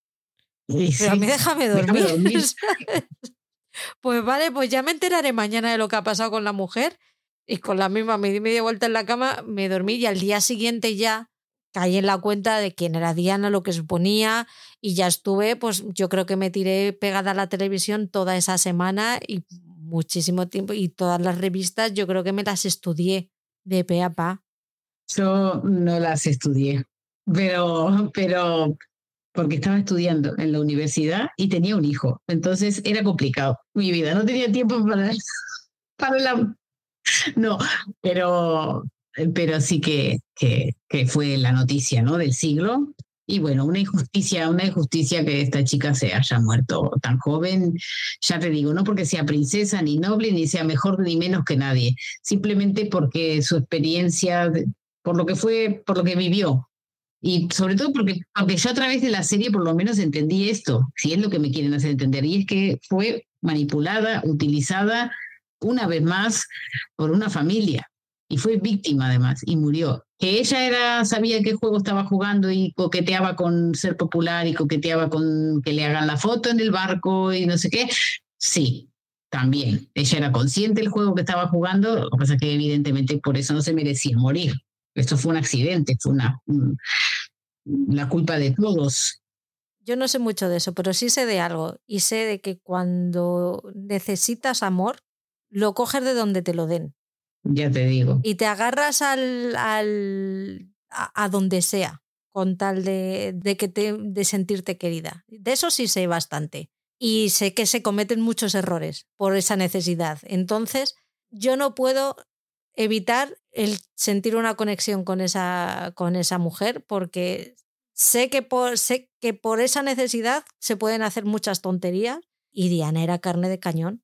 pero a mí déjame dormir. Déjame dormir. pues vale, pues ya me enteraré mañana de lo que ha pasado con la mujer y con la misma me di media vuelta en la cama, me dormí y al día siguiente ya caí en la cuenta de quién era Diana, lo que suponía y ya estuve, pues yo creo que me tiré pegada a la televisión toda esa semana y muchísimo tiempo y todas las revistas yo creo que me las estudié de pe a pa. Yo no las estudié, pero, pero porque estaba estudiando en la universidad y tenía un hijo, entonces era complicado mi vida, no tenía tiempo para, para la no, pero, pero sí que, que, fue la noticia ¿no? del siglo. Y bueno, una injusticia, una injusticia que esta chica se haya muerto tan joven, ya te digo, no porque sea princesa ni noble, ni sea mejor ni menos que nadie, simplemente porque su experiencia, por lo que fue, por lo que vivió, y sobre todo porque, aunque yo a través de la serie por lo menos entendí esto, si es lo que me quieren hacer entender, y es que fue manipulada, utilizada una vez más por una familia y fue víctima además y murió. Que ella era, sabía qué juego estaba jugando y coqueteaba con ser popular y coqueteaba con que le hagan la foto en el barco y no sé qué. Sí, también. Ella era consciente del juego que estaba jugando, lo que pasa es que evidentemente por eso no se merecía morir. Esto fue un accidente, fue una, la culpa de todos. Yo no sé mucho de eso, pero sí sé de algo y sé de que cuando necesitas amor, lo coges de donde te lo den. Ya te digo. Y te agarras al, al a, donde sea, con tal de, de que te, de sentirte querida. De eso sí sé bastante. Y sé que se cometen muchos errores por esa necesidad. Entonces, yo no puedo evitar el sentir una conexión con esa, con esa mujer porque sé que, por, sé que por esa necesidad se pueden hacer muchas tonterías y Diana era carne de cañón.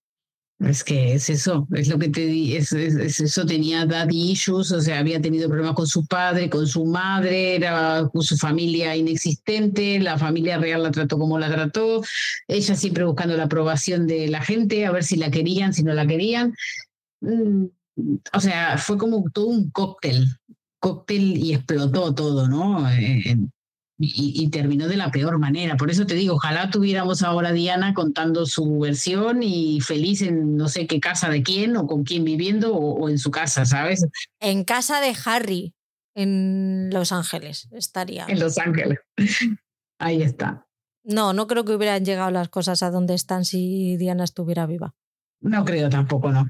Es que es eso, es lo que te di, es, eso, tenía daddy issues, o sea, había tenido problemas con su padre, con su madre, era con su familia inexistente, la familia real la trató como la trató, ella siempre buscando la aprobación de la gente, a ver si la querían, si no la querían. Mm, o sea, fue como todo un cóctel, cóctel y explotó todo, ¿no? Eh, y, y, terminó de la peor manera. Por eso te digo, ojalá tuviéramos ahora a Diana contando su versión y feliz en no sé qué casa de quién o con quién viviendo o, o en su casa, ¿sabes? En casa de Harry, en Los Ángeles, estaría. En Los Ángeles. Ahí está. No, no creo que hubieran llegado las cosas a donde están si Diana estuviera viva. No creo tampoco, no.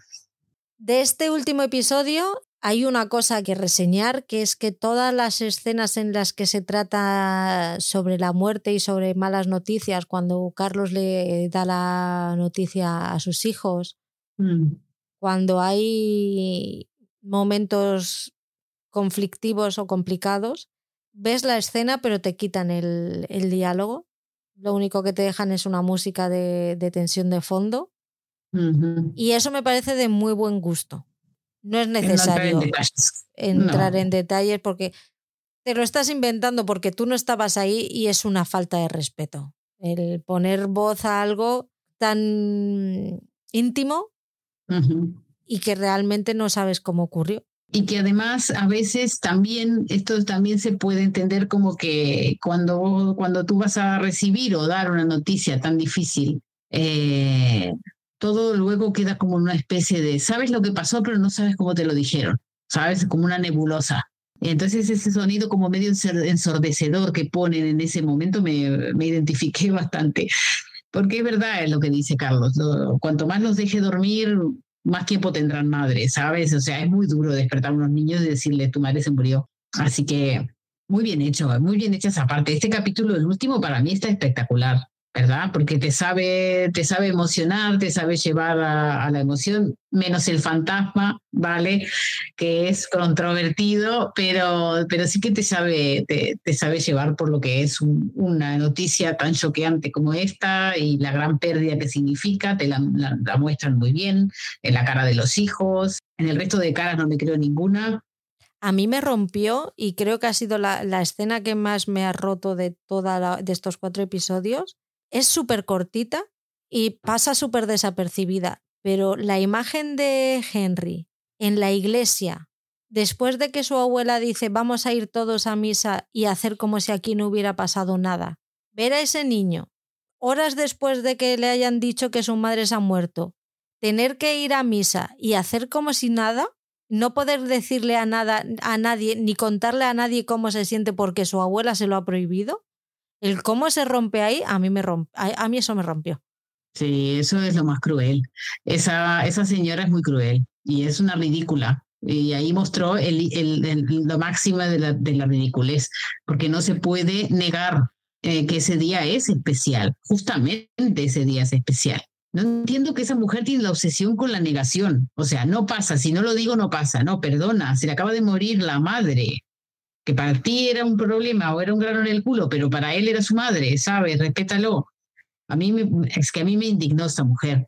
De este último episodio hay una cosa que reseñar, que es que todas las escenas en las que se trata sobre la muerte y sobre malas noticias, cuando Carlos le da la noticia a sus hijos, Mm. cuando hay momentos conflictivos o complicados, ves la escena pero te quitan el, el diálogo. Lo único que te dejan es una música de, de tensión de fondo. Y eso me parece de muy buen gusto. No es en necesario entrar No. en detalles porque te lo estás inventando porque tú no estabas ahí y es una falta de respeto. El poner voz a algo tan íntimo y que realmente no sabes cómo ocurrió. Y que además a veces también, esto también se puede entender como que cuando, cuando tú vas a recibir o dar una noticia tan difícil, eh, todo luego queda como una especie de, sabes lo que pasó, pero no sabes cómo te lo dijeron, sabes, como una nebulosa. Entonces ese sonido como medio ensordecedor que ponen en ese momento me, me identifiqué bastante. Porque es verdad lo que dice Carlos, lo- cuanto más los deje dormir, más tiempo tendrán madre, ¿sabes? O sea, es muy duro despertar a unos niños y decirle, tu madre se murió. Así que muy bien hecho, muy bien hecha esa parte. Este capítulo, el último, para mí está espectacular, ¿verdad? Porque te sabe, te sabe emocionar, te sabe llevar a, la emoción, menos el fantasma, ¿vale? Que es controvertido, pero, pero sí que te sabe, te, te llevar por lo que es un- una noticia tan choqueante como esta y la gran pérdida que significa, te la, muestran muy bien en la cara de los hijos, en el resto de caras no me creo ninguna. A mí me rompió y creo que ha sido la, la escena que más me ha roto de, toda la- de estos cuatro episodios. Es súper cortita y pasa súper desapercibida, pero la imagen de Henry en la iglesia, después de que su abuela dice vamos a ir todos a misa y hacer como si aquí no hubiera pasado nada, ver a ese niño, horas después de que le hayan dicho que su madre se ha muerto, tener que ir a misa y hacer como si nada, no poder decirle a nada a nadie ni contarle a nadie cómo se siente porque su abuela se lo ha prohibido. El cómo se rompe ahí, a mí me romp- a, mí eso me rompió. Sí, eso es lo más cruel. Esa, esa señora es muy cruel y es una ridícula. Y ahí mostró el, el, el- lo máximo de la, de la ridiculez, porque no se puede negar eh, que ese día es especial. Justamente ese día es especial. No entiendo que esa mujer tiene la obsesión con la negación. O sea, no pasa, si no lo digo, no pasa. No, perdona, se le acaba de morir la madre, que para ti era un problema o era un grano en el culo, pero para él era su madre, ¿sabes? Respétalo. A mí me, es que a mí me indignó esta mujer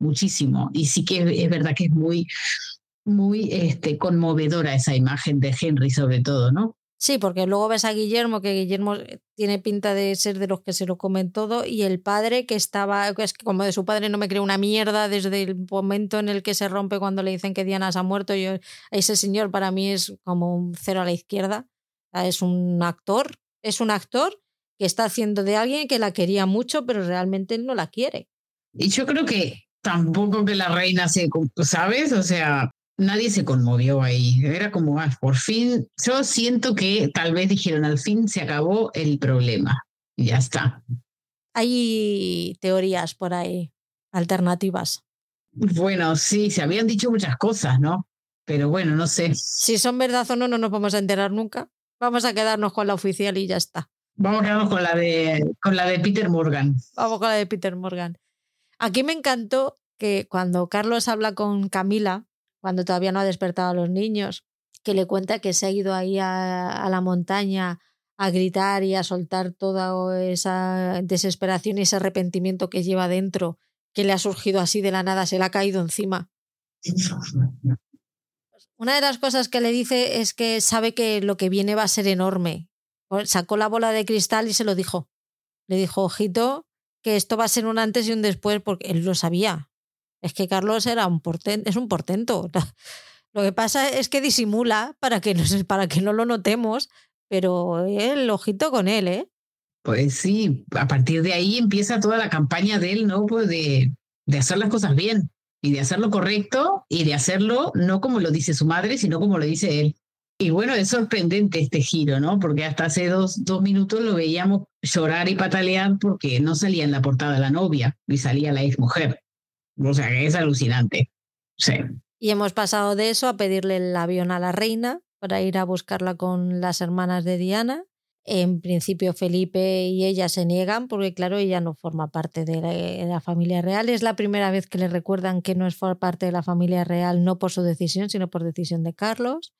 muchísimo y sí que es verdad que es muy, muy este, conmovedora esa imagen de Henry sobre todo, ¿no? Sí, porque luego ves a Guillermo, que Guillermo tiene pinta de ser de los que se lo comen todo, y el padre que estaba, es que como de su padre no me creo una mierda desde el momento en el que se rompe cuando le dicen que Diana se ha muerto, yo, ese señor para mí es como un cero a la izquierda, es un actor, es un actor que está haciendo de alguien que la quería mucho, pero realmente él no la quiere. Y yo creo que tampoco que la reina se, ¿sabes? O sea, nadie se conmovió ahí. Era como, ah, por fin, yo siento que tal vez dijeron, al fin se acabó el problema. Y ya está. Hay teorías por ahí, alternativas. Bueno, sí, se habían dicho muchas cosas, ¿no? Pero bueno, no sé. Si son verdad o no, no nos vamos a enterar nunca. Vamos a quedarnos con la oficial y ya está. Vamos a quedarnos con la de, con la de Peter Morgan. Vamos con la de Peter Morgan. Aquí me encantó que cuando Carlos habla con Camila, cuando todavía no ha despertado a los niños, que le cuenta que se ha ido ahí a, a la montaña a gritar y a soltar toda esa desesperación y ese arrepentimiento que lleva dentro, que le ha surgido así de la nada, se le ha caído encima. Una de las cosas que le dice es que sabe que lo que viene va a ser enorme. Sacó la bola de cristal y se lo dijo. Le dijo, ojito, que esto va a ser un antes y un después, porque él lo sabía. Es que Carlos era un portento, es un portento. Lo que pasa es que disimula para que, no, para que no lo notemos, pero el ojito con él, ¿eh? Pues sí, a partir de ahí empieza toda la campaña de él, ¿no? Pues de, de hacer las cosas bien y de hacerlo correcto y de hacerlo no como lo dice su madre, sino como lo dice él. Y bueno, es sorprendente este giro, ¿no? Porque hasta hace dos, dos minutos lo veíamos llorar y patalear porque no salía en la portada la novia y salía la ex mujer. O sea, que es alucinante. Sí. Y hemos pasado de eso a pedirle el avión a la reina para ir a buscarla con las hermanas de Diana. En principio Felipe y ella se niegan porque claro, ella no forma parte de la, familia real. Es la primera vez que le recuerdan que no es parte de la familia real, no por su decisión, sino por decisión de Carlos.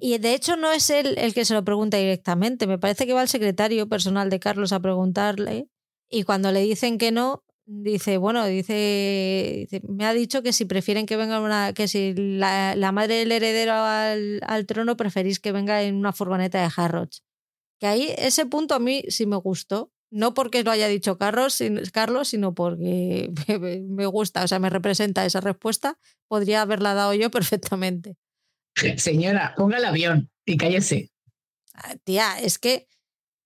Y de hecho no es él el que se lo pregunta directamente. Me parece que va el secretario personal de Carlos a preguntarle y cuando le dicen que no, dice, bueno, dice, me ha dicho que si prefieren que venga una, que si la, madre del heredero al, trono preferís que venga en una furgoneta de Harrods. Que ahí ese punto a mí sí me gustó. No porque lo haya dicho Carlos, Carlos, sino porque me gusta, o sea, me representa esa respuesta. Podría haberla dado yo perfectamente. Señora, ponga el avión y cállese. Ah, tía, es que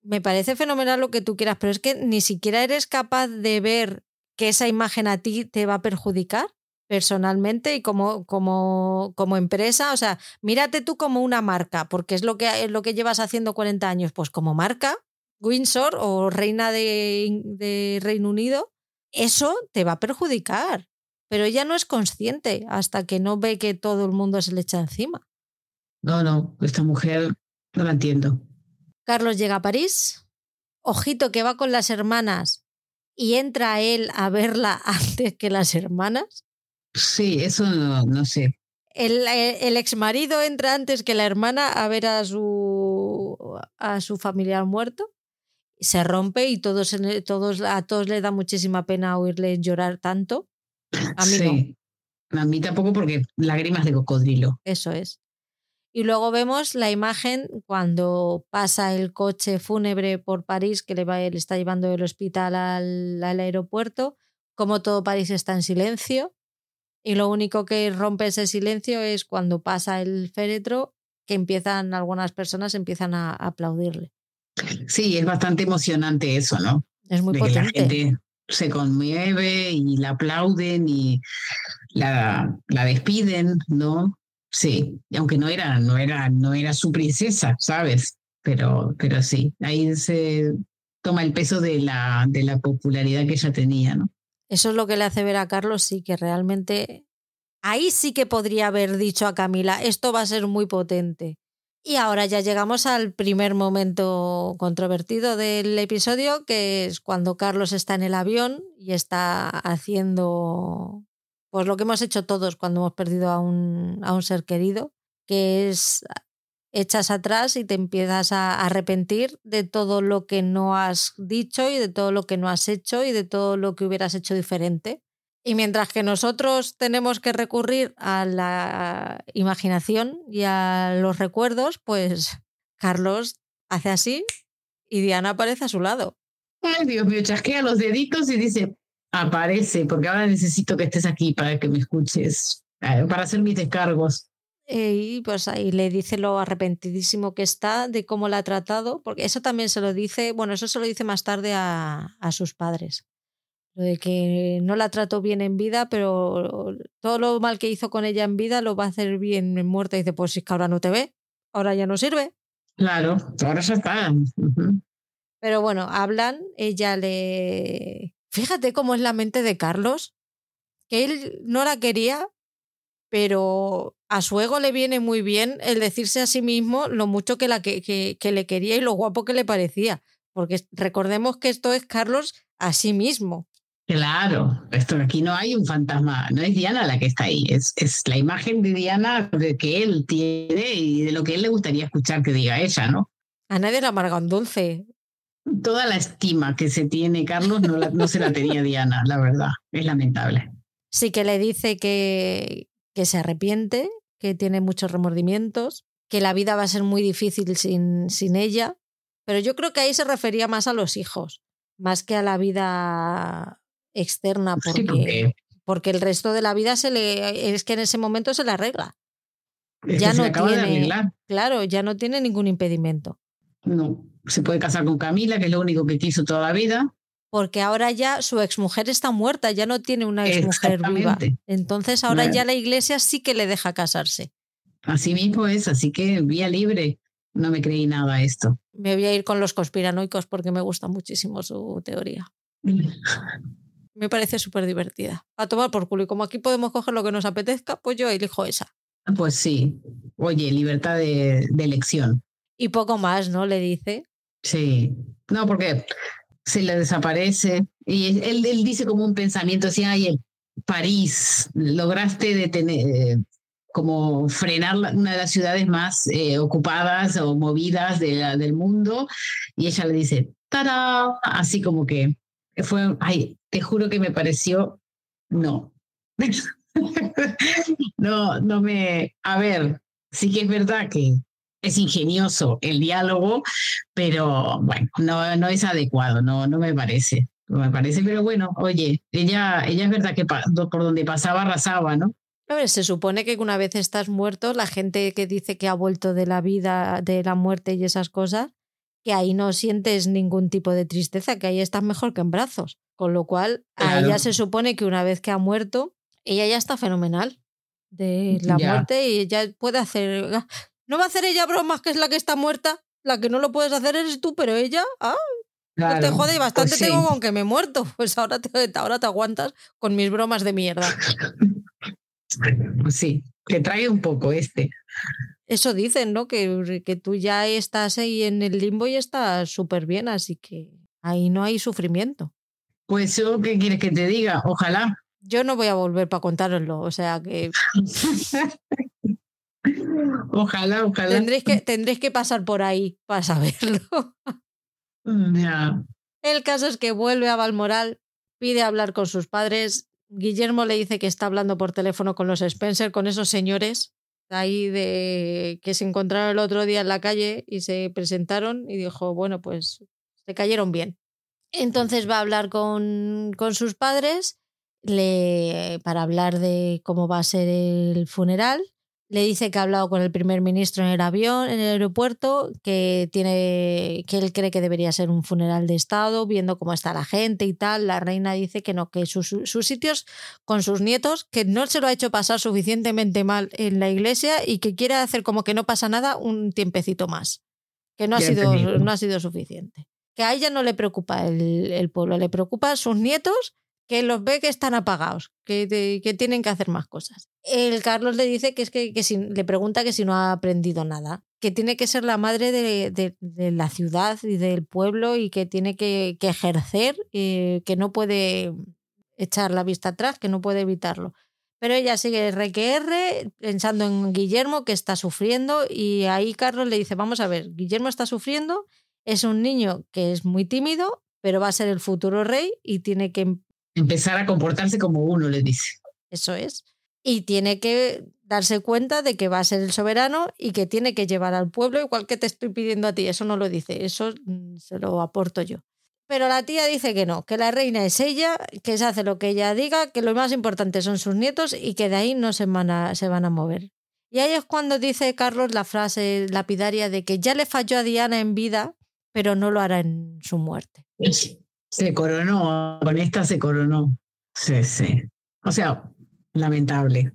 me parece fenomenal lo que tú quieras, pero es que ni siquiera eres capaz de ver que esa imagen a ti te va a perjudicar personalmente y como, como, como empresa. O sea, mírate tú como una marca, porque es lo que, es lo que llevas haciendo 40 años. Pues como marca, Windsor o reina de, de Reino Unido, eso te va a perjudicar pero ella no es consciente hasta que no ve que todo el mundo se le echa encima. No, no, esta mujer no la entiendo. Carlos llega a París, ojito que va con las hermanas y entra él a verla antes que las hermanas. Sí, eso no, sé. El, el, ex marido entra antes que la hermana a ver a su, a su familiar muerto. Se rompe y todos, todos, a todos le da muchísima pena oírle llorar tanto. A mí sí. A mí tampoco porque lágrimas de cocodrilo. Eso es. Y luego vemos la imagen cuando pasa el coche fúnebre por París que le, va, le está llevando del hospital al, al aeropuerto, como todo París está en silencio. Y lo único que rompe ese silencio es cuando pasa el féretro, que empiezan, algunas personas empiezan a aplaudirle. Sí, es bastante emocionante eso, ¿no? Es muy potente se conmueve y la aplauden y la, la despiden, ¿no? Sí, aunque no era, no era, no era su princesa, ¿sabes? Pero, pero sí, ahí se toma el peso de la, de la popularidad que ella tenía, ¿no? Eso es lo que le hace ver a Carlos, sí, que realmente ahí sí que podría haber dicho a Camila, esto va a ser muy potente. Y ahora ya llegamos al primer momento controvertido del episodio, que es cuando Carlos está en el avión y está haciendo pues lo que hemos hecho todos cuando hemos perdido a un, a un ser querido, que es echas atrás y te empiezas a arrepentir de todo lo que no has dicho y de todo lo que no has hecho y de todo lo que hubieras hecho diferente. Y mientras que nosotros tenemos que recurrir a la imaginación y a los recuerdos, pues Carlos hace así y Diana aparece a su lado. Ay, Dios mío, chasquea los deditos y dice, aparece, porque ahora necesito que estés aquí para que me escuches, eh, para hacer mis descargos. Y pues ahí le dice lo arrepentidísimo que está de cómo la ha tratado, porque eso también se lo dice, bueno, eso se lo dice más tarde a, a sus padres de que no la trató bien en vida, pero todo lo mal que hizo con ella en vida lo va a hacer bien en muerte. Y dice, pues si es que ahora no te ve, ahora ya no sirve. Claro, ahora ya está. Pero bueno, hablan, ella le... Fíjate cómo es la mente de Carlos, que él no la quería, pero a su ego le viene muy bien el decirse a sí mismo lo mucho que, la que, que le quería y lo guapo que le parecía. Porque recordemos que esto es Carlos a sí mismo. Claro, esto aquí no hay un fantasma, no es Diana la que está ahí, es, es la imagen de Diana de que él tiene y de lo que él le gustaría escuchar que diga ella, ¿no? A nadie le amarga un dulce. Toda la estima que se tiene Carlos no, no se la tenía Diana, la verdad, es lamentable. Sí que le dice que, que se arrepiente, que tiene muchos remordimientos, que la vida va a ser muy difícil sin, sin ella, pero yo creo que ahí se refería más a los hijos, más que a la vida externa porque, porque el resto de la vida se le es que en ese momento se le arregla. Es ya no le acaba de tiene- arreglar. Claro, ya no tiene ningún impedimento. No, se puede casar con Camila, que es lo único que quiso toda la vida. Porque ahora ya su exmujer está muerta, ya no tiene una exmujer viva. Entonces ahora ya la iglesia sí que le deja casarse. Así mismo es, así que vía libre. No me creí nada a esto. Me voy a ir con los conspiranoicos porque me gusta muchísimo su teoría. Me parece súper divertida. A tomar por culo. Y como aquí podemos coger lo que nos apetezca, pues yo elijo esa. Pues sí. Oye, libertad de, de elección. Y poco más, ¿no? Le dice. Sí. No, porque se le desaparece. Y él, él dice como un pensamiento así, ay, en París, lograste detener, eh, como frenar una de las ciudades más eh, ocupadas o movidas de la- del mundo. Y ella le dice, ¡tada! Así como que fue, ay, te juro que me pareció, no. no, no me, a ver, sí que es verdad que es ingenioso el diálogo, pero bueno, no, no es adecuado, no, no me parece. No me parece, pero bueno, oye, ella, ella es verdad que por donde pasaba arrasaba, ¿no? A ver, se supone que una vez estás muerto, la gente que dice que ha vuelto de la vida, de la muerte y esas cosas, que ahí no sientes ningún tipo de tristeza, que ahí estás mejor que en brazos. Con lo cual, a Claro. ella se supone que una vez que ha muerto, ella ya está fenomenal de la Ya. muerte y ella puede hacer... No va a hacer ella bromas, que es la que está muerta. La que no lo puedes hacer eres tú, pero ella, ah, no te Claro, jode y bastante pues sí. tengo con que me he muerto. Pues ahora te, ahora te aguantas con mis bromas de mierda. Pues sí, que trae un poco este. Eso dicen, ¿no? Que, que tú ya estás ahí en el limbo y estás súper bien, así que ahí no hay sufrimiento. Pues yo, ¿qué quieres que te diga? Ojalá. Yo no voy a volver para contároslo, o sea que Ojalá, ojalá. tendréis que, tendréis que pasar por ahí para saberlo. Ya. El caso es que vuelve a Balmoral, pide hablar con sus padres. Guillermo le dice que está hablando por teléfono con los Spencer, con esos señores ahí de que se encontraron el otro día en la calle y se presentaron y dijo, bueno, pues se cayeron bien. Entonces va a hablar con, con sus padres le, para hablar de cómo va a ser el funeral. Le dice que ha hablado con el primer ministro en el avión, en el aeropuerto, que tiene, que él cree que debería ser un funeral de Estado, viendo cómo está la gente y tal. La reina dice que no, que sus, sus sitios con sus nietos, que no se lo ha hecho pasar suficientemente mal en la iglesia y que quiere hacer como que no pasa nada un tiempecito más. Que no ha, sido, no ha sido suficiente. Que a ella no le preocupa el, el pueblo, le preocupa sus nietos que los ve que están apagados, que, que tienen que hacer más cosas. El Carlos le dice que es que, que si- le pregunta que si no ha aprendido nada, que tiene que ser la madre de, de- de la ciudad y del pueblo y que tiene que, que ejercer, eh, que no puede echar la vista atrás, que no puede evitarlo. Pero ella sigue RQR pensando en Guillermo que está sufriendo y ahí Carlos le dice, vamos a ver, Guillermo está sufriendo, es un niño que es muy tímido, pero va a ser el futuro rey y tiene que Empezar a comportarse como uno, le dice. eso es. Y tiene que darse cuenta de que va a ser el soberano y que tiene que llevar al pueblo igual que te estoy pidiendo a ti. Eso no lo dice, eso mm, se lo aporto yo. Pero la tía dice que no, que la reina es ella, que se hace lo que ella diga, que lo más importante son sus nietos y que de ahí no se van a, se van a mover. Y ahí es cuando dice Carlos la frase lapidaria de que ya le falló a Diana en vida, pero no lo hará en su muerte. Se coronó, con esta se coronó. Sí, sí. O sea, lamentable.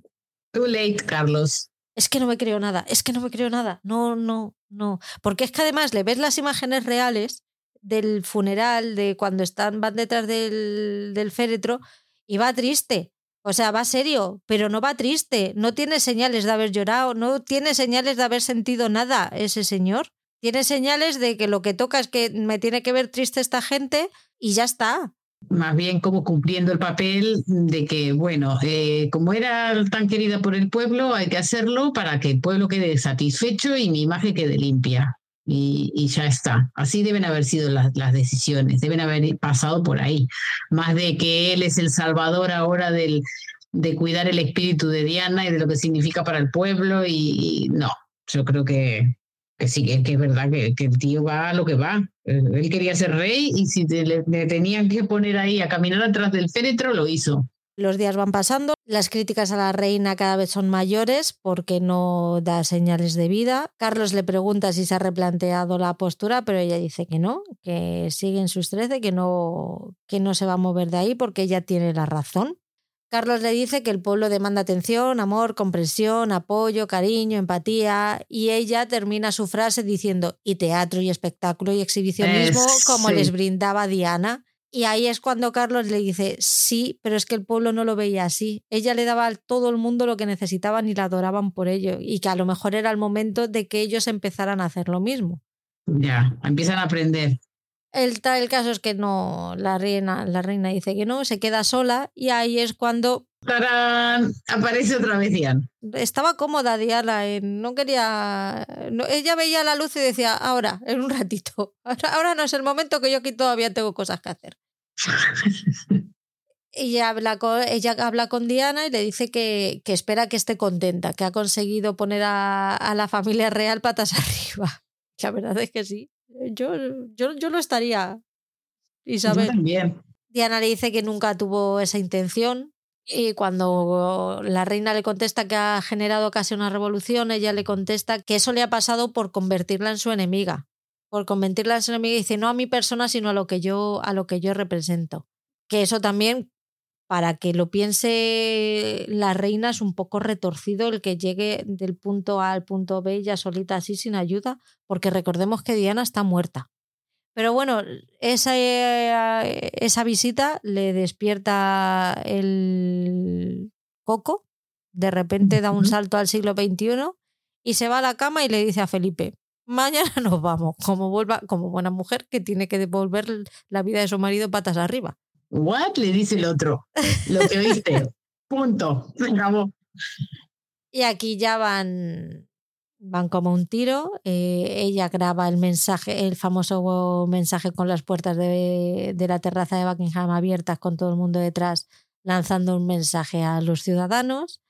Too late, Carlos. Es que no me creo nada, es que no me creo nada. No, no, no. Porque es que además le ves las imágenes reales del funeral, de cuando están, van detrás del, del féretro, y va triste. O sea, va serio, pero no va triste. No tiene señales de haber llorado, no tiene señales de haber sentido nada ese señor. Tiene señales de que lo que toca es que me tiene que ver triste esta gente y ya está. Más bien como cumpliendo el papel de que, bueno, eh, como era tan querida por el pueblo, hay que hacerlo para que el pueblo quede satisfecho y mi imagen quede limpia. Y, y ya está. Así deben haber sido las, las decisiones, deben haber pasado por ahí. Más de que él es el salvador ahora del, de cuidar el espíritu de Diana y de lo que significa para el pueblo. Y, y no, yo creo que, que sí, que, que es verdad que, que el tío va a lo que va. Él él quería ser rey y si le, tenían que poner ahí a caminar atrás del féretro, lo hizo. Los días van pasando, las críticas a la reina cada vez son mayores porque no da señales de vida. Carlos le pregunta si se ha replanteado la postura, pero ella dice que no, que sigue en sus 13, que no, que no se va a mover de ahí porque ella tiene la razón. Carlos le dice que el pueblo demanda atención, amor, comprensión, apoyo, cariño, empatía, y ella termina su frase diciendo y teatro y espectáculo y exhibicionismo Es- como sí. les brindaba Diana. Y ahí es cuando Carlos le dice, sí, pero es que el pueblo no lo veía así. Ella le daba a todo el mundo lo que necesitaban y la adoraban por ello, y que a lo mejor era el momento de que ellos empezaran a hacer lo mismo. Ya, empiezan a aprender. El, el caso es que no, la reina, la reina dice que no, se queda sola y ahí es cuando ¡Tarán! Aparece otra vez Diane. estaba cómoda Diana, no quería... no- ella veía la luz y decía, ahora, en un ratito, ahora, ahora no es el momento que yo aquí todavía tengo cosas que hacer. Ella habla con, ella habla con Diana y le dice que, que espera que esté contenta, que ha conseguido poner a, a la familia real patas arriba. La verdad es que sí. Yo, yo, yo lo estaría. Yo Isabel. también. Diana le dice que nunca tuvo esa intención y cuando la reina le contesta que ha generado casi una revolución, ella le contesta que eso le ha pasado por convertirla en su enemiga. Por convertirla en su enemiga y dice no a mi persona, sino a lo que yo, a lo que yo represento. Que eso también, para que lo piense la reina, es un poco retorcido el que llegue del punto A al punto B ya solita así sin ayuda, porque recordemos que Diana está muerta. Pero bueno, esa, eh, esa visita le despierta el coco, de repente da un salto al siglo XXI y se va a la cama y le dice a Felipe, mañana nos vamos, como, vuelva, como buena mujer que tiene que devolver la vida de su marido patas arriba. ¿What? Le dice el otro. Lo que oíste. Punto. Se acabó. Y aquí ya van, van como un tiro. eh, ella graba el mensaje, el famoso mensaje con las puertas de, de la terraza de Buckingham abiertas con todo el mundo detrás, lanzando un mensaje a los ciudadanos.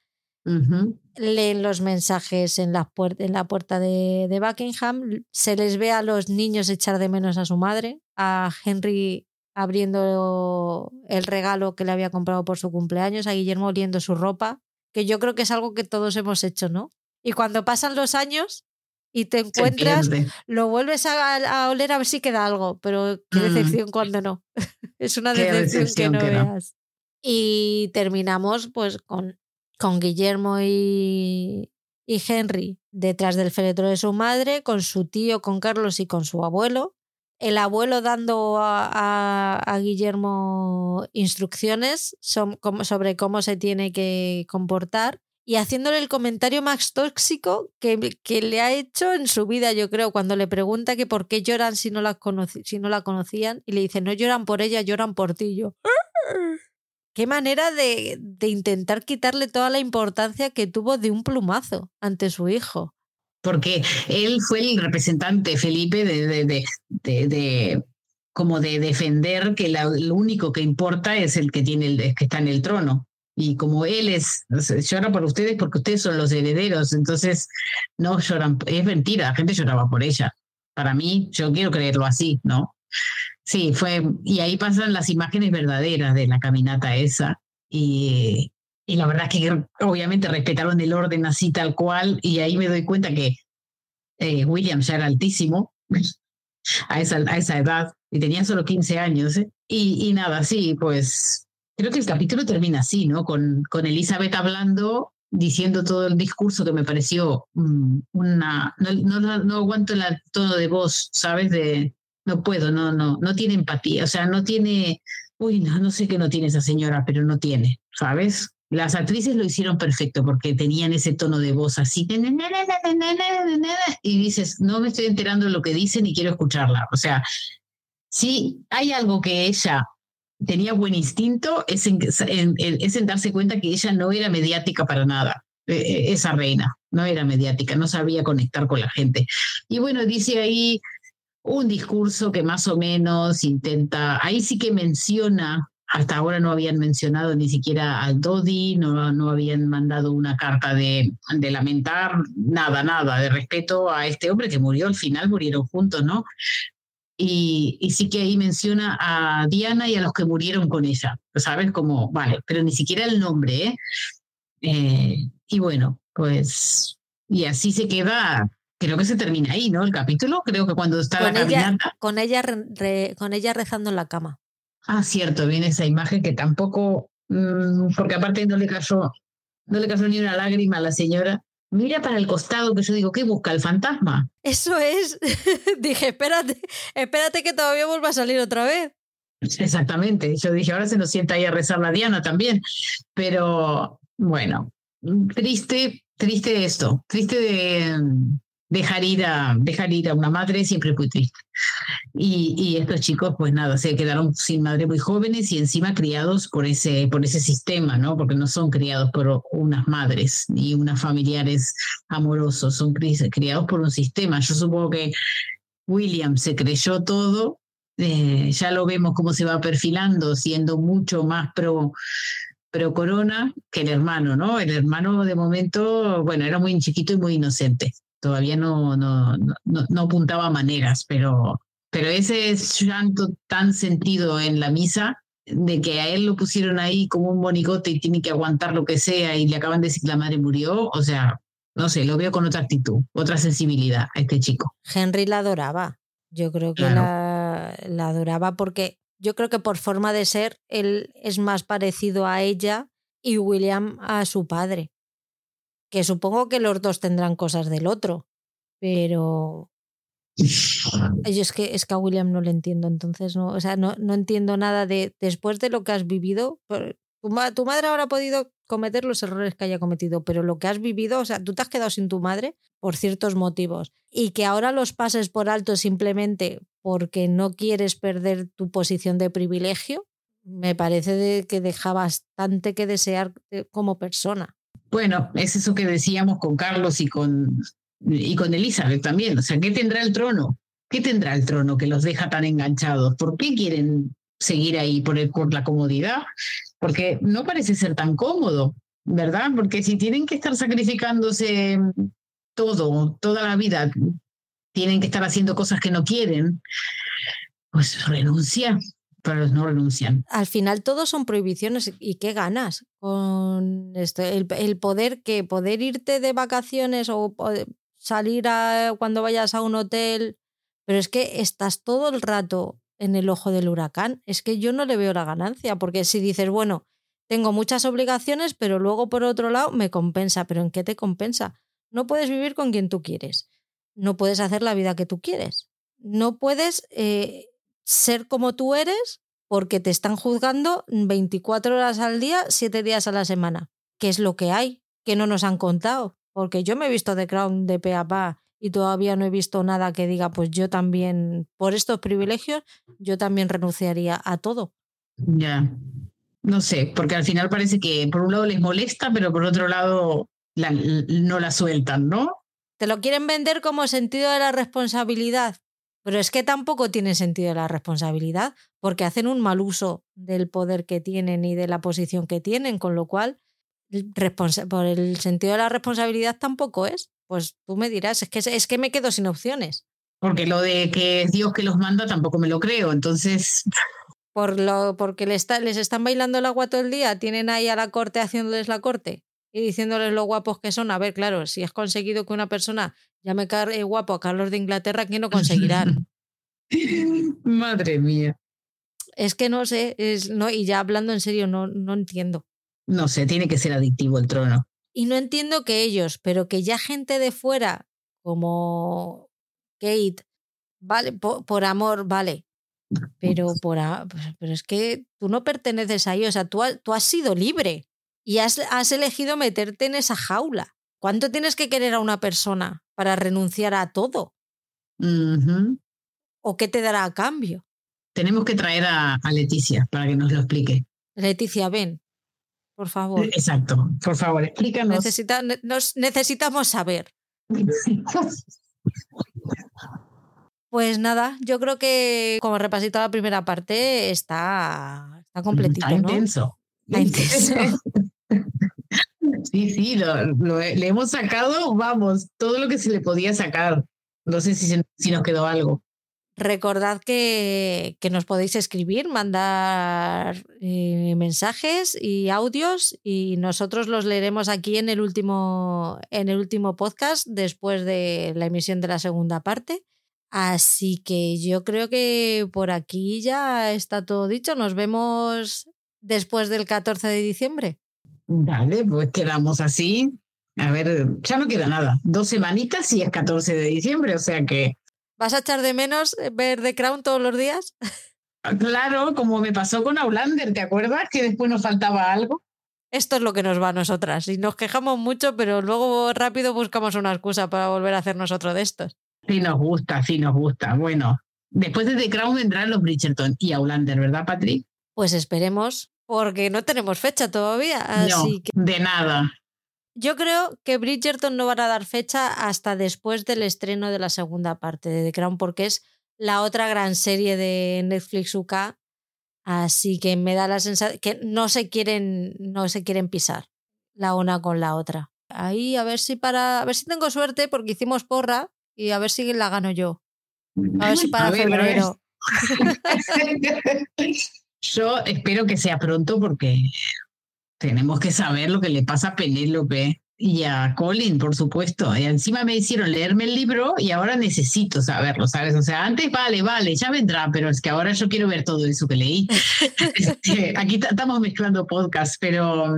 Leen los mensajes en la, en la puerta de, de Buckingham. Se les ve a los niños echar de menos a su madre, a Henry abriendo el regalo que le había comprado por su cumpleaños, a Guillermo oliendo su ropa, que yo creo que es algo que todos hemos hecho, ¿no? Y cuando pasan los años y te encuentras, lo vuelves a, a oler a ver si queda algo, pero qué Mm. decepción cuando no. es una decepción, decepción que no que no. veas. Y terminamos pues con, con Guillermo y, y Henry detrás del féretro de su madre, con su tío, con Carlos y con su abuelo. El abuelo dando a, Guillermo instrucciones sobre cómo se tiene que comportar y haciéndole el comentario más tóxico que, le ha hecho en su vida, yo creo, cuando le pregunta que por qué lloran si no, la si no la conocían y le dice, no lloran por ella, lloran por ti. Qué manera de intentar quitarle toda la importancia que tuvo de un plumazo ante su hijo. Porque él fue el representante, Felipe, de, de, de, de- como de defender que la- lo único que importa es el que tiene el, que está en el trono. Y como él es, llora por ustedes porque ustedes son los herederos, entonces no lloran, es mentira, la gente lloraba por ella. Para mí, yo quiero creerlo así, ¿no? Sí, fue, y ahí pasan las imágenes verdaderas de la caminata esa. Y, y la verdad es que obviamente respetaron el orden así tal cual, y ahí me doy cuenta que eh, William ya era altísimo a esa, a esa edad, y tenía solo 15 años. ¿eh? Y, y nada, sí, pues creo que el capítulo termina así, ¿no? Con, con Elizabeth hablando, diciendo todo el discurso que me pareció mm, una... No, no, no aguanto el tono de voz, ¿sabes? De, no puedo, no, no, no tiene empatía, o sea, no tiene... Uy, no, no sé qué no tiene esa señora, pero no tiene, ¿sabes? Las actrices lo hicieron perfecto porque tenían ese tono de voz así, y dices, no me estoy enterando de lo que dicen y quiero escucharla. O sea, si hay algo que ella tenía buen instinto, es en, en- es en darse cuenta que ella no era mediática para nada. Eh, eh, esa reina no era mediática, no sabía conectar con la gente. Y bueno, dice ahí un discurso que más o menos intenta, ahí sí que menciona, hasta ahora no habían mencionado ni siquiera al Dodi, no, no habían mandado una carta de, de lamentar, nada, nada, de respeto a este hombre que murió al final, murieron juntos, ¿no? y, y, sí que ahí menciona a Diana y a los que murieron con ella. ¿Sabes? Como, vale, pero ni siquiera el nombre, ¿eh? eh y bueno, pues, y así se queda creo que se termina ahí, ¿no? El capítulo, creo que cuando está con la ella, Con ella, con ella rezando en la cama. Ah, cierto, viene esa imagen que tampoco, mm, porque aparte no le cayó, no le cayó ni una lágrima a la señora. Mira para el costado que yo digo, ¿qué busca el fantasma? Eso es. dije, espérate, espérate que todavía vuelva a salir otra vez. Exactamente. Yo dije, ahora se nos sienta ahí a rezar la Diana también. Pero bueno, triste, triste esto, triste de, dejar ir a, dejar ir a una madre siempre es muy triste. Y, y, estos chicos, pues nada, se quedaron sin madre muy jóvenes y encima criados por ese, por ese sistema, ¿no? Porque no son criados por unas madres ni unas familiares amorosos, son criados por un sistema. Yo supongo que William se creyó todo, eh, ya lo vemos cómo se va perfilando, siendo mucho más pro pro corona que el hermano, ¿no? El hermano de momento, bueno, era muy chiquito y muy inocente todavía no, no, no, no apuntaba maneras, pero, pero ese llanto tan sentido en la misa, de que a él lo pusieron ahí como un bonigote y tiene que aguantar lo que sea y le acaban de decir que la madre murió, o sea, no sé, lo veo con otra actitud, otra sensibilidad a este chico. Henry la adoraba, yo creo que la, la adoraba porque yo creo que por forma de ser él es más parecido a ella y William a su padre que supongo que los dos tendrán cosas del otro, pero yo es que, es que a William no le entiendo, entonces no, o sea, no, no entiendo nada de después de lo que has vivido. Tu, tu madre habrá podido cometer los errores que haya cometido, pero lo que has vivido, o sea, tú te has quedado sin tu madre por ciertos motivos y que ahora los pases por alto simplemente porque no quieres perder tu posición de privilegio, me parece de que deja bastante que desear eh, como persona. Bueno, es eso que decíamos con Carlos y con, y con Elizabeth también. O sea, ¿qué tendrá el trono? ¿Qué tendrá el trono que los deja tan enganchados? ¿Por qué quieren seguir ahí por, por la comodidad? Porque no parece ser tan cómodo, ¿verdad? Porque si tienen que estar sacrificándose todo, toda la vida, tienen que estar haciendo cosas que no quieren, pues renuncia pero no renuncian. Al final todos son prohibiciones y qué ganas con esto. El, poder que poder irte de vacaciones o salir a, cuando vayas a un hotel, pero es que estás todo el rato en el ojo del huracán. Es que yo no le veo la ganancia, porque si dices, bueno, tengo muchas obligaciones, pero luego por otro lado me compensa, pero ¿en qué te compensa? No puedes vivir con quien tú quieres, no puedes hacer la vida que tú quieres, no puedes eh, ser como tú eres porque te están juzgando 24 horas al día, 7 días a la semana. ¿Qué es lo que hay? Que no nos han contado. Porque yo me he visto de Crown de pe a pa y todavía no he visto nada que diga, pues yo también, por estos privilegios, yo también renunciaría a todo. Ya, no sé, porque al final parece que por un lado les molesta, pero por otro lado no la sueltan, ¿no? Te lo quieren vender como sentido de la responsabilidad. Pero es que tampoco tiene sentido la responsabilidad, porque hacen un mal uso del poder que tienen y de la posición que tienen, con lo cual, por el sentido de la responsabilidad tampoco es. Pues tú me dirás, es que, es que me quedo sin opciones. Porque lo de que es Dios que los manda tampoco me lo creo, entonces... Por lo, porque les, les están bailando el agua todo el día, tienen ahí a la corte haciéndoles la corte y diciéndoles lo guapos que son. A ver, claro, si has conseguido que una persona llame eh, guapo a Carlos de Inglaterra, ¿quién no conseguirán? Madre mía. Es que no sé, es, no, y ya hablando en serio, no, no entiendo. No sé, tiene que ser adictivo el trono. Y no entiendo que ellos, pero que ya gente de fuera, como Kate, vale, por, amor, vale. Pero, por, pero es que tú no perteneces a ellos, o sea, tú, tú has sido libre y has, has elegido meterte en esa jaula. ¿Cuánto tienes que querer a una persona para renunciar a todo? ¿O qué te dará a cambio? Tenemos que traer a, Leticia para que nos lo explique. Leticia, ven, por favor. Exacto, por favor, explícanos. nos necesitamos saber. Pues nada, yo creo que como repasito la primera parte está, está completito. Está intenso. Está intenso. Sí, sí, le hemos sacado, vamos, todo lo que se le podía sacar. No sé si, si nos quedó algo. Recordad que, que nos podéis escribir, mandar eh, mensajes y audios y nosotros los leeremos aquí en el, último, en el último podcast después de la emisión de la segunda parte. Así que yo creo que por aquí ya está todo dicho. Nos vemos después del 14 de diciembre. Vale, pues quedamos así. A ver, ya no queda nada. Dos semanitas y es 14 de diciembre, o sea que ¿Vas a echar de menos ver The Crown todos los días? Claro, como me pasó con Aulander, ¿te acuerdas que después nos faltaba algo? Esto es lo que nos va a nosotras. Y nos quejamos mucho, pero luego rápido buscamos una excusa para volver a hacernos otro de estos. Sí nos gusta, sí nos gusta. Bueno, después de The Crown vendrán los Bridgerton y Aulander, ¿verdad, Patrick? Pues esperemos, porque no tenemos fecha todavía. Así no, que de nada. yo creo que Bridgerton no van a dar fecha hasta después del estreno de la segunda parte de The Crown, porque es la otra gran serie de Netflix UK. Así que me da la sensación que no se quieren, no se quieren pisar la una con la otra. Ahí a ver si para, a ver si tengo suerte, porque hicimos porra y a ver si la gano yo. A ver si para febrero. Yo espero que sea pronto porque tenemos que saber lo que le pasa a Penélope y a Colin, por supuesto. Y encima me hicieron leerme el libro y ahora necesito saberlo, ¿sabes? O sea, antes vale, vale, ya vendrá, pero es que ahora yo quiero ver todo eso que leí. Este, aquí estamos mezclando podcasts, pero,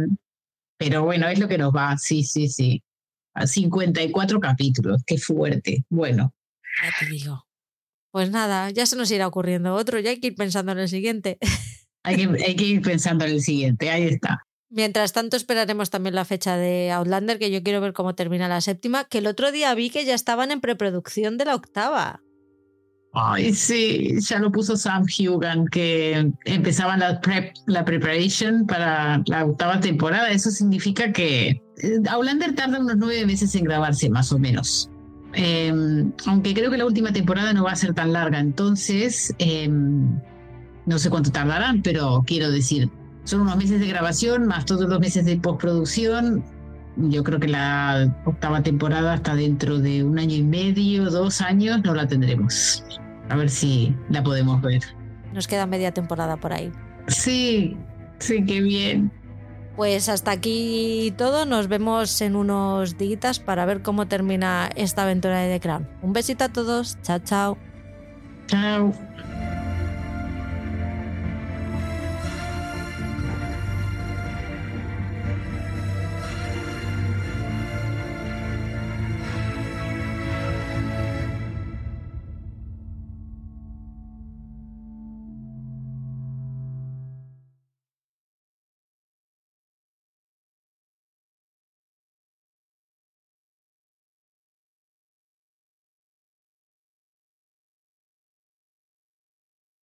pero bueno, es lo que nos va. Sí, sí, sí. A 54 capítulos, qué fuerte. Bueno, Ya te digo. Pues nada, ya se nos irá ocurriendo otro, ya hay que ir pensando en el siguiente. hay que, hay que ir pensando en el siguiente. Ahí está. Mientras tanto, esperaremos también la fecha de Outlander, que yo quiero ver cómo termina la séptima, que el otro día vi que ya estaban en preproducción de la octava. Ay, sí, ya lo puso Sam Hugan, que empezaban la prep, la preparation para la octava temporada. Eso significa que eh, Outlander tarda unos nueve meses en grabarse, más o menos. Eh, aunque creo que la última temporada no va a ser tan larga, entonces eh, no sé cuánto tardarán, pero quiero decir, son unos meses de grabación más todos los meses de postproducción. Yo creo que la octava temporada hasta dentro de un año y medio, dos años, no la tendremos. A ver si la podemos ver. Nos queda media temporada por ahí. Sí, sí, qué bien. Pues hasta aquí todo. Nos vemos en unos días para ver cómo termina esta aventura de The Crown. Un besito a todos. Chao, chao. Chao.